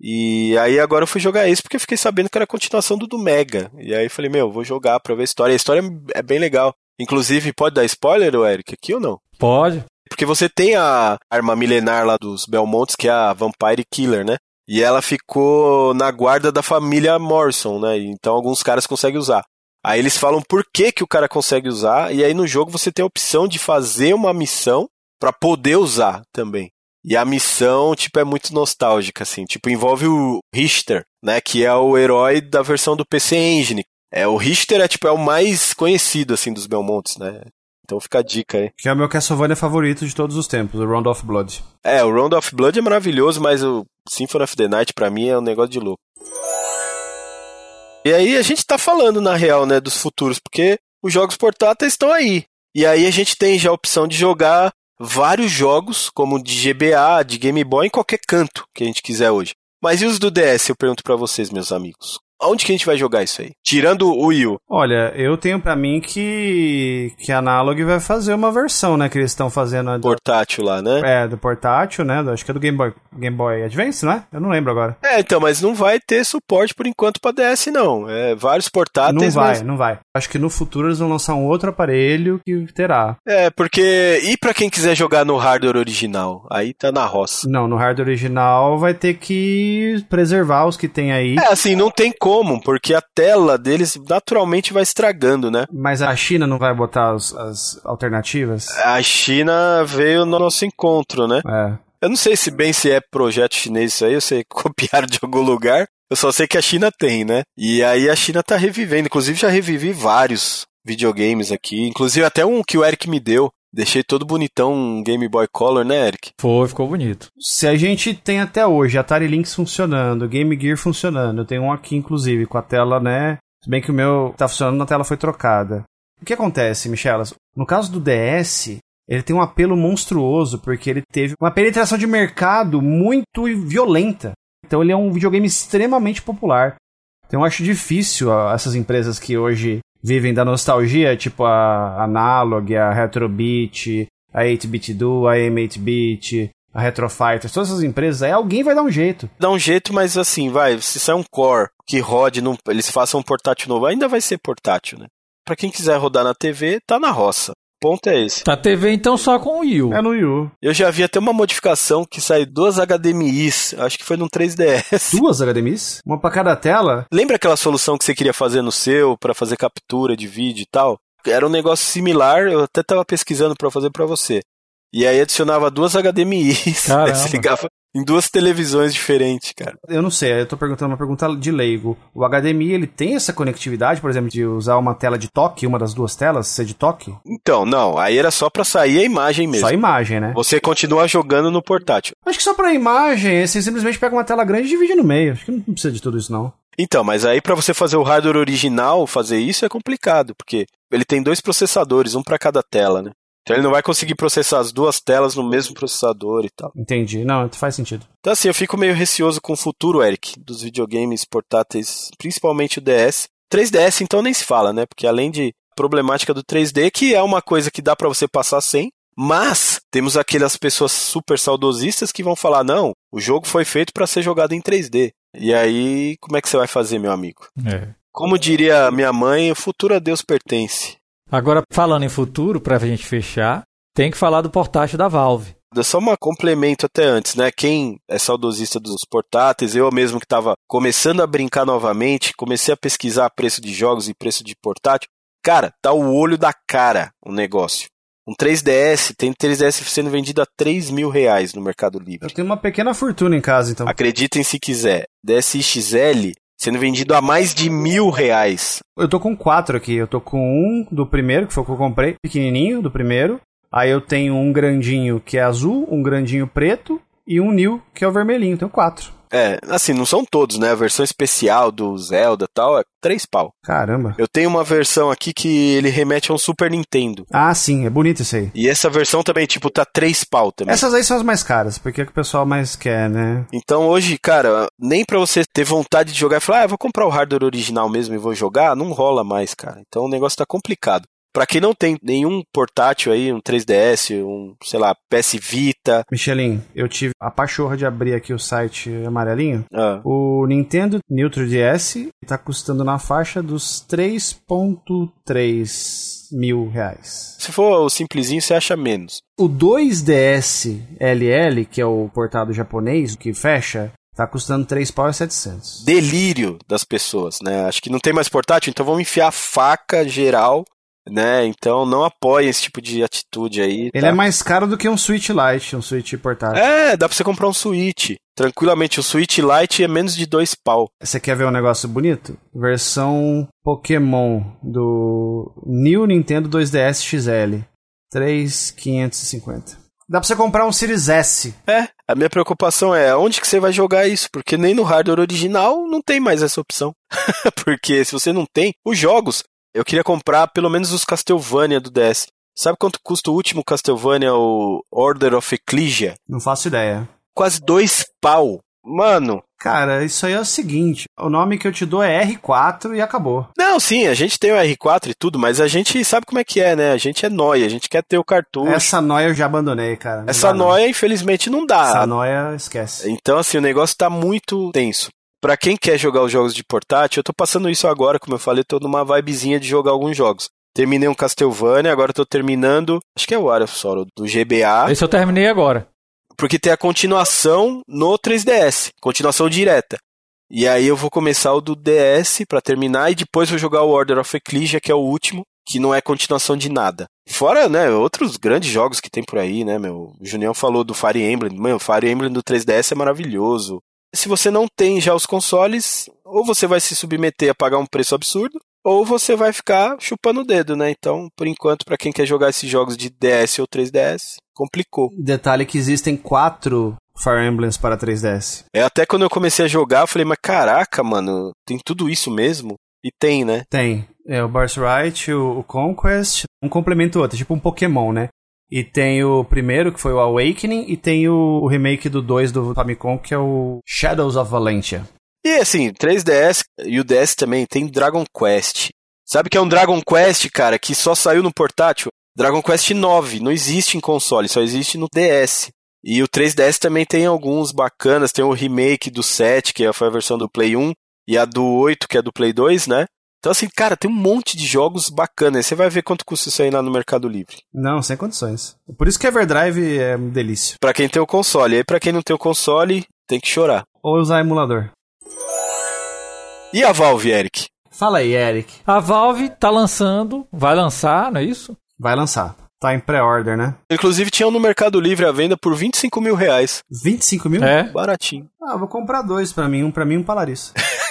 E aí agora eu fui jogar esse porque eu fiquei sabendo que era a continuação do do Mega. E aí falei, meu, vou jogar pra ver a história. A história é bem legal. Inclusive, pode dar spoiler, Eric, aqui ou não? Pode. Porque você tem a arma milenar lá dos Belmontes, que é a Vampire Killer, né? E ela ficou na guarda da família Morrison, né? Então alguns caras conseguem usar. Aí eles falam por que, que o cara consegue usar, e aí no jogo você tem a opção de fazer uma missão para poder usar também. E a missão, tipo, é muito nostálgica, assim. Tipo, envolve o Richter, né? Que é o herói da versão do PC Engine. É, o Richter é, tipo, é o mais conhecido, assim, dos Belmontes, né? Então fica a dica aí. Que é o meu Castlevania favorito de todos os tempos, o Round of Blood. É, o Round of Blood é maravilhoso, mas o Symphony of the Night, pra mim, é um negócio de louco. E aí a gente tá falando, na real, né, dos futuros, porque os jogos portáteis estão aí. E aí a gente tem já a opção de jogar vários jogos, como de GBA, de Game Boy, em qualquer canto que a gente quiser hoje. Mas e os do DS, eu pergunto para vocês, meus amigos? Onde que a gente vai jogar isso aí? Tirando o Wii U. Olha, eu tenho para mim que que a Analog vai fazer uma versão, né, que eles estão fazendo do... portátil lá, né? É, do portátil, né? Do, acho que é do Game Boy, Game Boy Advance, não é? Eu não lembro agora. É, então, mas não vai ter suporte por enquanto para DS não. É vários portáteis, Não vai, mas... não vai. Acho que no futuro eles vão lançar um outro aparelho que terá. É, porque e para quem quiser jogar no hardware original, aí tá na roça. Não, no hardware original vai ter que preservar os que tem aí. É, assim, não tem como, porque a tela deles naturalmente vai estragando, né? Mas a China não vai botar as, as alternativas? A China veio no nosso encontro, né? É. Eu não sei se bem se é projeto chinês isso aí, eu sei (laughs) copiaram de algum lugar. Eu só sei que a China tem, né? E aí a China tá revivendo. Inclusive já revivi vários videogames aqui. Inclusive até um que o Eric me deu. Deixei todo bonitão um Game Boy Color, né, Eric? Foi, ficou bonito. Se a gente tem até hoje Atari Lynx funcionando, Game Gear funcionando, eu tenho um aqui inclusive com a tela, né? Se bem que o meu tá funcionando, a tela foi trocada. O que acontece, Michelas? No caso do DS, ele tem um apelo monstruoso porque ele teve uma penetração de mercado muito violenta. Então ele é um videogame extremamente popular. Então eu acho difícil ó, essas empresas que hoje vivem da nostalgia, tipo a Analog, a Retrobit, a 8-Bit Do, a M8-Bit, a Retrofighters, todas essas empresas, aí alguém vai dar um jeito. Dá um jeito, mas assim, vai, se sai um core que rode, num, eles façam um portátil novo, ainda vai ser portátil, né? Pra quem quiser rodar na TV, tá na roça. O ponto é esse. A TV então só com o Wii U. É no Wii U. Eu já vi até uma modificação que sai duas HDMIs, acho que foi num 3DS. Duas HDMIs? Uma pra cada tela? Lembra aquela solução que você queria fazer no seu para fazer captura de vídeo e tal? Era um negócio similar, eu até tava pesquisando para fazer para você. E aí adicionava duas HDMIs, né? se ligava em duas televisões diferentes, cara. Eu não sei, eu tô perguntando uma pergunta de leigo. O HDMI, ele tem essa conectividade, por exemplo, de usar uma tela de toque, uma das duas telas, ser de toque? Então, não, aí era só pra sair a imagem mesmo. Só a imagem, né? Você continua jogando no portátil. Acho que só pra imagem, você simplesmente pega uma tela grande e divide no meio. Acho que não precisa de tudo isso, não. Então, mas aí para você fazer o hardware original, fazer isso é complicado, porque ele tem dois processadores, um para cada tela, né? Então ele não vai conseguir processar as duas telas no mesmo processador e tal. Entendi. Não, faz sentido. Então assim, eu fico meio receoso com o futuro, Eric, dos videogames portáteis, principalmente o DS. 3DS então nem se fala, né? Porque além de problemática do 3D, que é uma coisa que dá para você passar sem, mas temos aquelas pessoas super saudosistas que vão falar: "Não, o jogo foi feito para ser jogado em 3D". E aí, como é que você vai fazer, meu amigo? É. Como diria minha mãe, o futuro a Deus pertence. Agora, falando em futuro, pra gente fechar, tem que falar do portátil da Valve. Só um complemento até antes, né? Quem é saudosista dos portáteis, eu mesmo que estava começando a brincar novamente, comecei a pesquisar preço de jogos e preço de portátil. Cara, tá o olho da cara o negócio. Um 3DS, tem 3DS sendo vendido a 3 mil reais no Mercado Livre. Eu tenho uma pequena fortuna em casa, então. Acreditem se quiser. DSi-XL sendo vendido a mais de mil reais. Eu tô com quatro aqui. Eu tô com um do primeiro, que foi o que eu comprei, pequenininho, do primeiro. Aí eu tenho um grandinho que é azul, um grandinho preto e um new que é o vermelhinho. Tenho quatro. É, assim, não são todos, né? A versão especial do Zelda e tal é três pau. Caramba. Eu tenho uma versão aqui que ele remete a um Super Nintendo. Ah, sim, é bonito isso aí. E essa versão também, tipo, tá três pau também. Essas aí são as mais caras, porque é o que o pessoal mais quer, né? Então hoje, cara, nem pra você ter vontade de jogar e falar, ah, vou comprar o hardware original mesmo e vou jogar, não rola mais, cara. Então o negócio tá complicado. Pra quem não tem nenhum portátil aí, um 3DS, um, sei lá, PS Vita. Michelin, eu tive a pachorra de abrir aqui o site amarelinho. Ah, O Nintendo Neutro DS tá custando na faixa dos 3.3 mil reais. se for o simplesinho, você acha menos. O 2DS LL, que é o portado japonês, que fecha, tá custando 3 pau e 700. Delírio das pessoas, né? Acho que não tem mais portátil, então vamos enfiar a faca geral né? Então não apoiem esse tipo de atitude aí. Ele tá? é mais caro do que um Switch Lite, um Switch portátil. É, dá pra você comprar um Switch. Tranquilamente, o Switch Lite é menos de dois pau. Você quer ver um negócio bonito? Versão Pokémon do New Nintendo 2DS XL. 3,550. Dá pra você comprar um Series S. É, a minha preocupação é onde que você vai jogar isso, porque nem no hardware original não tem mais essa opção. (laughs) porque se você não tem, os jogos, eu queria comprar pelo menos os Castlevania do DS. Sabe quanto custa o último Castlevania, o Order of Ecclesia? Não faço ideia. Quase dois pau. Mano. Cara, isso aí é o seguinte: o nome que eu te dou é R4 e acabou. Não, sim, a gente tem o R4 e tudo, mas a gente sabe como é que é, né? A gente é nóia, a gente quer ter o cartucho. Essa noia eu já abandonei, cara. Não Essa nóia, infelizmente, não dá. Essa noia, esquece. Então, assim, o negócio tá muito tenso. Pra quem quer jogar os jogos de portátil, eu tô passando isso agora, como eu falei, tô numa vibezinha de jogar alguns jogos. Terminei um Castlevania, agora tô terminando, acho que é o Area of Sorrow, do GBA, Esse eu terminei agora. porque tem a continuação no 3DS, continuação direta. E aí eu vou começar o do DS pra terminar e depois vou jogar o Order of Ecclesia, que é o último, que não é continuação de nada. Fora, né, outros grandes jogos que tem por aí, né, meu. O Junião falou do Fire Emblem. Meu, o Fire Emblem do 3DS é maravilhoso. Se você não tem já os consoles, ou você vai se submeter a pagar um preço absurdo, ou você vai ficar chupando o dedo, né? Então, por enquanto, pra quem quer jogar esses jogos de DS ou 3DS, complicou. Detalhe que existem quatro Fire Emblems para 3DS. É até quando eu comecei a jogar, eu falei, mas caraca, mano, tem tudo isso mesmo? E tem, né? Tem. É o Birthright, o, o Conquest, um complementa o outro, tipo um Pokémon, né? E tem o primeiro, que foi o Awakening, e tem o, remake do 2 do Famicom, que é o Shadows of Valentia. E assim, 3DS e o DS também tem Dragon Quest. Sabe que é um Dragon Quest, cara, que só saiu no portátil? Dragon Quest 9, não existe em console, só existe no DS. E o 3DS também tem alguns bacanas, tem o remake do 7, que foi a versão do Play 1, e a do 8, que é do Play 2, né? Então assim, cara, tem um monte de jogos bacanas. Você vai ver quanto custa isso aí lá no Mercado Livre. Não, sem condições. Por isso que Everdrive é uma delícia. Pra quem tem o console. E aí pra quem não tem o console, tem que chorar. Ou usar emulador. E a Valve, Eric? Fala aí, Eric. A Valve tá lançando, vai lançar, não é isso? Vai lançar. Tá em pré-order, né? Inclusive tinham no Mercado Livre à venda por 25 mil reais. 25 mil? É. Baratinho. Ah, vou comprar dois pra mim. Um pra mim e um pra Larissa. (laughs)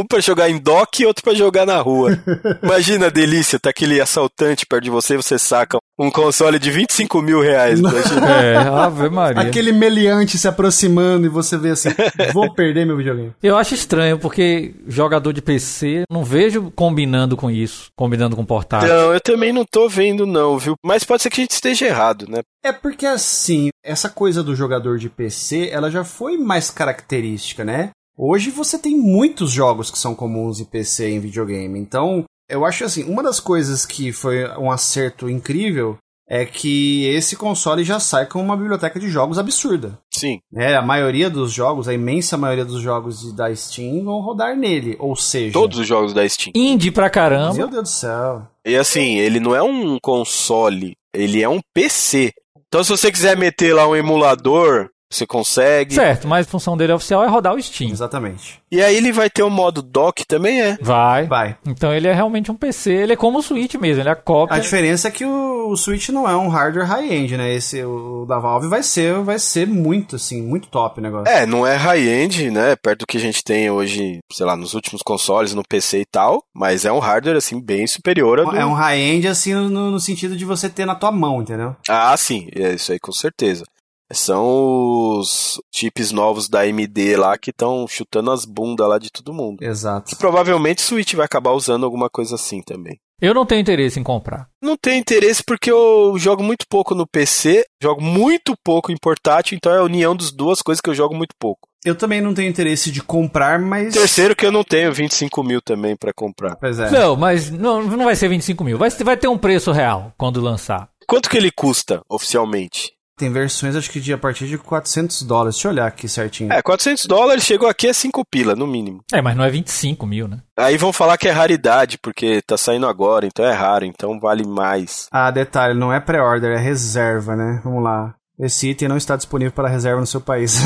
Um pra jogar em dock e outro pra jogar na rua. (laughs) Imagina a delícia, tá aquele assaltante perto de você e você saca um console de 25 mil reais. (laughs) Imagina. É, Ave Maria. Aquele meliante se aproximando e você vê assim, (laughs) vou perder meu videogame. Eu acho estranho, porque jogador de PC, não vejo combinando com isso, combinando com portátil. Não, eu também não tô vendo não, viu? Mas pode ser que a gente esteja errado, né? É porque assim, essa coisa do jogador de PC, ela já foi mais característica, né? Hoje você tem muitos jogos que são comuns em PC em videogame. Então, eu acho assim, uma das coisas que foi um acerto incrível é que esse console já sai com uma biblioteca de jogos absurda. Sim. É, a maioria dos jogos, a imensa maioria dos jogos de- da Steam vão rodar nele. Ou seja, Todos os jogos da Steam. Indie pra caramba. Meu Deus do céu. E assim, ele não é um console, ele é um PC. Então se você quiser meter lá um emulador, você consegue. Certo, mas a função dele oficial é rodar o Steam. Exatamente. E aí ele vai ter o modo dock também, é. Vai. Vai. Então ele é realmente um PC, ele é como o Switch mesmo, ele é a cópia. A diferença é que o, o Switch não é um hardware high-end, né? Esse o da Valve vai ser, vai ser muito assim, muito top o negócio. É, não é high-end, né? Perto do que a gente tem hoje, sei lá, nos últimos consoles, no PC e tal. Mas é um hardware, assim, bem superior a do... É um high-end assim no, no sentido de você ter na tua mão, entendeu? Ah, sim, é isso aí com certeza. São os chips novos da AMD lá que estão chutando as bundas lá de todo mundo. Exato. E provavelmente o Switch vai acabar usando alguma coisa assim também. Eu não tenho interesse em comprar. Não tenho interesse porque eu jogo muito pouco no PC, jogo muito pouco em portátil, então é a união das duas coisas que eu jogo muito pouco. Eu também não tenho interesse de comprar, mas. Terceiro que eu não tenho 25 mil também pra comprar. Pois é. Não, mas não, não vai ser 25 mil. Vai, vai ter um preço real quando lançar. Quanto que ele custa oficialmente? Tem versões, acho que de a partir de 400 dólares. Deixa eu olhar aqui certinho. É, 400 dólares, chegou aqui a 5 pila, no mínimo. É, mas não é 25 mil, né? Aí vão falar que é raridade, porque tá saindo agora, então é raro, então vale mais. Ah, detalhe, não é pré-order, é reserva, né? Vamos lá. Esse item não está disponível para reserva no seu país.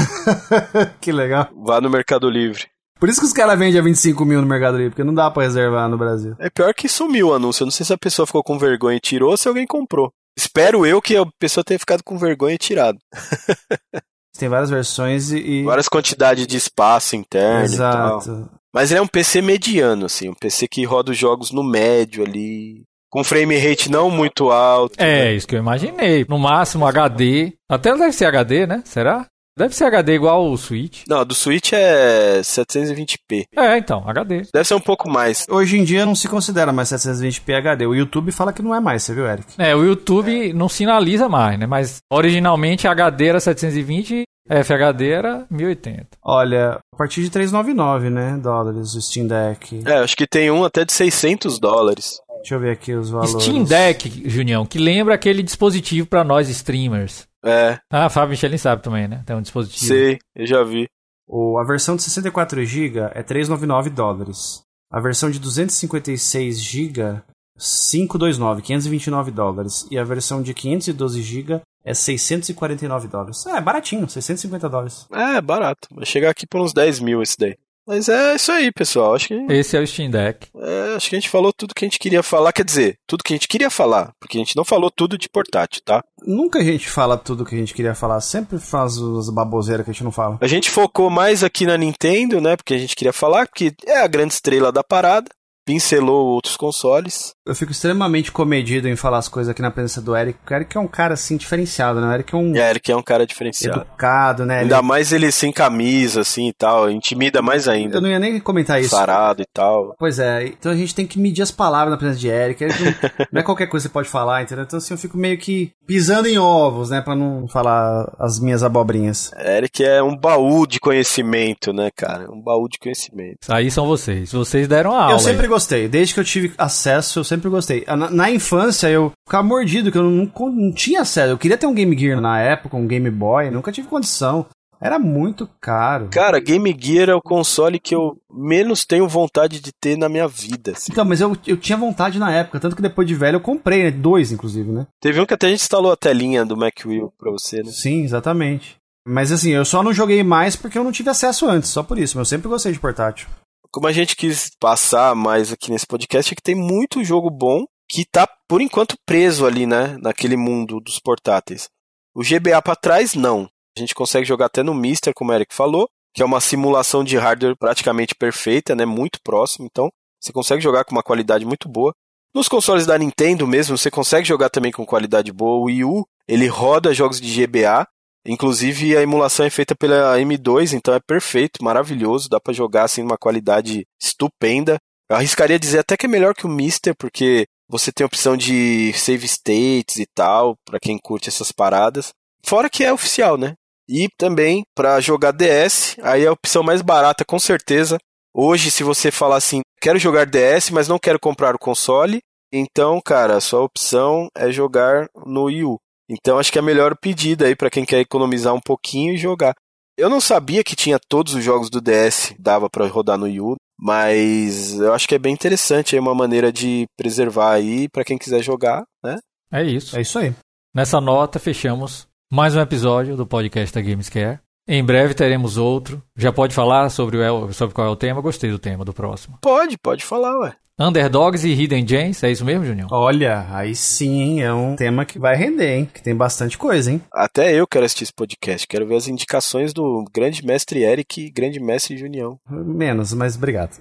(laughs) que legal. Vá no Mercado Livre. Por isso que os caras vendem a 25 mil no Mercado Livre, porque não dá pra reservar no Brasil. É pior que sumiu o anúncio. Eu não sei se a pessoa ficou com vergonha e tirou ou se alguém comprou. Espero eu que a pessoa tenha ficado com vergonha e tirado. (laughs) Tem várias versões e. Várias quantidades de espaço interno Exato. e tal. Mas ele é um PC mediano, assim, um PC que roda os jogos no médio ali. Com frame rate não muito alto. É, né? isso que eu imaginei. No máximo HD. Até deve ser HD, né? Será? Deve ser HD igual o Switch. Não, a do Switch é 720p. É, então, HD. Deve ser um pouco mais. Hoje em dia não se considera mais 720p HD. O YouTube fala que não é mais, você viu, Eric? É, o YouTube não sinaliza mais, né? Mas originalmente HD era 720, FHD era 1080. Olha, a partir de 399, né, dólares o Steam Deck. É, acho que tem um até de 600 dólares. Deixa eu ver aqui os valores. Steam Deck, Junião, que lembra aquele dispositivo pra nós streamers. É, Ah, Fábio Michelin sabe também, né? Tem um dispositivo. sei, eu já vi. O, a versão de 64GB é 399 dólares. A versão de 256GB, 529, 529 dólares. E a versão de 512GB é 649 dólares. É, baratinho, 650 dólares. É, barato. Vai chegar aqui por uns 10 mil esse daí. Mas é isso aí, pessoal. Acho que, Esse é o Steam Deck. é, acho que a gente falou tudo que a gente queria falar. Quer dizer, tudo que a gente queria falar. Porque a gente não falou tudo de portátil, tá? Nunca a gente fala tudo que a gente queria falar, sempre faz as baboseiras que a gente não fala. A gente focou mais aqui na Nintendo, né? Porque a gente queria falar, que é a grande estrela da parada. Pincelou outros consoles. Eu fico extremamente comedido em falar as coisas aqui na presença do Eric, porque o Eric é um cara assim diferenciado, né? O Eric é um a Eric é um cara diferenciado. educado, né? Ele- Ainda mais ele sem camisa, assim e tal. Intimida mais ainda. Eu não ia nem comentar isso. Sarado e tal. Pois é, então a gente tem que medir as palavras na presença de Eric. Eric não, (laughs) não é qualquer coisa que você pode falar, entendeu? Então assim, eu fico meio que pisando em ovos, né? Pra não falar as minhas abobrinhas. Eric é um baú de conhecimento, né, cara? Um baú de conhecimento. Aí são vocês. Vocês deram a aula. eu sempre aí. Gostei, desde que eu tive acesso, eu sempre gostei. Na, na infância eu ficava mordido, que eu não, não tinha acesso. Eu queria ter um Game Gear na época, um Game Boy, nunca tive condição. Era muito caro. Cara, Game Gear é o console que eu menos tenho vontade de ter na minha vida. assim. Então, mas eu, eu tinha vontade na época, tanto que depois de velho eu comprei, né? Dois, inclusive, né? Teve um que até a gente instalou a telinha do Mac Wheel pra você, né? Sim, exatamente. Mas assim, eu só não joguei mais porque eu não tive acesso antes, só por isso. Mas eu sempre gostei de portátil. Como a gente quis passar mais aqui nesse podcast é que tem muito jogo bom que tá, por enquanto, preso ali, né? Naquele mundo dos portáteis. O GBA pra trás, não. A gente consegue jogar até no Mister, como o Eric falou, que é uma simulação de hardware praticamente perfeita, né? Muito próximo, então você consegue jogar com uma qualidade muito boa. Nos consoles da Nintendo mesmo, você consegue jogar também com qualidade boa. O Wii U, ele roda jogos de GBA, inclusive a emulação é feita pela M2, então é perfeito, maravilhoso, dá pra jogar assim numa qualidade estupenda. Eu arriscaria dizer até que é melhor que o Mister, porque você tem a opção de save states e tal, pra quem curte essas paradas. Fora que é oficial, né? E também para jogar DS, aí é a opção mais barata com certeza. Hoje, se você falar assim, quero jogar DS, mas não quero comprar o console, então, cara, a sua opção é jogar no Wii U. Então, acho que é a melhor pedida aí para quem quer economizar um pouquinho e jogar. Eu não sabia que tinha todos os jogos do DS, dava para rodar no Wii U, mas eu acho que é bem interessante aí uma maneira de preservar aí para quem quiser jogar, né? É isso. É isso aí. Nessa nota, fechamos mais um episódio do podcast da Gamescare. Em breve teremos outro. Já pode falar sobre, o, sobre qual é o tema? Gostei do tema do próximo. Pode, pode falar, ué. Underdogs e Hidden Gems, é isso mesmo, Junião? Olha, aí sim, hein, é um tema que vai render, hein? Que tem bastante coisa, hein? Até eu quero assistir esse podcast. Quero ver as indicações do grande mestre Eric e grande mestre Junião. Menos, mas obrigado.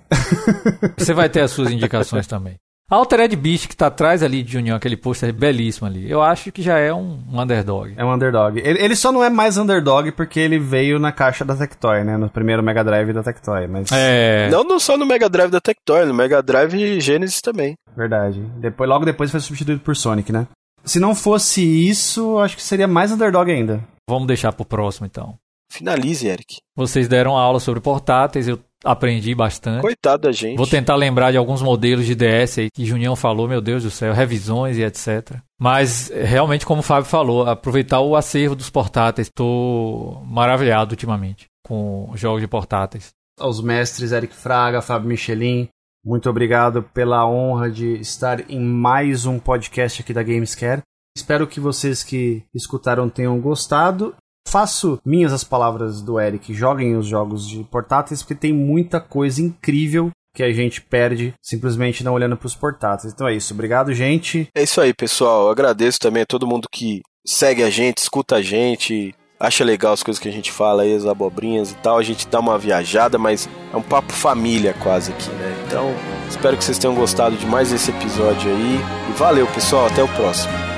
(laughs) Você vai ter as suas indicações também. A Altered Beast que tá atrás ali de Junião, aquele pôster belíssimo ali, eu acho que já é um, um underdog. É um underdog. Ele, ele só não é mais underdog porque ele veio na caixa da Tectoy, né? No primeiro Mega Drive da Tectoy, mas... É. Não, não só no Mega Drive da Tectoy, no Mega Drive Genesis também. Verdade. Depois, logo depois foi substituído por Sonic, né? Se não fosse isso, acho que seria mais underdog ainda. Vamos deixar pro próximo então. Finalize, Eric. Vocês deram aula sobre portáteis, eu aprendi bastante. Coitado da gente. Vou tentar lembrar de alguns modelos de DS aí que Junião falou, meu Deus do céu, revisões e etc. Mas realmente, como o Fábio falou, aproveitar o acervo dos portáteis. Estou maravilhado ultimamente com jogos de portáteis. Aos mestres Eric Fraga, Fábio Michelin, muito obrigado pela honra de estar em mais um podcast aqui da Gamescare. Espero que vocês que escutaram tenham gostado Faço minhas as palavras do Eric, joguem os jogos de portáteis, porque tem muita coisa incrível que a gente perde simplesmente não olhando para os portáteis. Então é isso. Obrigado, gente. É isso aí, pessoal. Eu agradeço também a todo mundo que segue a gente, escuta a gente, acha legal as coisas que a gente fala aí, as abobrinhas e tal. A gente dá uma viajada, mas é um papo família quase aqui, né? Então, espero que vocês tenham gostado de mais esse episódio aí. E valeu, pessoal. Até o próximo.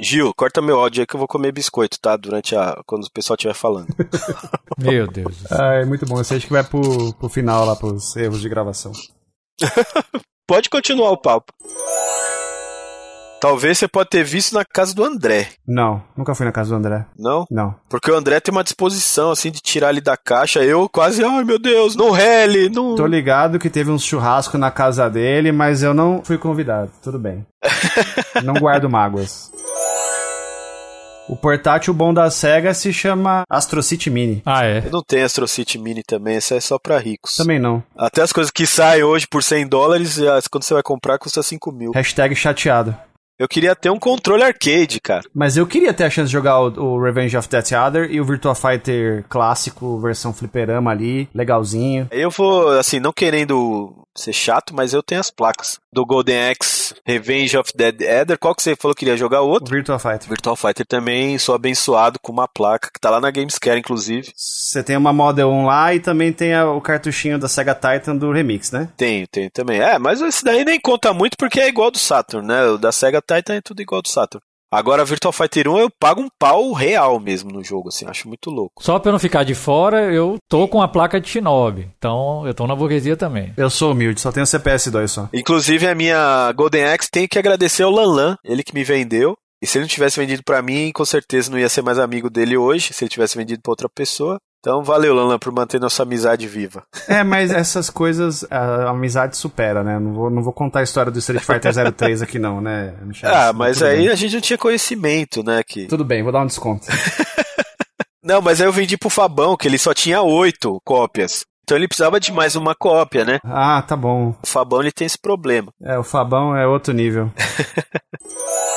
Gil, corta meu áudio aí que eu vou comer biscoito, tá? Durante a. quando o pessoal estiver falando. (laughs) Meu Deus. Ah, é muito bom. Você acha que vai pro, pro final lá, pros erros de gravação. (laughs) pode continuar o papo. Talvez você pode ter visto na casa do André. Não, nunca fui na casa do André. Não? Não. Porque o André tem uma disposição, assim, de tirar ele da caixa. Eu quase, ai meu Deus, não rele, não. Tô ligado que teve um churrasco na casa dele, mas eu não fui convidado. Tudo bem. (laughs) não guardo mágoas. O portátil bom da SEGA se chama Astro City Mini. Ah, é? Eu não tenho Astro City Mini também, essa é só pra ricos. Também não. Até as coisas que saem hoje por 100 dólares, quando você vai comprar, custa 5 mil. Hashtag chateado. Eu queria ter um controle arcade, cara. Mas eu queria ter a chance de jogar o, o Revenge of Death Other e o Virtua Fighter clássico, versão fliperama ali, legalzinho. Eu vou, assim, não querendo ser chato, mas eu tenho as placas do Golden Axe, Revenge of Dead Eder. Qual que você falou que queria jogar? O outro? Virtua Fighter. Virtua Fighter também sou abençoado com uma placa que tá lá na Gamescare, inclusive. Você tem uma Model 1 lá e também tem a, o cartuchinho da Sega Titan do Remix, né? Tenho, tenho também. É, mas esse daí nem conta muito porque é igual do Saturn, né? O da Sega Titan é tudo igual do Saturn. Agora, Virtual Fighter 1 eu pago um pau real mesmo no jogo, assim, acho muito louco. Só pra eu não ficar de fora, eu tô com a placa de Shinobi. Então, eu tô na burguesia também. Eu sou humilde, só tenho CPS 2 só. Inclusive, a minha Golden Axe tem que agradecer ao Lanlan, ele que me vendeu. E se ele não tivesse vendido para mim, com certeza não ia ser mais amigo dele hoje, se ele tivesse vendido para outra pessoa. Então, valeu, Lanlan, por manter nossa amizade viva. É, mas essas coisas, a amizade supera, né? Não vou, não vou contar a história do Street Fighter 03 aqui, não, né, Michel? Ah, mas aí bem. a gente não tinha conhecimento, né? Que... Tudo bem, vou dar um desconto. (laughs) não, mas aí eu vendi pro Fabão, que ele só tinha oito cópias. Então ele precisava de mais uma cópia, né? Ah, tá bom. O Fabão ele tem esse problema. É, o Fabão é outro nível. (laughs)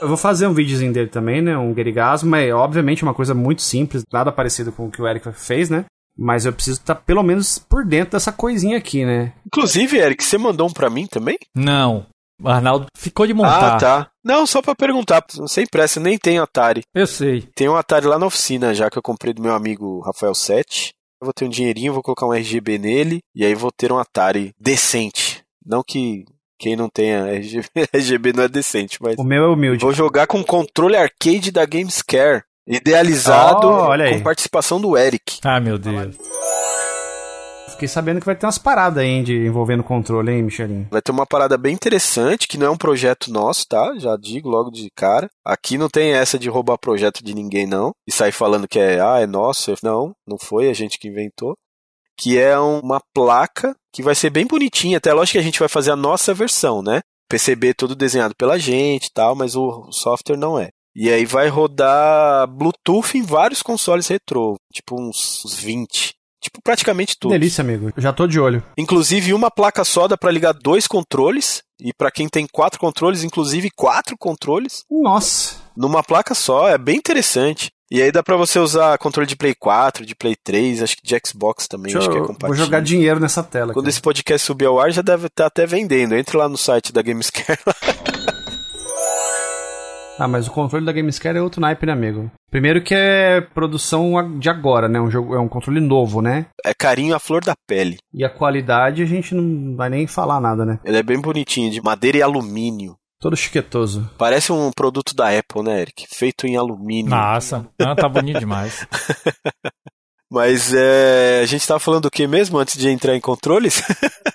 Eu vou fazer um videozinho dele também, né? Um Gerigasmo, é obviamente uma coisa muito simples, nada parecido com o que o Eric fez, né? Mas eu preciso estar tá pelo menos por dentro dessa coisinha aqui, né? Inclusive, Eric, você mandou um pra mim também? Não. O Arnaldo ficou de montar. Ah, tá. Não, só para perguntar, sem pressa, nem tem Atari. Eu sei. Tem um Atari lá na oficina já que eu comprei do meu amigo Rafael Sete. Eu vou ter um dinheirinho, vou colocar um RGB nele e aí vou ter um Atari decente. Não que quem não tenha RGB, (laughs) RGB não é decente, mas. O meu é humilde. Vou jogar com controle arcade da Gamescare. Idealizado oh, com participação do Eric. Ah, meu Deus. Fiquei sabendo que vai ter umas paradas aí de envolvendo controle, hein, Michelinho? Vai ter uma parada bem interessante, que não é um projeto nosso, tá? Já digo logo de cara. Aqui não tem essa de roubar projeto de ninguém, não. E sair falando que é, ah, é nosso. Não, não foi a gente que inventou que é uma placa que vai ser bem bonitinha. Até lógico que a gente vai fazer a nossa versão, né? PCB todo desenhado pela gente e tal, mas o software não é. E aí vai rodar Bluetooth em vários consoles retrô, tipo uns, uns 20. Tipo, praticamente tudo. Delícia, amigo. Já tô de olho. Inclusive, uma placa só dá pra ligar dois controles. E para quem tem quatro controles, inclusive quatro controles. Nossa. Numa placa só, é bem interessante. E aí dá pra você usar controle de Play 4, de Play 3, acho que de Xbox também, Deixa acho que é compatível. Vou jogar dinheiro nessa tela. Quando cara. esse podcast subir ao ar, já deve estar tá até vendendo. Entre lá no site da Gamescare. (laughs) ah, mas o controle da Gamescare é outro naipe, né, amigo? Primeiro que é produção de agora, né? Um jogo, é um controle novo, né? É carinho à flor da pele. E a qualidade a gente não vai nem falar nada, né? Ele é bem bonitinho, de madeira e alumínio. Todo chiquetoso. Parece um produto da Apple, né, Eric? Feito em alumínio. Nossa, ah, tá bonito demais. (laughs) Mas é, a gente tava falando do que mesmo antes de entrar em controles? (laughs)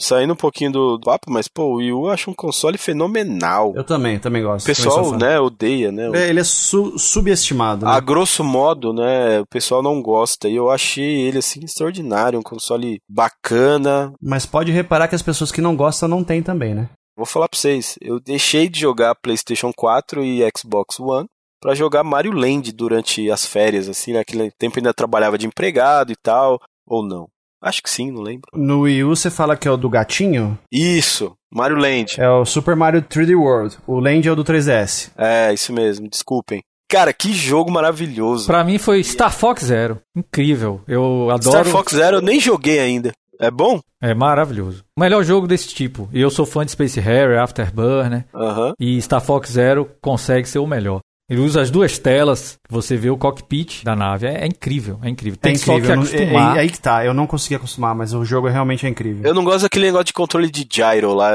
Saindo um pouquinho do papo, mas pô, o Wii U eu acho um console fenomenal. Eu também, também gosto. O pessoal, né, odeia, né? É, ele é su subestimado. Né? A grosso modo, né, o pessoal não gosta. E eu achei ele, assim, extraordinário. Um console bacana. Mas pode reparar que as pessoas que não gostam não tem também, né? Vou falar pra vocês, eu deixei de jogar PlayStation 4 e Xbox One para jogar Mario Land durante as férias, assim, naquele tempo ainda trabalhava de empregado e tal, ou não. Acho que sim, não lembro. No Wii U você fala que é o do gatinho? Isso, Mario Land. É o Super Mario 3D World. O Land é o do 3DS. É, isso mesmo, desculpem. Cara, que jogo maravilhoso. Pra mim foi Star Fox Zero. Incrível. Eu adoro. Star Fox Zero eu nem joguei ainda. É bom? É maravilhoso. O melhor jogo desse tipo. E eu sou fã de Space Harrier, Afterburner. Aham. E Star Fox Zero consegue ser o melhor. Ele usa as duas telas, você vê o cockpit da nave. É, é incrível, é incrível. Tem é só incrível. que eu não- acostumar. é- é aí que tá, eu não consegui acostumar, mas o jogo realmente é incrível. Eu não gosto daquele negócio de controle de gyro lá.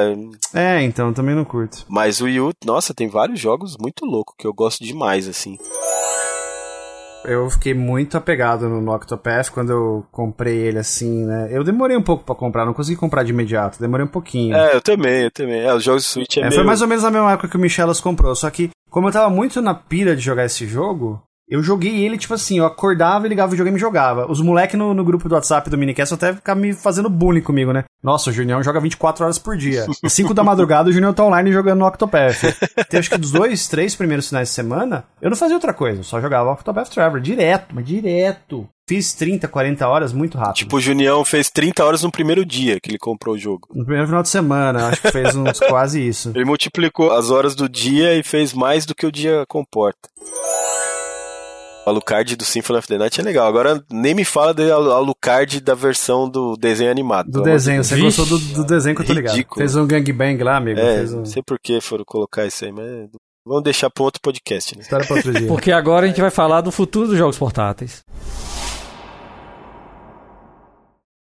É, então, eu também não curto. Mas o Wii U, nossa, tem vários jogos muito loucos que eu gosto demais, assim. Eu fiquei muito apegado no, no Octopath quando eu comprei ele assim, né? Eu demorei um pouco pra comprar, não consegui comprar de imediato, demorei um pouquinho. É, eu também, eu também. É, os jogos de Switch é, É, meio... Foi mais ou menos na mesma época que o Michelas comprou, só que como eu tava muito na pira de jogar esse jogo, eu joguei ele, tipo assim, eu acordava ligava o videogame e jogava. Os moleques no, no grupo do WhatsApp do Minicast até ficavam me fazendo bullying comigo, né? Nossa, o Junião joga 24 horas por dia. 5 da madrugada o Junião tá online jogando no Octopath. Tem acho que dos dois, três primeiros finais de semana, eu não fazia outra coisa, eu só jogava Octopath Traveler, direto, mas direto. Fiz 30, 40 horas muito rápido. Tipo, o Junião fez 30 horas no primeiro dia que ele comprou o jogo. no primeiro final de semana, acho que fez uns (laughs) quase isso. Ele multiplicou as horas do dia e fez mais do que o dia comporta. O Alucard do Symphony of the Night é legal. Agora nem me fala do Al- Alucard da versão do desenho animado. Do desenho, você Vixe, gostou do, do desenho que eu tô ligado. ridículo. Fez um gangbang lá, amigo. É, Fez um... não sei por que foram colocar isso aí, mas vamos deixar para outro podcast, né? História pra outro (laughs) dia. Porque agora a gente vai falar do futuro dos jogos portáteis.